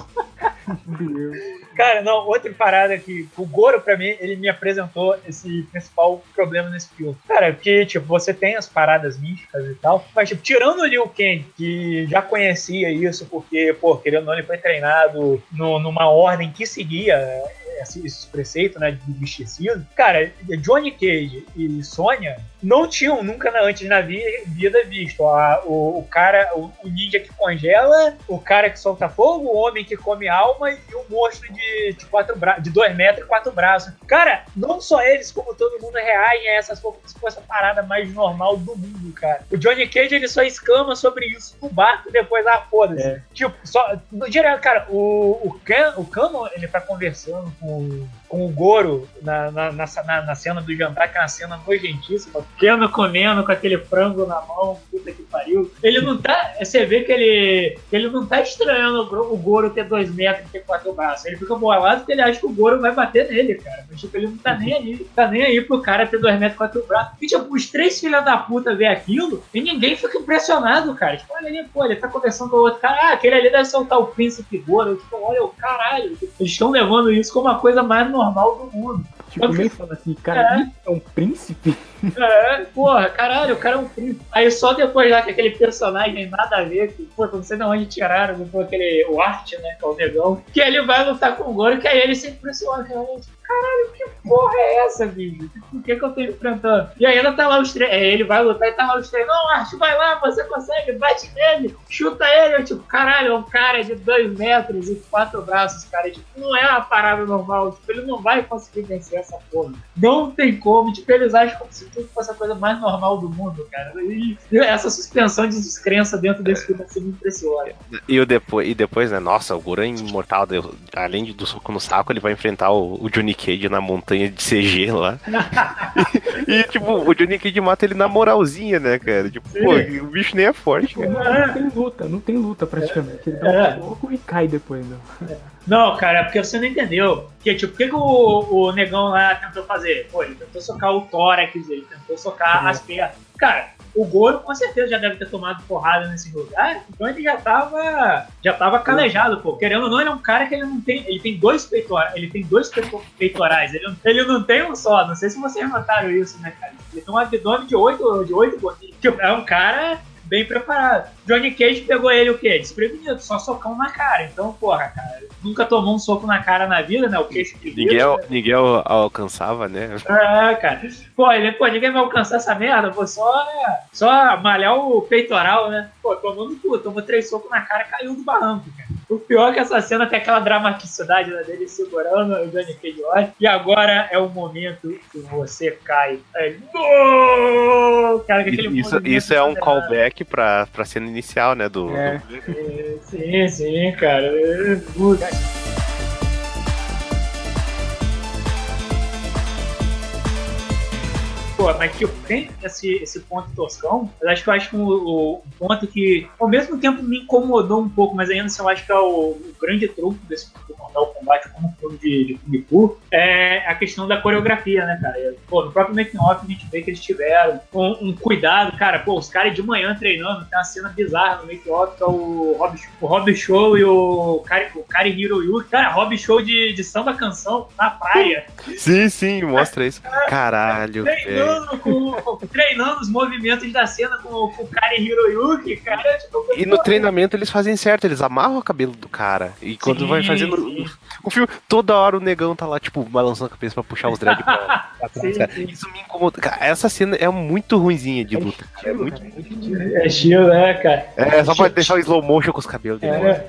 Cara, não, outra parada que o Goro, pra mim, ele me apresentou esse principal problema nesse filme. Cara, porque, tipo, você tem as paradas místicas e tal, mas, tipo, tirando o Liu Kang, que já conhecia isso, porque, pô, querendo ou não, ele foi treinado no- numa ordem que seguia esse, esse preceito, né, de misticismo. Cara, Johnny Cage e Sonya não tinham nunca antes na vi- vida visto a- o, o cara, o, o ninja que congela, o cara que solta fogo, o homem que come alma e o monstro de, de, quatro bra de dois metros e quatro braços. Cara, não só eles, como todo mundo reagem a essas como se fosse a parada mais normal do mundo, cara. O Johnny Cage ele só exclama sobre isso no barco e depois, ah, foda-se. Tipo, só. No direto, cara, o, o, Can, o Cano, ele tá conversando com, com o Goro na, na, na, na, na cena do jantar, que é uma cena nojentíssima. Keno comendo com aquele frango na mão, puta que pariu. Ele não tá. Você vê que ele, ele não tá estranhando o, o Goro ter dois metros e ter quatro braços. Ele fica bolado porque ele acha que o Goro vai bater nele, cara. Mas tipo, ele não tá nem aí. Tá nem aí pro cara ter dois metros e quatro braços. E tipo, os três filhos da puta vê aquilo e ninguém fica impressionado, cara. Tipo, olha ali, pô, ele tá conversando com o outro cara. Ah, aquele ali deve soltar o príncipe Goro. Tipo, olha o caralho. Eles estão levando isso como a coisa mais normal do mundo. Tipo, meio fala assim, cara, é. é um príncipe? É, porra, caralho, o cara é um príncipe. Aí só depois lá que aquele personagem nada a ver, que, pô, não sei de onde tiraram, depois aquele, o Art, né, que é o negão, que ele vai lutar com o Goro, que aí ele se impressiona, caralho, que porra é essa, bicho? Por que, que eu tô enfrentando? E ainda tá lá os três. É, ele vai lutar e tá lá os três. Não, Art, vai lá, você consegue, bate nele, chuta ele. Eu, tipo, caralho, é um cara de dois metros e quatro braços, cara. Tipo, não é uma parada normal. Tipo, ele não vai conseguir vencer essa porra. Não tem como. Tipo, eles acham como se tudo fosse a coisa mais normal do mundo, cara. E essa suspensão de descrença dentro desse filme assim me impressiona. E, o depois, e depois, né? Nossa, o Goran imortal, além do soco no saco, ele vai enfrentar o, o Johnny Cage na montanha de CG lá. [laughs] e, e, tipo, o Johnny Cage mata ele na moralzinha, né, cara? Tipo, Sim. pô, o bicho nem é forte, cara. Não, tem luta, não tem luta praticamente. Ele dá é. um soco e cai depois, não. Não, cara, é porque você não entendeu. Que, tipo, o que, que o, o negão lá tentou fazer? Pô, ele tentou socar o tórax, ele tentou socar é. as pernas. Cara, o Goro com certeza já deve ter tomado porrada nesse lugar, então ele já tava, já tava calejado, pô. Querendo ou não, ele é um cara que ele não tem, ele tem dois peitorais, ele tem dois peitorais, ele, não, ele não tem um só, não sei se vocês notaram isso, né, cara? Ele tem um abdômen de oito, de oito bolinhos. Tipo, é um cara bem preparado. Johnny Cage pegou ele o quê? Desprevenido, só socão na cara. Então, porra, cara, nunca tomou um soco na cara na vida, né? O queixo de ninguém, né? ninguém alcançava, né? É, cara. Pô, ele, pô, ninguém vai alcançar essa merda, pô, só, só malhar o peitoral, né? Pô, tomando tudo, tomou três socos na cara caiu do barranco, cara. O pior é que essa cena tem aquela dramaticidade né, dele segurando o Johnny Cage. E agora é o momento que você cai. É, Cara, isso, isso é um callback pra, pra cena inicial, né? Do, é. do... É, sim, sim, cara. É, Mas tipo, tem esse, esse ponto toscão, mas acho que eu acho que o, o, ponto que ao mesmo tempo me incomodou um pouco, mas ainda assim eu acho que é o, o grande truque desse do Mortal Kombat como filme de, de Kung Fu é a questão da coreografia, né, cara? Pô, no próprio making off a gente vê que eles tiveram um, um, cuidado, cara, pô, os caras de manhã treinando, tem uma cena bizarra no make off que é o Rob, o Rob Show e o Kari, o Kari Hiroyuki, cara, Rob Show de, de samba canção na praia. Sim, sim, mostra isso. Caralho, treinando, com, treinando os movimentos da cena com, com o Kari Hiroyuki, cara. Tipo, e no treinamento eles fazem certo, eles amarram o cabelo do cara. E quando sim, vai fazendo sim. o filme, toda hora o negão tá lá, tipo, balançando a cabeça pra puxar os dread pra, [laughs] pra trás, cara. Isso me incomoda. Cara, essa cena é muito ruinzinha de é luta. É, estilo, é muito. É estilo, né, cara? É, só pode deixar o slow motion com os cabelos dele. É.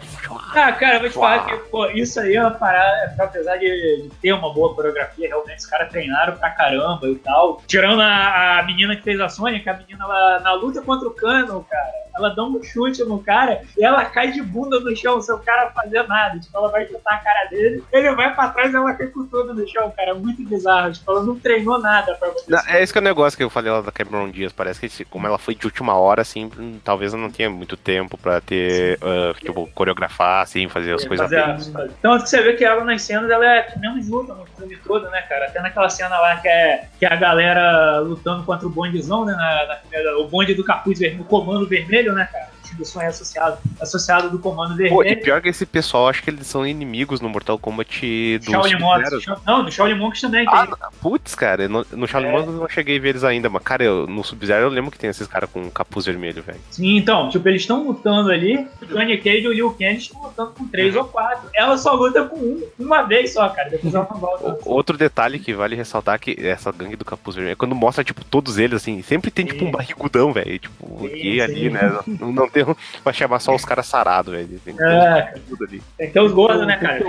Ah, cara, vou te falar que, pô, isso aí é uma parada, apesar de ter uma boa coreografia, realmente os caras treinaram pra caramba e tal. Tirando a, a menina que fez a Sônia, que a menina ela, na luta contra o Cano, cara, ela dá um chute no cara e ela cai de bunda no chão sem o cara fazer nada. Tipo, ela vai chutar a cara dele, ele vai pra trás e ela cai com tudo no chão, cara. Muito bizarro. Tipo, ela não treinou nada pra você. Não, é esse que é o negócio que eu falei lá da Cameron Dias. Parece que como ela foi de última hora, assim, talvez ela não tenha muito tempo pra ter, uh, tipo, coreografar, assim, fazer as é, coisas bem. Então, que você vê que ela nas cenas, ela é menos luta no filme todo, né, cara? Até naquela cena lá que é, que é a galera lutando contra o bondezão, né? Na, na, o bonde do capuz vermelho, o comando vermelho, né, cara? Do sonho associado, associado do Comando Vermelho. Pô, e pior que esse pessoal, acho que eles são inimigos no Mortal Kombat do Shaolin Monks. Não, no Shaolin Monks também. Ah, putz, cara, no, no Shaolin é. Monks eu não cheguei a ver eles ainda, mas, cara, eu, no Sub-Zero eu lembro que tem esses caras com capuz vermelho, velho. Sim, então, tipo, eles estão lutando ali, o Johnny Cage e o Liu Kang estão lutando com três ou quatro. Ela só luta com um, uma vez só, cara, depois ela não volta. Outro detalhe que vale ressaltar que essa gangue do capuz vermelho, é quando mostra, tipo, todos eles, assim, sempre tem, tipo, um barrigudão, velho, tipo, sim, sim. ali, né, não, não tem, vai chamar só os caras sarados, velho. Tem que ter é, tudo ali. Tem que ter os gordos, né, cara?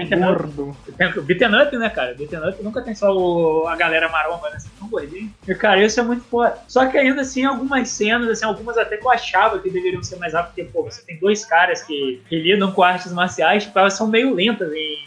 Beaten up, né, cara? Beaten up nunca tem só o, a galera maromba, né? tão gordinho. E, cara, isso é muito foda. Só que ainda assim, algumas cenas, assim, algumas até que eu achava que deveriam ser mais rápidas, porque, pô, você tem dois caras que, que lidam com artes marciais, tipo, elas são meio lentas em,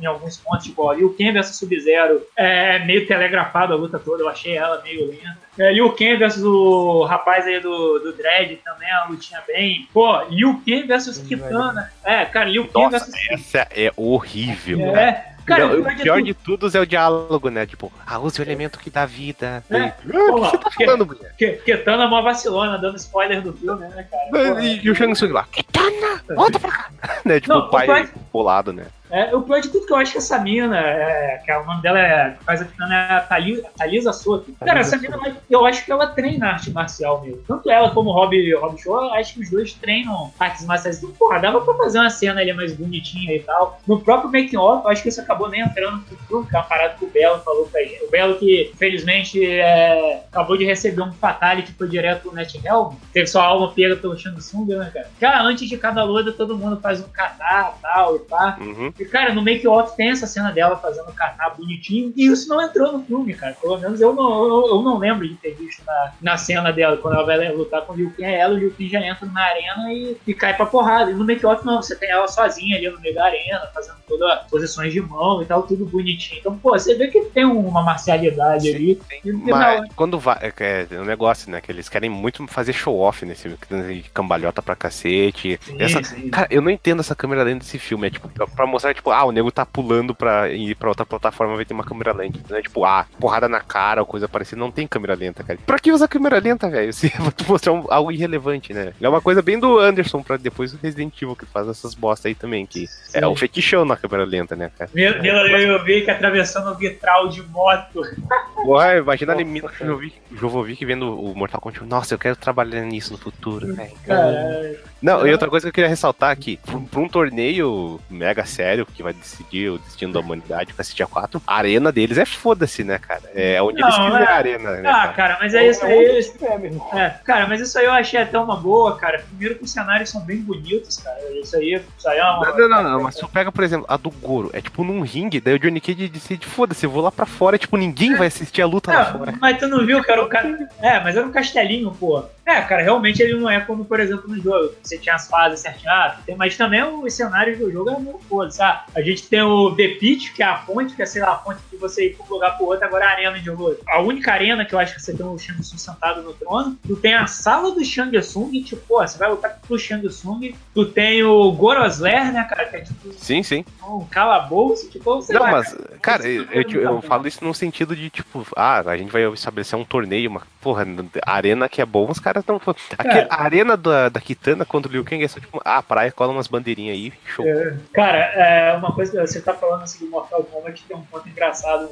em alguns pontos, tipo, ó, Liu Kang vs Sub-Zero é meio telegrafado a luta toda, eu achei ela meio lenta. É, Liu Kang versus o rapaz aí do, do Dread também, a lutinha bem. Pô, Liu Kang versus Kitana. É, cara, Liu Kang Nossa, versus. essa é horrível. É. Cara, Não, o pior de tudo- de todos é o diálogo, né? Tipo, ah, use o elemento que dá vida. É. E, ah, o que você tá falando, mulher? Que, Kitana é uma vacilona, dando spoiler do filme, né, cara? Pô, E, e o Shang Tsung lá, Kitana, volta pra cá. [laughs] né? Tipo, Não, o pai o pai- bolado, né? É, o pior de tudo que eu acho que essa mina, é, que é, o nome dela é, que faz a Kitana é a Thalisa, Thalisa Soto. Cara, essa mina, eu acho que ela treina arte marcial mesmo. Tanto ela como o Rob, Rob Shaw, eu acho que os dois treinam artes marciais. Então, porra, dava pra fazer uma cena ali mais bonitinha e tal. No próprio making off, eu acho que isso acabou nem entrando no filme, que é uma parada que o Belo falou pra gente. O Belo que, felizmente, é, acabou de receber um fatality que foi direto pro NetHelm. Teve sua alma pega pelo Shang Tsung, né, cara? Já antes de cada luta, todo mundo faz um kata e tal e pá. Uhum. E, cara, no make-off tem essa cena dela fazendo kata bonitinho, e isso não entrou no filme, cara. Pelo menos eu não, eu, eu não lembro de ter visto na, na cena dela, quando ela vai lutar com o Liu Kang, é ela, o Liu Kang já entra na arena e, e cai pra porrada. E no make-off não, você tem ela sozinha ali no meio da arena, fazendo todas as posições de mão e tal, tudo bonitinho. Então, pô, você vê que tem uma marcialidade ali. E, Mas não, quando vai. É, é um negócio, né? Que eles querem muito fazer show-off nesse cambalhota pra cacete. Sim, Essa- sim. Cara, eu não entendo essa câmera lenta desse filme. É tipo, pra mostrar, tipo, ah, o nego tá pulando pra ir pra outra plataforma, vai ter uma câmera lenta. Não é tipo, ah, porrada na cara ou coisa parecida. Não tem câmera lenta, cara. Pra que usar câmera lenta, velho? [laughs] Se eu te mostrar um- algo irrelevante, né? É uma coisa bem do Anderson pra depois o Resident Evil que faz essas bosta aí também. Que é o fetichão na câmera lenta, né, cara? Mila eu vi que atravessando o vitral de moto. Porra, imagina a Lemina Jovovic, Jovovic vendo o Mortal Kombat. Nossa, eu quero trabalhar nisso no futuro, velho. Caralho. Não, e outra coisa que eu queria ressaltar aqui, pra um- torneio mega sério que vai decidir o destino da humanidade com a City 4, a arena deles é foda-se, né, cara? É onde eles Não, quiserem é- a arena, né? Ah, cara? cara, mas é isso aí. É, cara, mas isso aí eu achei até uma boa, cara. Primeiro que os cenários são bem bonitos, cara. Isso aí, isso aí é uma. Não, não, não, não, mas se tu pega, por exemplo, a do Goro, é tipo num ringue, daí o Johnny Cage decide, foda-se, eu vou lá pra fora, tipo, ninguém vai assistir a luta lá Não, fora. mas tu não viu que era o cara. É, mas era um castelinho, pô. É, cara, realmente ele não é como, por exemplo, no jogo. Você tinha as fases certinho, ah, tem, mas também os cenários do jogo é muito foda, sabe? A gente tem o The Pit, que é a ponte, que é, sei lá, a ponte que você ir pra um lugar pro outro, agora é a arena de jogo. A única arena que eu acho que você tem o Shang Tsung sentado no trono. Tu tem a sala do Shang Tsung, tipo, pô, você vai lutar pro Shang Tsung. Tu tem o Gorosler, né, cara, que é tipo Sim, sim. um calabouço, tipo, sei Não, lá, mas, cara. cara, eu, eu, não eu falo isso no sentido de, tipo, ah, a gente vai estabelecer um torneio, uma porra, a arena que é bom, os caras estão. Cara. A arena da, da Kitana contra o Liu Kang é só tipo, ah, a praia cola umas bandeirinhas aí, show. É, Cara, é uma coisa que você tá falando assim do Mortal Kombat tem um ponto engraçado.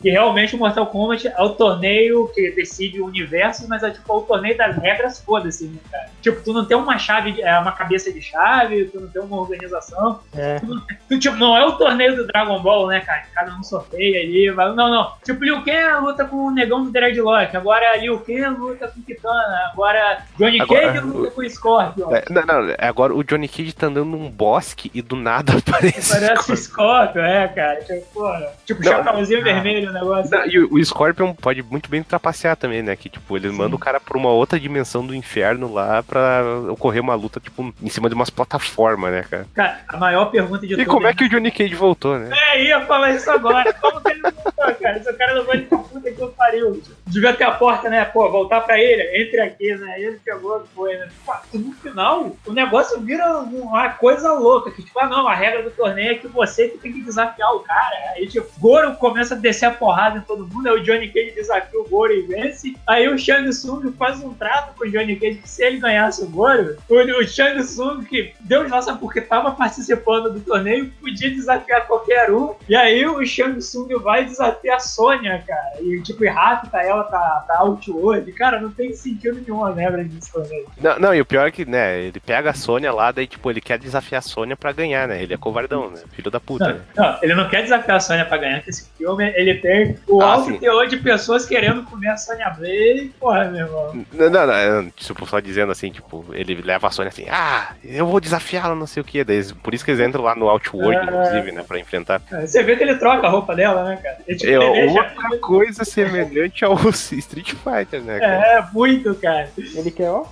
Que realmente o Mortal Kombat é o torneio que decide o universo, mas é tipo o torneio das regras, foda-se, né, cara? Tipo, tu não tem uma chave, é uma cabeça de chave, tu não tem uma organização. É. Tu, não- tu, tipo, não é o torneio do Dragon Ball, né, cara? Cada um sorteia ali, vai. Não, não. Tipo, Liu Kang luta com o negão do Dreadlock. Agora Liu Kang luta com Kitana. Agora Johnny Agora- Cage luta com o Scorpion. É, não, não, é agora o Johnny Cage tá andando num bosque e do nada [laughs] aparece. Parece Scorpion, é, cara. Tipo, porra, tipo Não, chapéuzinho ah. vermelho o negócio. Não, e o, o Scorpion pode muito bem trapacear também, né? Que, tipo, ele manda o cara pra uma outra dimensão do inferno lá pra ocorrer uma luta, tipo, em cima de umas plataformas, né, cara? Cara, a maior pergunta de E como é que o Johnny Cage voltou, né? É, ia falar isso agora. Como que ele não voltou, cara? Esse cara não vai de puta que eu pariu. Devia ter a porta, né? Pô, voltar pra ele, entre aqui, né? Ele pegou, foi, né? E no final, o negócio vira uma coisa louca. Que, tipo, ah, não, a regra do torneio é que você que tem que desafiar o cara. Aí, tipo, Goro começa a descer a porrada em todo mundo. Aí o Johnny Cage desafia o Goro e vence. Aí o Shang Tsung faz um trato com o Johnny Cage que se ele ganhasse o Goro, o, Shang Tsung, que Deus sabe porque tava participando do torneio, podia desafiar qualquer um. E aí o Shang Tsung vai desafiar a Sônia, cara. E tipo, e rapta ela pra, pra Outworld. Cara, não tem sentido nenhum a regra disso torneio. Não, não, e o pior é que, né, ele pega a Sônia lá, daí, tipo, ele quer desafiar a Sônia pra ganhar, né? Ele é covardão, né? Filho da puta, Não, né? não, ele não quer desafiar a Sônia pra ganhar, porque esse filme ele tem o Ah, alto sim. teor de pessoas querendo comer a Sônia Blade. Porra, meu irmão. Não, não, não, é, tipo, só dizendo assim, tipo, ele leva a Sônia assim, ah, eu vou desafiá-la, não sei o que. Daí, por isso que eles entram lá no Outworld, É. inclusive, né, pra enfrentar. Você vê que ele troca a roupa dela, né, cara? Ele, É outra coisa semelhante ao [laughs] Street Fighter, né? Cara? É, muito, cara. Ele quer, ó.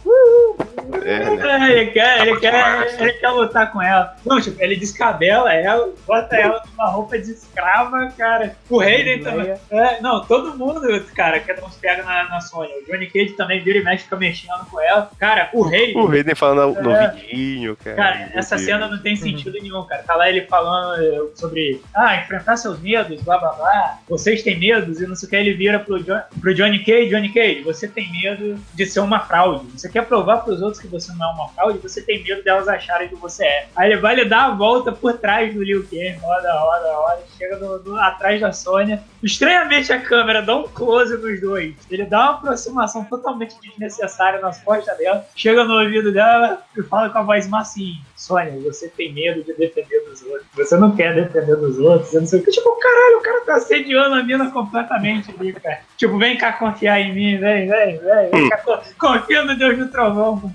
É, né? Ele quer, ele quer, ele quer lutar com ela. Não, tipo, ele descabela ela, bota ela numa roupa de escrava, cara. O Hayden também. É, não, todo mundo, cara, que não se pega na, na Sony. O Johnny Cage também vira e mexe, fica mexendo com ela. Cara, o Hayden. O Hayden falando no É. vidinho, cara. Cara, essa Deus. cena não tem sentido nenhum, cara. Tá lá ele falando eh, sobre, ah, enfrentar seus medos, blá blá blá. Vocês têm medos e não sei o que. Ele vira pro, jo pro Johnny Cage: Johnny Cage, você tem medo de ser uma fraude. Você quer provar pros outros que você não é uma fraude, você tem medo delas acharem que você é. Aí ele vai lhe dar a volta por trás do Liu Kang, roda, roda, roda, chega no, no- atrás da Sônia. Estranhamente a câmera dá um close nos dois. Ele dá uma aproximação totalmente desnecessária nas costas dela, chega no ouvido dela e fala com a voz massinha. Sônia, você tem medo de defender dos outros. Você não quer defender dos outros. Eu não sei o que. Tipo, caralho, o cara tá assediando a mina completamente ali, cara. Tipo, vem cá confiar em mim, vem, vem, vem. vem cá, co- confia no Deus do Trovão.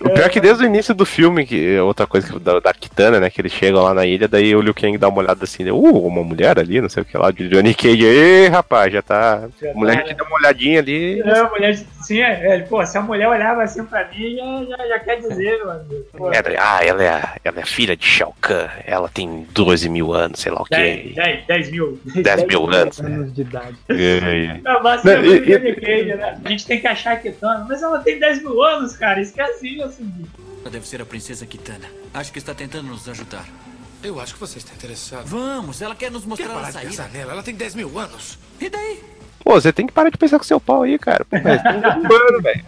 O pior é que desde o início do filme, que é outra coisa que, da, da Kitana, né? Que eles chegam lá na ilha, daí o Liu Kang dá uma olhada assim, né, uh, uma mulher ali, não sei o que lá, de Johnny Cage. Ê, rapaz, já tá. Já a mulher tá, já dá uma olhadinha ali. É, a mulher, sim, é, é, pô, se a mulher olhava assim pra mim, já, já, já quer dizer, mano. Ela, ah, ela é, a- ela é filha de Shao Kahn, ela tem 12 mil anos, sei lá o 10, que. 10, 10 mil. 10 mil anos, né? Anos de idade. É, A vacina Não, do e- Johnny Cage, né? A gente tem que achar que Kitana, mas ela tem 10 mil anos, cara. Esquece isso. Deve ser a princesa Kitana. Acho que está tentando nos ajudar. Eu acho que você está interessado. Vamos, ela quer nos Quer mostrar parar a de saída. pensar nela? Ela tem 10 mil anos. E daí? Pô, você tem que parar de pensar com seu pau aí, cara. Pô, mas tem um [laughs] velho.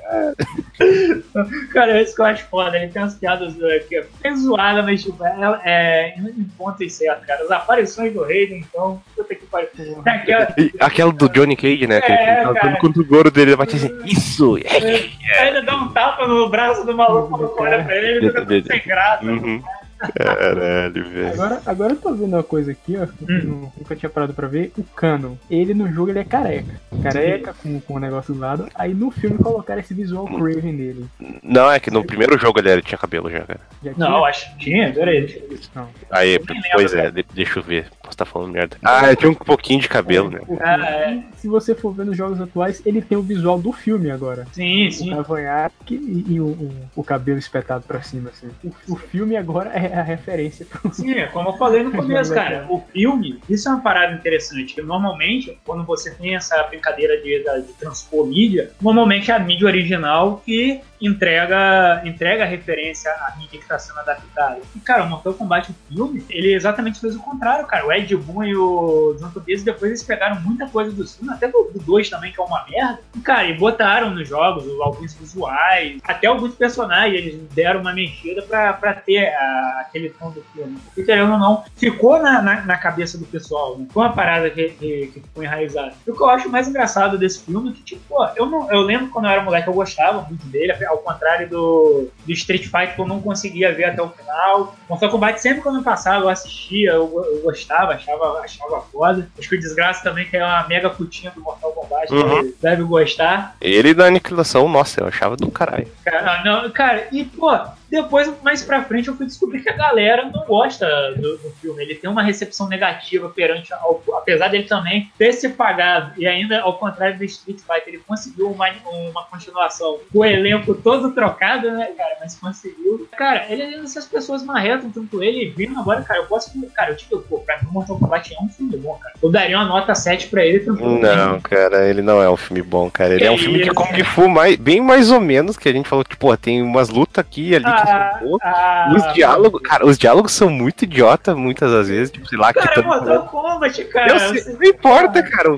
Cara, isso que eu acho foda. Ele tem umas piadas é, que é bem zoada, mas tipo, é, é em pontos certos, cara. As aparições do Raiden, então, puta que pariu. Tem [laughs] aquela, aquela do Johnny Cage, né? Que É, ele tá contra o Goro dele, ele bate assim, isso! É. ainda dá um tapa no braço do maluco quando olha pra ele, ele fica todo sem graça. Uhum. Caralho, velho. Agora, agora eu tô vendo uma coisa aqui, ó. que eu nu- Nunca tinha parado pra ver. O Canon. Ele no jogo ele é careca. Careca, com, com o negócio do lado. Aí no filme colocaram esse visual Craven nele. Não, é que no primeiro jogo ele era- tinha cabelo já, cara. Já Não, tinha? acho que tinha, peraí. deixa eu ver. Não. Aí, pois é, cara. de- deixa eu ver. Posso estar falando merda. Ah, tinha um pouquinho de cabelo, né? O- Ah, é. Se você for ver nos jogos atuais, ele tem o visual do filme agora. Sim, O sim. cavanhaque e, e o, o, o cabelo espetado pra cima, assim. O, o filme agora é a referência. Sim, é como eu falei no [laughs] começo, cara. O filme, isso é uma parada interessante. Que normalmente, quando você tem essa brincadeira de, da- de transpor mídia, normalmente é a mídia original que entrega, entrega a referência à mídia que está sendo adaptada. E, cara, o Mortal Kombat, o filme, ele exatamente fez o contrário, cara. O Ed Boon e o John Tobias, depois eles pegaram muita coisa do filme, até do 2 também, que é uma merda. E, cara, e botaram nos jogos alguns visuais, até alguns personagens, eles deram uma mexida pra, pra ter a- aquele tom do filme. Porque, querendo ou não, ficou na, na, na cabeça do pessoal, né? Foi uma parada que, que, que ficou enraizada. E o que eu acho mais engraçado desse filme é que, tipo, pô, eu, não, eu lembro quando eu era moleque, eu gostava muito dele, ao contrário do, do Street Fighter, que eu não conseguia ver até o final. Mortal Kombat, sempre quando eu passava, eu assistia, eu, eu gostava, achava, achava foda. Acho que o Desgraça também, que é uma mega putinha do Mortal Kombat, Uhum. deve, deve gostar. Ele da aniquilação, nossa, eu achava do caralho. Cara, não, cara, e pô, depois, mais pra frente, eu fui descobrir que a galera não gosta do, do filme. Ele tem uma recepção negativa perante, ao, apesar dele também ter se pagado, e ainda ao contrário do Street Fighter, ele conseguiu uma, uma continuação com o elenco todo trocado, né, cara? Mas conseguiu. Cara, ele é dessas pessoas marretam tanto ele e vindo agora, cara, eu posso. Cara, eu tipo, pô, pra mim, Mortal Kombat é um filme bom, cara. Eu daria uma nota 7 pra ele tranquilo. Não, cara, ele não é um filme bom, cara. Ele Que é um filme de isso, Kung Fu mais, bem mais ou menos, que a gente falou que, pô, tem umas lutas aqui ali que Ah, são boas. ah, Os diálogos, cara, os diálogos são muito idiota muitas das vezes, tipo, sei lá, Cara, é Kitano Mortal Kombat, cara. Eu sei, não importa, cara.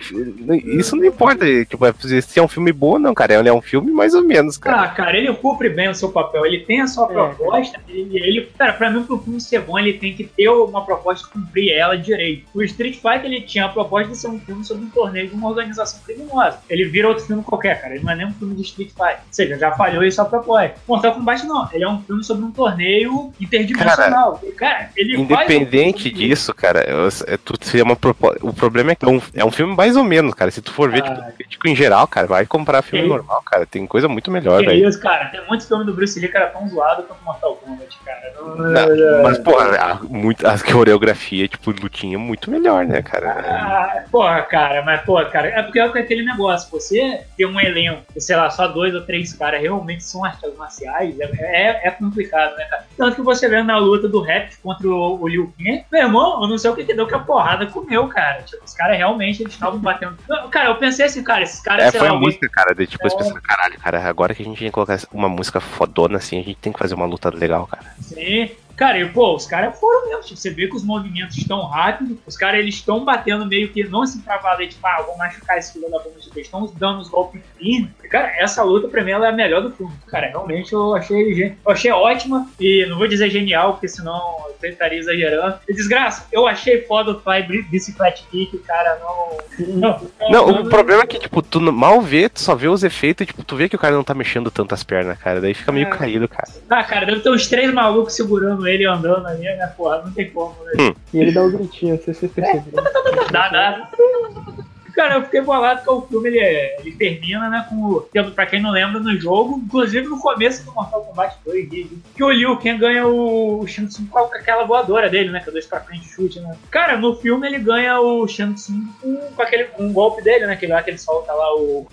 Isso não importa. Tipo, é- se é um filme bom ou não, cara. Ele é um filme mais ou menos, cara. Ah, cara, ele cumpre bem o seu papel. Ele tem a sua proposta. Ele, ele, cara, pra mim, pro filme ser bom, ele tem que ter uma proposta e cumprir ela direito. O Street Fighter, ele tinha a proposta de ser um filme sobre um torneio de uma organização criminosa. Ele vira outro filme qualquer, cara. Ele não é nem um filme de Street Fighter. Ou seja, já falhou isso a proposta. Mortal Kombat não. Ele é um filme sobre um torneio interdimensional. Cara, cara ele Independente um disso, cara, é, tu seria uma. O problema é que é um, é um filme mais ou menos, cara. Se tu for ver, ah, tipo, tipo, em geral, cara, vai comprar filme normal, cara. Tem coisa muito melhor, velho. isso, cara. Tem muitos filmes do Bruce Lee que era tão zoado quanto Mortal Kombat, cara. Não, não, mas, porra, a, muito, a coreografia, tipo, lutinha é muito melhor, né, cara? Ah, porra, cara, mas, porra, cara, é porque é aquele negócio. Você tem um elenco, sei lá, só dois ou três caras realmente são artes marciais, é, é, é, complicado, né, cara? Tanto que você vê na luta do Rap contra o, o Liu Kang, meu irmão, eu não sei o que, que deu que a porrada comeu, cara. Tipo, os caras realmente eles estavam batendo. Cara, eu pensei assim, cara, esses caras. É, foi lá, a música, cara, de, tipo, é... pensando, caralho, cara, agora que a gente tem que colocar uma música fodona assim, a gente tem que fazer uma luta legal, cara. Sim. Cara, e, pô, os caras foram mesmo. Tipo, você vê que os movimentos estão rápidos, os caras eles estão batendo meio que não assim travado, tipo, ah, vou machucar esse filho da bomba de estão dando os golpes firmes. Cara, essa luta pra mim ela é a melhor do filme. Cara, realmente eu achei, eu achei ótima e não vou dizer genial, porque senão eu estaria exagerando. E desgraça, eu achei foda o Fly Bicicleta Kick, cara, não. Não, não, não o problema é que, tipo, tu mal vê, tu só vê os efeitos, tipo, tu vê que o cara não tá mexendo tanto as pernas, cara. Daí fica meio é. caído, cara. Ah, cara, deve ter uns três malucos segurando ele andando ali, né, porra, não tem como, né? Hum. E ele dá o um gritinho, se você perceber. Dá, dá. Cara, eu fiquei bolado que o filme ele, ele termina, né, com o. Pra quem não lembra, no jogo, inclusive no começo do Mortal Kombat 2, que o Liu Kang ganha o, o Shang Tsung com aquela voadora dele, né, que é dois pra frente chute, né. Cara, no filme ele ganha o Shang Tsung com, com aquele um golpe dele, né, que lá que ele solta lá o.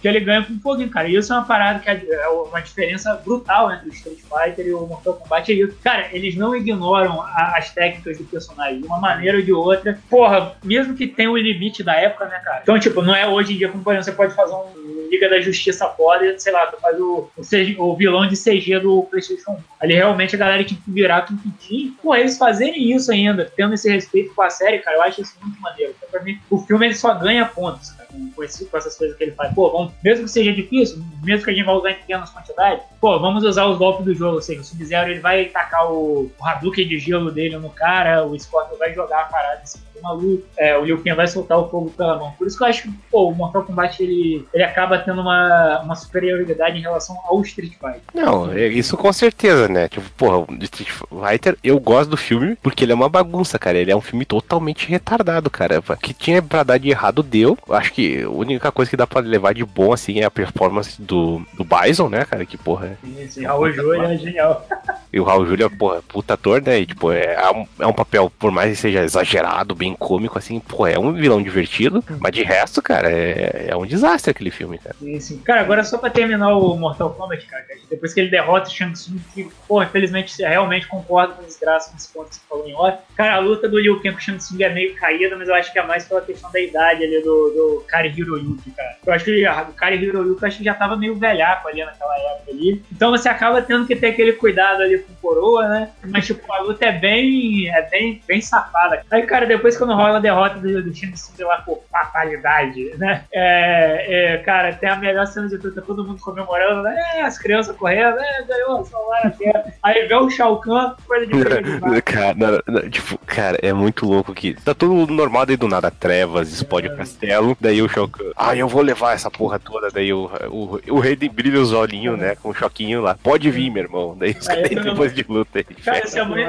Que ele ganha com foguinho, cara. E isso é uma parada que é, é uma diferença brutal entre o Street Fighter e o Mortal Kombat. E, cara, eles não ignoram as técnicas do personagem de uma maneira ou de outra. Porra, mesmo que tenha o limite da época, né, cara? Então, tipo, não é hoje em dia como, você pode fazer um Liga da Justiça foda, sei lá, tu faz o, o, o, vilão de CG do PlayStation 1. Ali realmente a galera tinha que virar com um Pô, eles fazerem isso ainda, tendo esse respeito com a série, cara, eu acho isso muito maneiro. Então, pra mim, o filme ele só ganha pontos, cara, com, esse, com essas coisas que ele faz. Pô, vamos, mesmo que seja difícil, mesmo que a gente vá usar em pequenas quantidades, pô, vamos usar os golpes do jogo. Ou o Sub-Zero ele vai tacar o, o Hadouken de gelo dele no cara, o Scorpion vai jogar a parada em cima maluco, é, o Liu Kang vai soltar o fogo pela mão. Por isso que eu acho que pô, o Mortal Kombat ele, ele acaba tendo uma, uma superioridade em relação ao Street Fighter. Não, é isso com certeza, né? Tipo, porra, o Street Fighter, eu gosto do filme porque ele é uma bagunça, cara. Ele é um filme totalmente retardado, cara. Que tinha pra dar de errado, deu. Acho que a única coisa que dá pra levar de bom, assim, é a performance do, do Bison, né, cara? Que, porra. É... Sim, sim, Raul Júlia é genial. E o Raul Júlia, porra, puta ator, né? E, tipo, é, é um, é um papel, por mais que seja exagerado, bem cômico, assim, pô, é um vilão divertido, mas de resto, cara, é, é um desastre aquele filme, cara. Sim, sim. Cara, agora só pra terminar o Mortal Kombat, cara, depois que ele derrota o Shang Tsung, que, pô, infelizmente, realmente concordo com os graças nesse ponto que você falou em off. Cara, a luta do Liu Kang com o Shang Tsung é meio caída, mas eu acho que é mais pela questão da idade ali do, do Kari Hiroyuki, cara. Eu acho que o Kari Hiroyuki acho que já tava meio velhaco ali naquela época ali. Então você acaba tendo que ter aquele cuidado ali com o coroa, né? Mas, tipo, a luta é bem, é bem, bem safada. Aí, cara, depois quando rola a derrota do, do Shang Tsung lá por fatalidade, né? É, é, cara, tem a melhor cena de tudo, tá todo mundo comemorando, né? É, as crianças correndo, é, ganhou, salvaram a terra. Aí vê o Shao Kahn, coisa de [laughs] cara, não, não, tipo, cara, é muito louco que tá tudo normal daí do nada, trevas, explode é. o castelo, daí o Shao Kahn, ah, eu vou levar essa porra toda, daí o, o, o rei brilha os olhinhos, né, com um choquinho lá, pode vir, meu irmão, daí os caras depois de luta aí. Cara, esse é muito...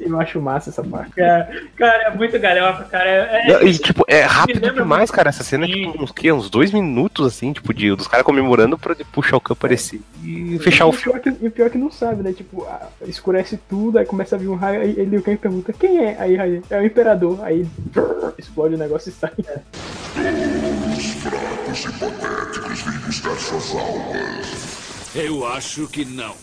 Eu acho massa essa parte. Cara, cara é muito galhofa, cara. É, é, e, tipo, é rápido demais, cara, essa cena, é, tipo, uns, que, uns dois minutos, assim, tipo, de, dos caras comemorando pra o Shao Kahn aparecer e fechar o filme. E o pior é que não sabe, né, tipo, escurece tudo, aí começa a vir um raio, aí ele o Kang pergunta, quem é? Aí, aí é o Imperador, aí [laughs] explode o negócio e sai. Os fracos e patéticos vêm buscar suas almas. Eu acho que não.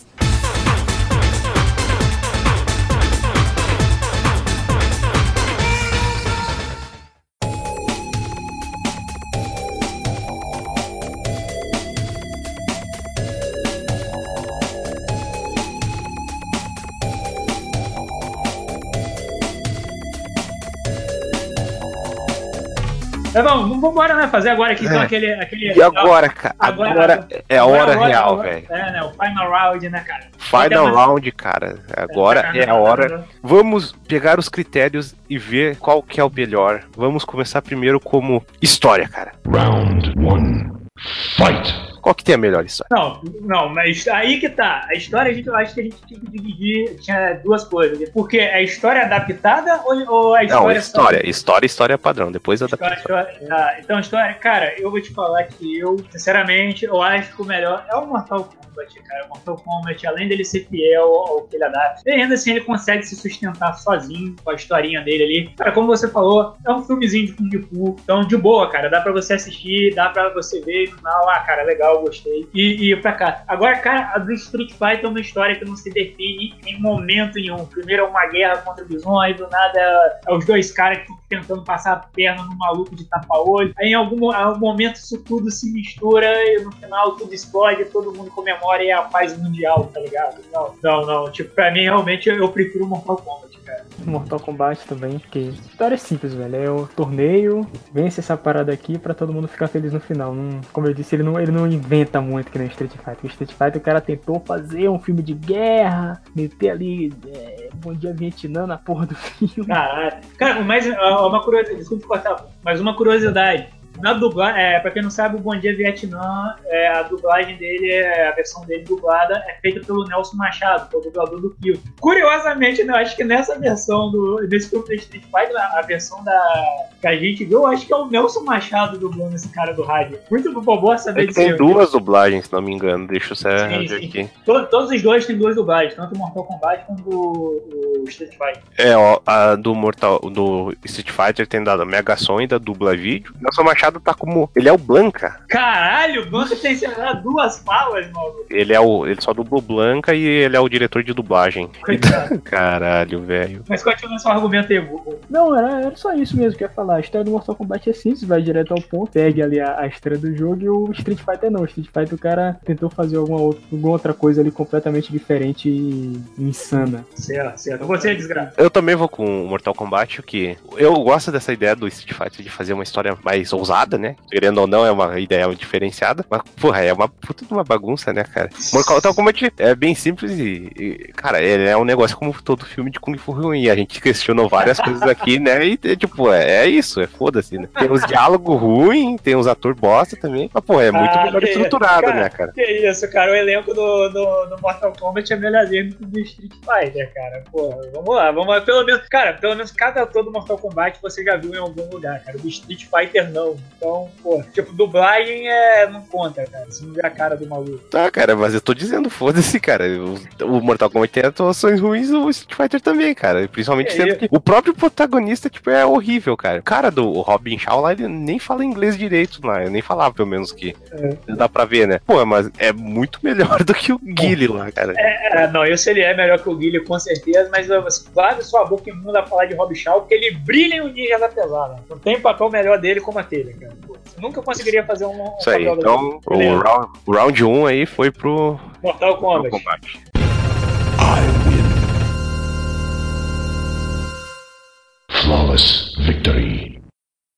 Mas vamos, vamos embora, né? Fazer agora aqui então é. aquele, aquele. E agora, cara? Agora, agora é a hora agora, real, velho. É, né? O final round, né, cara? Final round, cara. Agora é, é a hora. Vamos pegar os critérios e ver qual que é o melhor. Vamos começar primeiro como história, cara. Round 1. Fight! Qual que tem a melhor história? Não, não, mas aí que tá. A história, a gente, eu acho que a gente tinha que dividir. Tinha duas coisas. Porque é a história adaptada ou, ou a história. Não, história. Só... História, história padrão. Depois história, história. Ah, então, história. Cara, eu vou te falar que eu, sinceramente, eu acho que o melhor é o Mortal Kombat, cara. O Mortal Kombat, além dele ser fiel ao que ele adapta, ainda assim ele consegue se sustentar sozinho com a historinha dele ali. Cara, como você falou, é um filmezinho de Kung Fu. Então, de boa, cara. Dá pra você assistir, dá pra você ver no final. Ah, cara, legal, gostei. E, e pra cá. Agora, cara, a do Street Fighter é uma história que não se define em momento nenhum. Primeiro é uma guerra contra o Bison, aí do nada é os dois caras que ficam tentando passar a perna no maluco de tapa-olho. Aí em algum, algum momento isso tudo se mistura e no final tudo explode, todo mundo comemora e é a paz mundial, tá ligado? Não, não, não. Tipo, pra mim realmente eu prefiro Mortal Kombat, cara. Mortal Kombat também, porque a história é simples, velho. É o torneio, vence essa parada aqui pra todo mundo ficar feliz no final. Não, como eu disse, ele não, ele não inventa muito que nem Street Fighter. O Street Fighter o cara tentou fazer um filme de guerra, meter ali é, Bom Dia Vietnã na porra do filme. Caralho. Cara, mas uma curiosidade, desculpa cortar, mas uma curiosidade. Na dublagem, é, pra quem não sabe, o Bom Dia Vietnã, é, a dublagem dele, é, a versão dele dublada, é feita pelo Nelson Machado, que é o dublador do Kill. Curiosamente, né, eu acho que nessa versão do, desse filme do Street Fighter, a versão da, que a gente viu, eu acho que é o Nelson Machado dublando esse cara do rádio. Muito bom saber é disso. Tem duas dublagens, se não me engano, deixa eu saber aqui. Todos, todos os dois têm duas dublagens, tanto o Mortal Kombat quanto o, o Street Fighter. É, ó, a do Mortal, do Street Fighter tem dado a Mega Son da dubla vídeo. Nelson Machado Machado tá como. Ele é o Blanca. Caralho, o Blanca tem duas falas, mano. Ele é o. Ele só dublou Blanca e ele é o diretor de dublagem. Coitado. [laughs] Caralho, velho. Mas continua seu argumento aí, Não, era, era só isso mesmo que eu ia falar. A história do Mortal Kombat é simples, vai direto ao ponto, segue ali a, a história do jogo e o Street Fighter não. O Street Fighter o cara tentou fazer alguma outra, alguma outra coisa ali completamente diferente e insana. Certo, certo. Você é desgraça. Eu também vou com o Mortal Kombat, que eu gosto dessa ideia do Street Fighter de fazer uma história mais ousada né? Querendo ou não, é uma ideia diferenciada. Mas, porra, é uma puta de uma bagunça, né, cara? Mortal Kombat é bem simples e, e, cara, ele é um negócio como todo filme de Kung Fu ruim. A gente questionou várias coisas aqui, né? E, tipo, é, é isso, é foda-se, né? Tem uns diálogos ruins, tem uns atores bosta também. Mas, porra, é muito ah, melhor estruturado, cara, né, cara? Que isso, cara. O elenco do, do, do Mortal Kombat é melhorzinho do do Street Fighter, cara. Porra, vamos lá, vamos lá. Pelo menos, cara, pelo menos cada ator do Mortal Kombat você já viu em algum lugar, cara. Do Street Fighter, não. Então, pô, tipo, dublagem é. não conta, cara. Você não vê a cara do maluco. Tá, cara, mas eu tô dizendo, foda-se, cara. O, o, Mortal Kombat tem atuações ruins, o Street Fighter também, cara. Principalmente é, sendo que o próprio protagonista, tipo, é horrível, cara. O cara do Robin Shaw lá, ele nem fala inglês direito lá. Eu nem falava, pelo menos, que é. dá pra ver, né? Pô, mas é muito melhor [laughs] do que o Guile lá, cara. É, é, não, isso ele é melhor que o Guile, com certeza, mas você guarda sua boca imunda a falar de Robin Shaw, porque ele brilha em um Ninja da Pesada. Não tem papel melhor dele como aquele, cara. Pô nunca conseguiria fazer um. um Isso aí, então o round, o round 1 aí foi pro. Mortal Kombat. Mortal Kombat. Flawless Victory.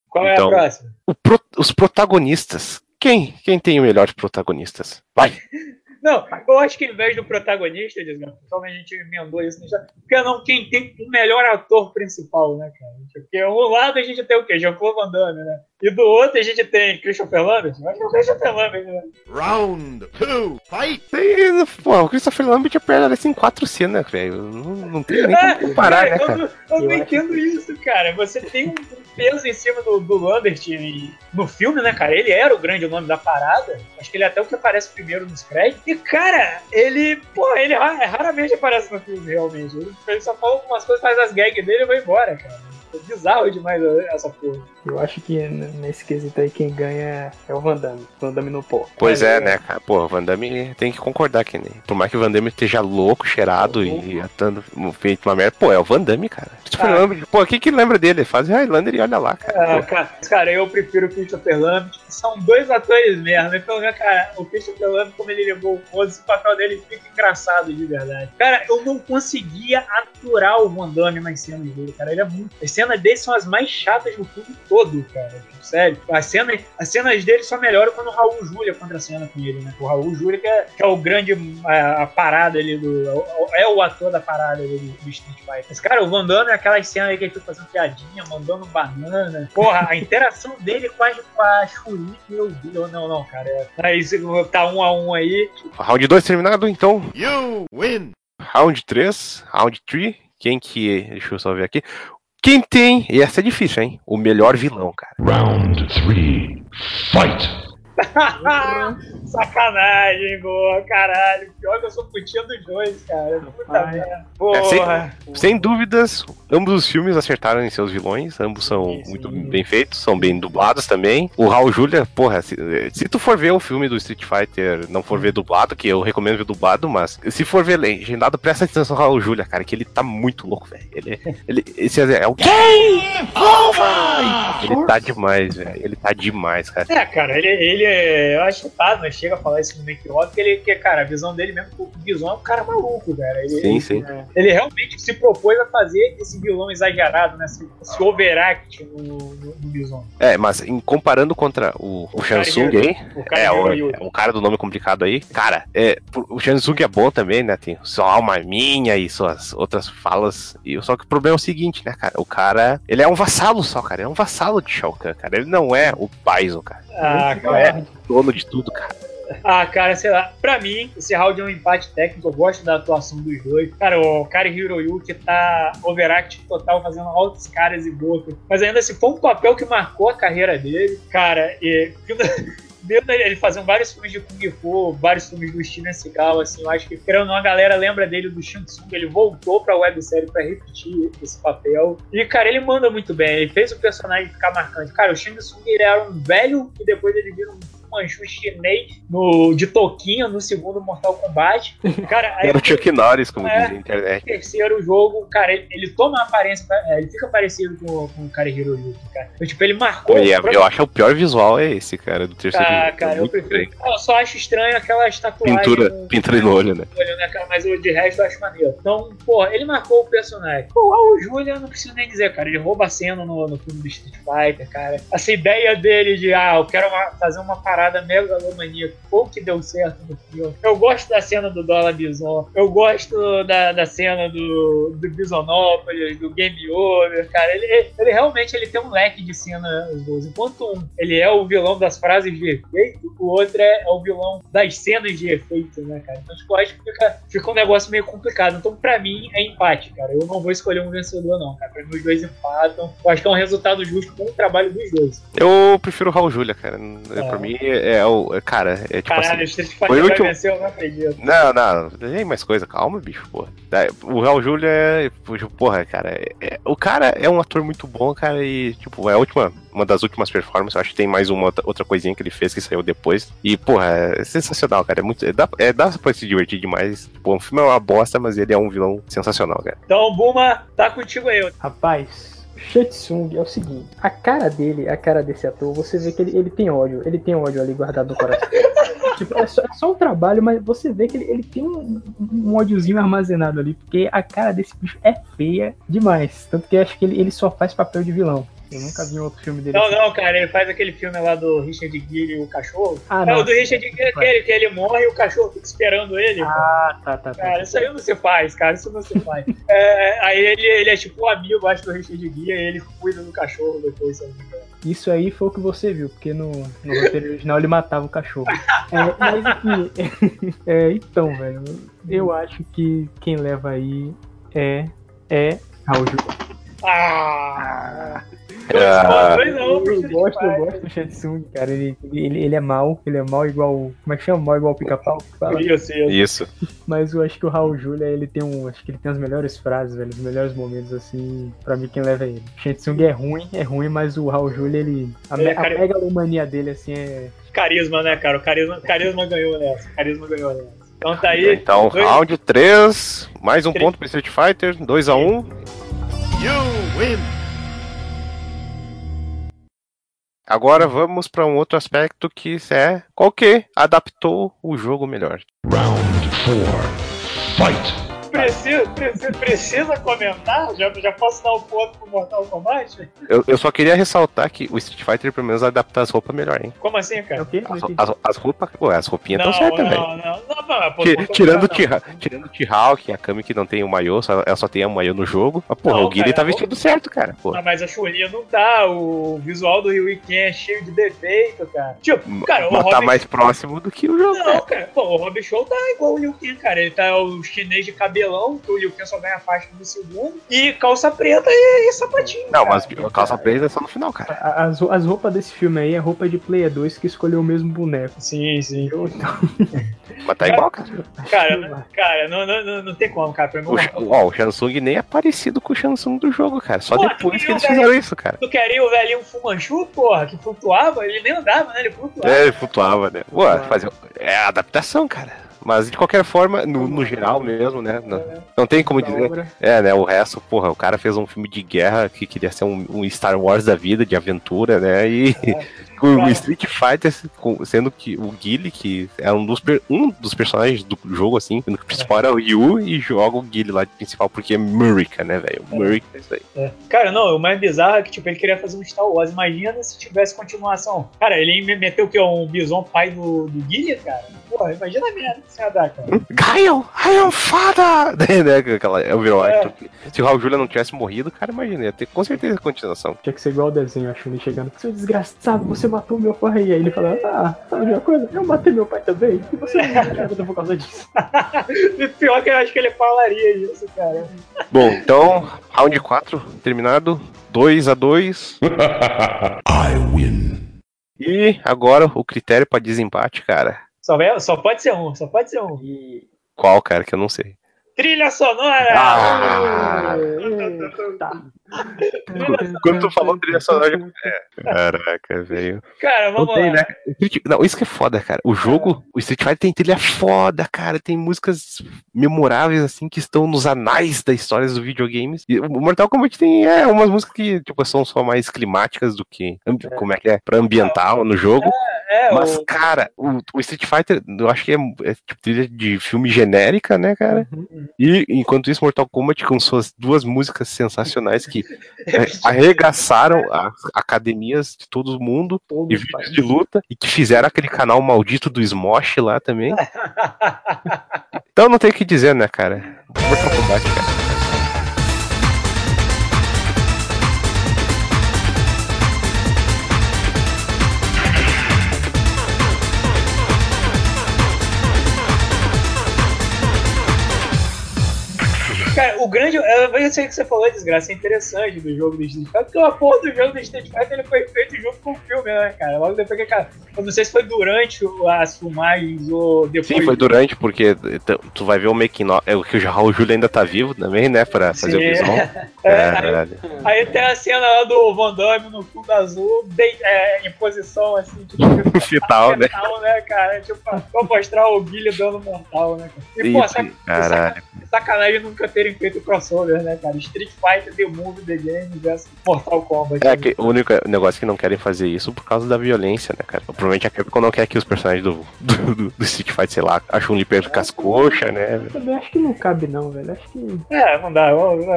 Qual é então, a próxima? Pro, os protagonistas. Quem? Quem tem os melhores protagonistas? Vai! [laughs] Não, eu acho que em vez do protagonista, como a gente emendou isso, porque não quem tem o melhor ator principal, né, cara? Porque um lado a gente tem o quê? Jean-Claude Van Damme, né? E do outro a gente tem Christopher Lambert. Mas é o Christopher Lambert, né? Round 2, fight! pô, o Christopher Lambert aparece em quatro cenas, velho. Não, não tem nem como comparar, é, né, cara? Eu, eu, eu não entendo isso, cara. Você tem um peso em cima do, do Lambert e, no filme, né, cara? Ele era o grande nome da parada. Acho que ele é até o que aparece primeiro nos créditos. E, cara, ele, pô, ele raramente aparece no filme, realmente. Ele só fala algumas coisas, faz as gags dele e vai embora, cara. É bizarro demais essa porra. Eu acho que nesse quesito aí quem ganha é o Van Damme. Van Damme no pó. Pois é, é, né, cara? Pô, o Van Damme tem que concordar que nem. Por mais que o Van Damme esteja louco, cheirado e atando, feito uma merda. Pô, é o Van Damme, cara. Christopher ah. Lambert. Pô, o que que lembra dele? Faz Highlander e olha lá, cara. Ah, cara, cara, eu prefiro o Christopher Lambert. São dois atores mesmo. Então, cara, o Christopher Lambert, como ele levou o pose, o papel dele fica engraçado de verdade. Cara, eu não conseguia aturar o Van Damme nas cenas dele, cara. Ele é muito cenas dele são as mais chatas do filme todo, cara. Sério. As cenas, as cenas dele só melhoram quando o Raul Júlia contra a cena com ele, né? O Raul Júlia que é, que é o grande a, a, parada ali do. É o ator da parada ali do, do Street Fighter. Mas, cara, o Van Damme é aquelas cenas aí que ele fica fazendo piadinha, mandando banana. Porra, a interação [laughs] dele a, com a meu Deus. Não, não, cara. É, aí tá um a um aí. Round 2 terminado, então. You win! Round 3, round 3. Quem que. Deixa eu só ver aqui. Quem tem, e essa é difícil, hein? O melhor vilão, cara. Round 3. Fight! [laughs] Sacanagem, boa, caralho. Pior que eu sou putinha do Jones, cara. Puta merda. Porra. É, sem, sem, dúvidas, ambos os filmes acertaram em seus vilões. Ambos são muito bem feitos, são bem dublados também. O Raul Julia, porra, se, se, tu for ver o filme do Street Fighter, não for ver dublado, que eu recomendo ver dublado, mas se for ver legendado, presta atenção no Raul Julia, cara, que ele tá muito louco, velho. Ele, ele, esse é, é o Game Over! Ele tá demais, velho. Ele tá demais, cara. É, cara, ele, ele eu acho que tá, mas chega a falar isso no make off, que ele, que, cara, a visão dele mesmo, o Bison é um cara maluco, cara. Ele, sim, sim. Ele, ele realmente se propôs a fazer esse vilão exagerado, né? Esse, esse overact no, no, no Bison. É, mas em, comparando contra o, o Shansung aí, é, o, é, o cara do nome complicado aí, cara, é, o Shansung é bom também, né? Tem sua alma minha e suas outras falas. E, só que o problema é o seguinte, né, cara? O cara, ele é um vassalo só, cara. Ele é um vassalo de Shao Kahn, cara. Ele não é o Bison, cara. Ah, cara. É dono de tudo, cara. Ah, cara, sei lá. Pra mim, esse round é um empate técnico. Eu gosto da atuação dos dois. Cara, o Kari Hiroyuki tá overact total, fazendo altos caras e bocas. Mas ainda assim, foi um papel que marcou a carreira dele. Cara, e [laughs] mesmo ele fazendo vários filmes de Kung Fu, vários filmes do Steven Seagal, assim, eu acho que, querendo ou não, a galera lembra dele do Shang Tsung, ele voltou pra websérie pra repetir esse papel. E, cara, ele manda muito bem, ele fez o personagem ficar marcante. Cara, o Shang Tsung, ele era um velho e depois ele vira um Manchu chinês no, de toquinho no segundo Mortal Kombat. Cara, aí, Era o Chuck Norris, como é, diz na internet. terceiro jogo, cara, ele, ele toma a aparência, é, ele fica parecido com, com o cara Hiroyuki, cara. Tipo, ele marcou. Pô, é, eu acho que o pior visual é esse, cara, do terceiro ah, jogo. Cara, eu prefiro. Eu só acho estranho aquela estatuagem. Pintura, com, pintura no olho, né? Olho, né? Mas de resto eu acho maneiro. Então, porra, ele marcou o personagem. Pô, o Julia, não preciso nem dizer, cara. Ele rouba a cena no, no filme do Street Fighter, cara. Essa ideia dele de, ah, eu quero uma, fazer uma parada megalomaníaca, ou que deu certo no filme. Eu gosto da cena do Dólar Bison. Eu gosto da, da cena do, do Bisonópolis, do Game Over, cara. Ele, ele realmente ele tem um leque de cenas boas. Enquanto um, ele é o vilão das frases de efeito, o outro é, é o vilão das cenas de efeito, né, cara? Então, tipo, acho que fica, fica um negócio meio complicado. Então, pra mim, é empate, cara. Eu não vou escolher um vencedor, não, cara. Pra mim, os dois empatam. Eu acho que é um resultado justo com o trabalho dos dois. Eu prefiro o Raul Júlia, cara. É. Pra mim, é, é o. Cara, é tipo Caralho, assim. Street Fighter vai vencer, eu não acredito. Não, não. Tem mais coisa. Calma, bicho, porra. O Raul Júlia é. Porra, cara. É, é, o cara é um ator muito bom, cara. E, tipo, é a última. Uma das últimas performances. Eu acho que tem mais uma outra coisinha que ele fez que saiu depois. E, porra, é sensacional, cara. É muito. É, dá, é, dá pra se divertir demais. Tipo, o filme é uma bosta, mas ele é um vilão sensacional, cara. Então, Buma, tá contigo aí. Rapaz, Shatsung é o seguinte, a cara dele, a cara desse ator, você vê que ele, ele tem ódio, ele tem ódio ali guardado no coração. [laughs] tipo, é só, é só, um trabalho, mas você vê que ele, ele tem um, um ódiozinho armazenado ali, porque a cara desse bicho é feia demais. Tanto que eu acho que ele, ele só faz papel de vilão. Eu nunca vi outro filme dele. Não, assim. não, cara, ele faz aquele filme lá do Richard Gere e o cachorro. Ah, não. É o do Richard Gere, aquele que ele morre e o cachorro fica esperando ele. Ah, tá, tá, tá. Cara, isso aí não se faz, cara, isso não se faz. é, aí ele, ele é tipo um amigo, acho, do Richard Gere e ele cuida do cachorro depois, sabe? Isso aí foi o que você viu, porque no, no roteiro original ele matava o cachorro. é, mas aqui, é, então, velho, eu acho que quem leva aí é, é Raul Ah! Ah, eu, gosto, eu gosto do Shansung, cara. Ele, ele, ele é mal, ele é mal igual. Como é que chama? Mal igual pica-pau? Isso, isso. Mas eu acho que o Raul Júlia, ele tem um. Acho que ele tem as melhores frases, velho. Os melhores momentos, assim. Pra mim, quem leva é ele. O é ruim, é ruim, mas o Raul Júlia, ele. A, ele é a megalomania dele, assim, é. Carisma, né, cara? O carisma, carisma ganhou nessa. Carisma ganhou nessa. Então tá aí. Então, dois... round 3, mais um 3. ponto pro Street Fighter, 2x1. You win! Agora vamos para um outro aspecto que é qual que adaptou o jogo melhor. Round 4. Fight. Precisa, precisa, precisa comentar? Já, já posso dar o um ponto pro Mortal Kombat? Eu, eu só queria ressaltar que o Street Fighter, pelo menos, adapta as roupas melhor, hein? Como assim, cara? As, as, as roupas, ué, as roupinhas estão certas, velho. Não, não, não, não, pô, Ti- pô, Tirando, o não. T- tirando o T-Hawk, a Kami que não tem o maiô, só, ela só tem a maiô no jogo. Mas, porra, Não, o Guile cara, tá o- vestido certo, cara. Pô. Ah, mas a Chun-Li não tá. O visual do Ryu Ken é cheio de defeito, cara. Tipo, cara, o mas tá Robin... mais próximo do que o jogo. Não, cara, pô, o Robin Show tá igual o Liu Kang, cara. Ele tá o chinês de cabelão, que o Liu só ganha faixa no segundo, e calça preta e, e sapatinho. Não, cara. mas a calça preta é só no final, cara. A- As, as roupas desse filme aí é roupa de Player 2 que escolheu o mesmo boneco. Sim, sim. [laughs] Mas tá igual, cara. Cara, cara, não, não, não, não tem como, cara. Pra mim, O, ó, o Shansung nem é parecido com o Shansung do jogo, cara. Só Pô, depois que eles fizeram isso, cara. Tu queria o velhinho Fumanchu, porra, que flutuava? Ele nem andava, né? Ele flutuava. É, ele flutuava, né? Pô, fazer... É a adaptação, cara. Mas de qualquer forma, no, no geral mesmo, né? Não, não tem como dizer. É, né? O resto, porra, o cara fez um filme de guerra que queria ser um, um Star Wars da vida, de aventura, né? E o Street Fighter, com- sendo que o Guile, que é um dos, um dos personagens do jogo, assim, o principal era o Ryu e joga o Guile lá de principal, porque é Murica, né, velho? Murica é isso aí. É. Cara, não, o mais bizarro é que, tipo, ele queria fazer um Star Wars. Imagina se tivesse continuação. Cara, ele me- meteu o quê? Um bison pai do, do Guilherme, cara? Porra, imagina a merda que você ia dar, cara. Gaio, I am father! né, aquela Overwatch. É. Se o Raul Julia não tivesse morrido, cara, imagina, ia ter com certeza continuação. Tinha que ser igual o desenho, acho ele chegando. Seu desgraçado, você matou meu pai. E aí ele fala, ah, sabe de uma coisa? Eu matei meu pai também. E você não me ajuda por causa disso. [laughs] E pior que eu acho que ele falaria isso, cara. Bom, então, round 4 terminado. 2 a 2 [laughs] I win. E agora o critério pra desempate, cara. Só, só pode ser um, só pode ser um. Qual, cara, que eu não sei. Trilha sonora! Ah! Tá. Quando tu [laughs] falou trilha sonora, é. Caraca, velho. Cara, vamos tem, lá. né? Não, isso que é foda, cara. O jogo, o Street Fighter tem trilha foda, cara. Tem músicas memoráveis, assim, que estão nos anais da história dos videogames. E o Mortal Kombat tem é, umas músicas que, tipo, são só mais climáticas do que. ambi- Como é que é? Pra ambiental no jogo. É, Mas, o- cara, o, o Street Fighter, eu acho que é, é tipo trilha de filme genérica, né, cara? E enquanto isso, Mortal Kombat com suas duas músicas sensacionais que [laughs] é, arregaçaram as academias de todo o mundo e vídeos de luta e que fizeram aquele canal maldito do Smosh lá também. [laughs] Então não tem o que dizer, né, cara? Mortal Kombat, cara. O grande. Eu sei que você falou, desgraça, é interessante do jogo do Street Fighter, porque a porra do jogo do Street Fighter ele foi feito junto com o filme, né, cara? Logo depois que, cara, eu não sei se foi durante o- as filmagens ou depois. Sim, foi durante, porque tu vai ver o making of, é o que o Raul [laughs] Júlio ainda tá vivo também, né, pra fazer o Sim. visual. [laughs] É, Caralho. Aí tem a cena lá do Van Damme no fundo azul, bem, é, em posição assim, tipo, [laughs] Fetal, né? mortal, né, cara? Tipo, pra mostrar o Guilherme dando mortal, né, cara? E, pô, Isso, sac- caralho. sacanagem nunca terem feito crossover, né, cara? Street Fighter, The Movie, The Game versus Mortal Kombat. É que o único negócio é que não querem fazer isso por causa da violência, né, cara? Provavelmente a Capcom não quer que os personagens do, do, do- do Street Fighter, sei lá, acham um liper com as coxas, né? Eu também acho que não cabe não, velho. Acho que... É, não dá,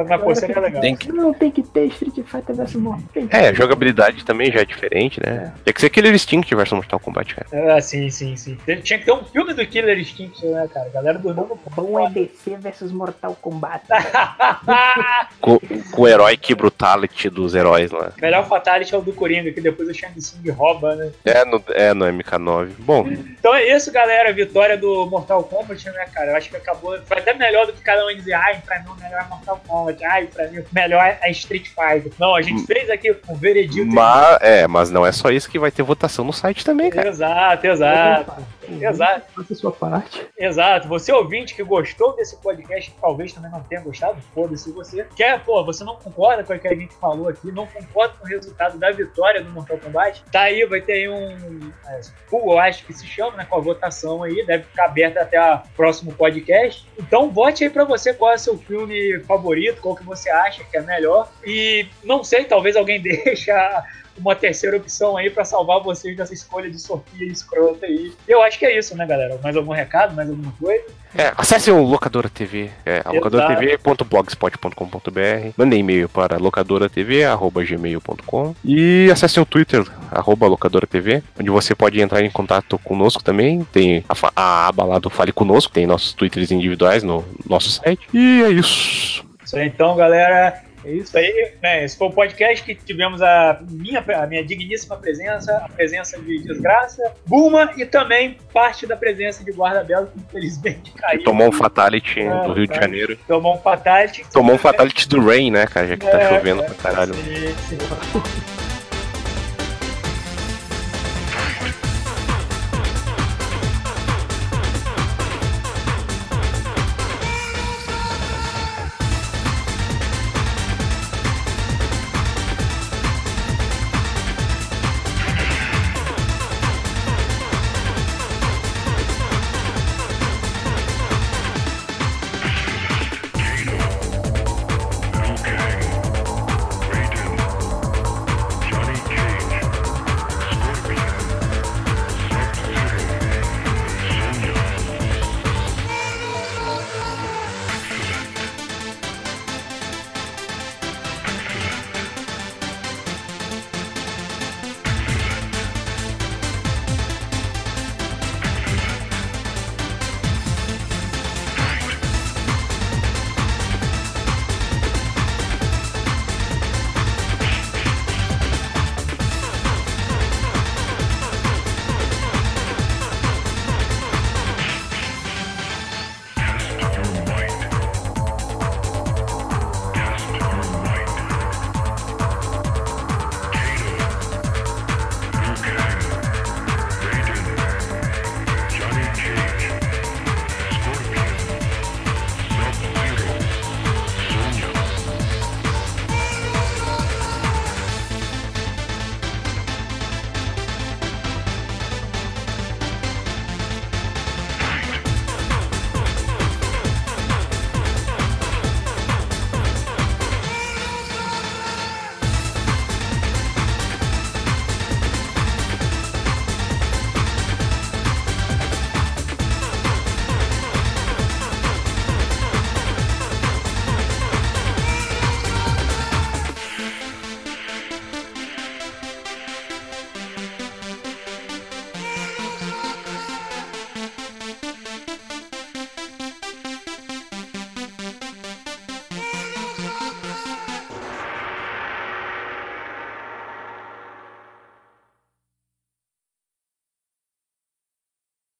mas pô, seria legal. Tem que- Não, tem que ter Street Fighter vs Mortal Kombat. É, a jogabilidade também já é diferente, né? Tem que ser aquele Instinct versus Mortal Kombat, cara. Ah, sim, sim, sim. Tinha que ter um filme do Killer Instinct, né, cara? A galera do novo. Bom é DC vs Mortal Kombat. [laughs] Com, com o herói que brutality dos heróis lá. Melhor Fatality é o do Coringa, que depois o Shang Tsung rouba, né? É no, é no MK9. Bom, Então é isso, galera. Vitória do Mortal Kombat, né, cara? Eu acho que acabou. Foi até melhor do que cada um dizer, ai, pra mim o melhor é Mortal Kombat, ai, pra mim o melhor é Street Fighter. Não, a gente fez aqui um veredito. mas, é, mas não é só isso que vai ter votação no site também, cara. Exato, exato. Exato. Faça a sua parte. Exato. Você ouvinte que gostou desse podcast, que talvez também não tenha gostado, foda-se você. Quer, pô, você não concorda com o que a gente falou aqui, não concorda com o resultado da vitória do Mortal Kombat, tá aí, vai ter aí um é, pool, eu acho que se chama, né, com a votação aí, deve ficar aberta até o próximo podcast. Então vote aí pra você qual é o seu filme favorito, qual que você acha que é melhor. E não sei, talvez alguém [laughs] deixe uma terceira opção aí pra salvar vocês dessa escolha de Sofia escrota aí. E eu acho que é isso, né, galera? Mais algum recado? Mais alguma coisa? É, acesse o Locadora TV, é, locadoratv.blogspot.com.br, mandem e-mail para locadoratv.gmail.com e acesse o Twitter, arroba locadoratv, onde você pode entrar em contato conosco também. Tem a, a aba lá do Fale Conosco, tem nossos Twitters individuais no nosso site. E é isso. Isso aí, então, galera. É isso aí, né? Esse foi o podcast que tivemos a minha, a minha digníssima presença, a presença de Desgraça, Buma e também parte da presença de Guarda Belo, que infelizmente [laughs] caiu. Tomou um fatality é, do Rio de Janeiro. Tomou um fatality. Tomou um fatality do Rain, né, cara? Já que tá é, chovendo pra caralho. Sim, sim.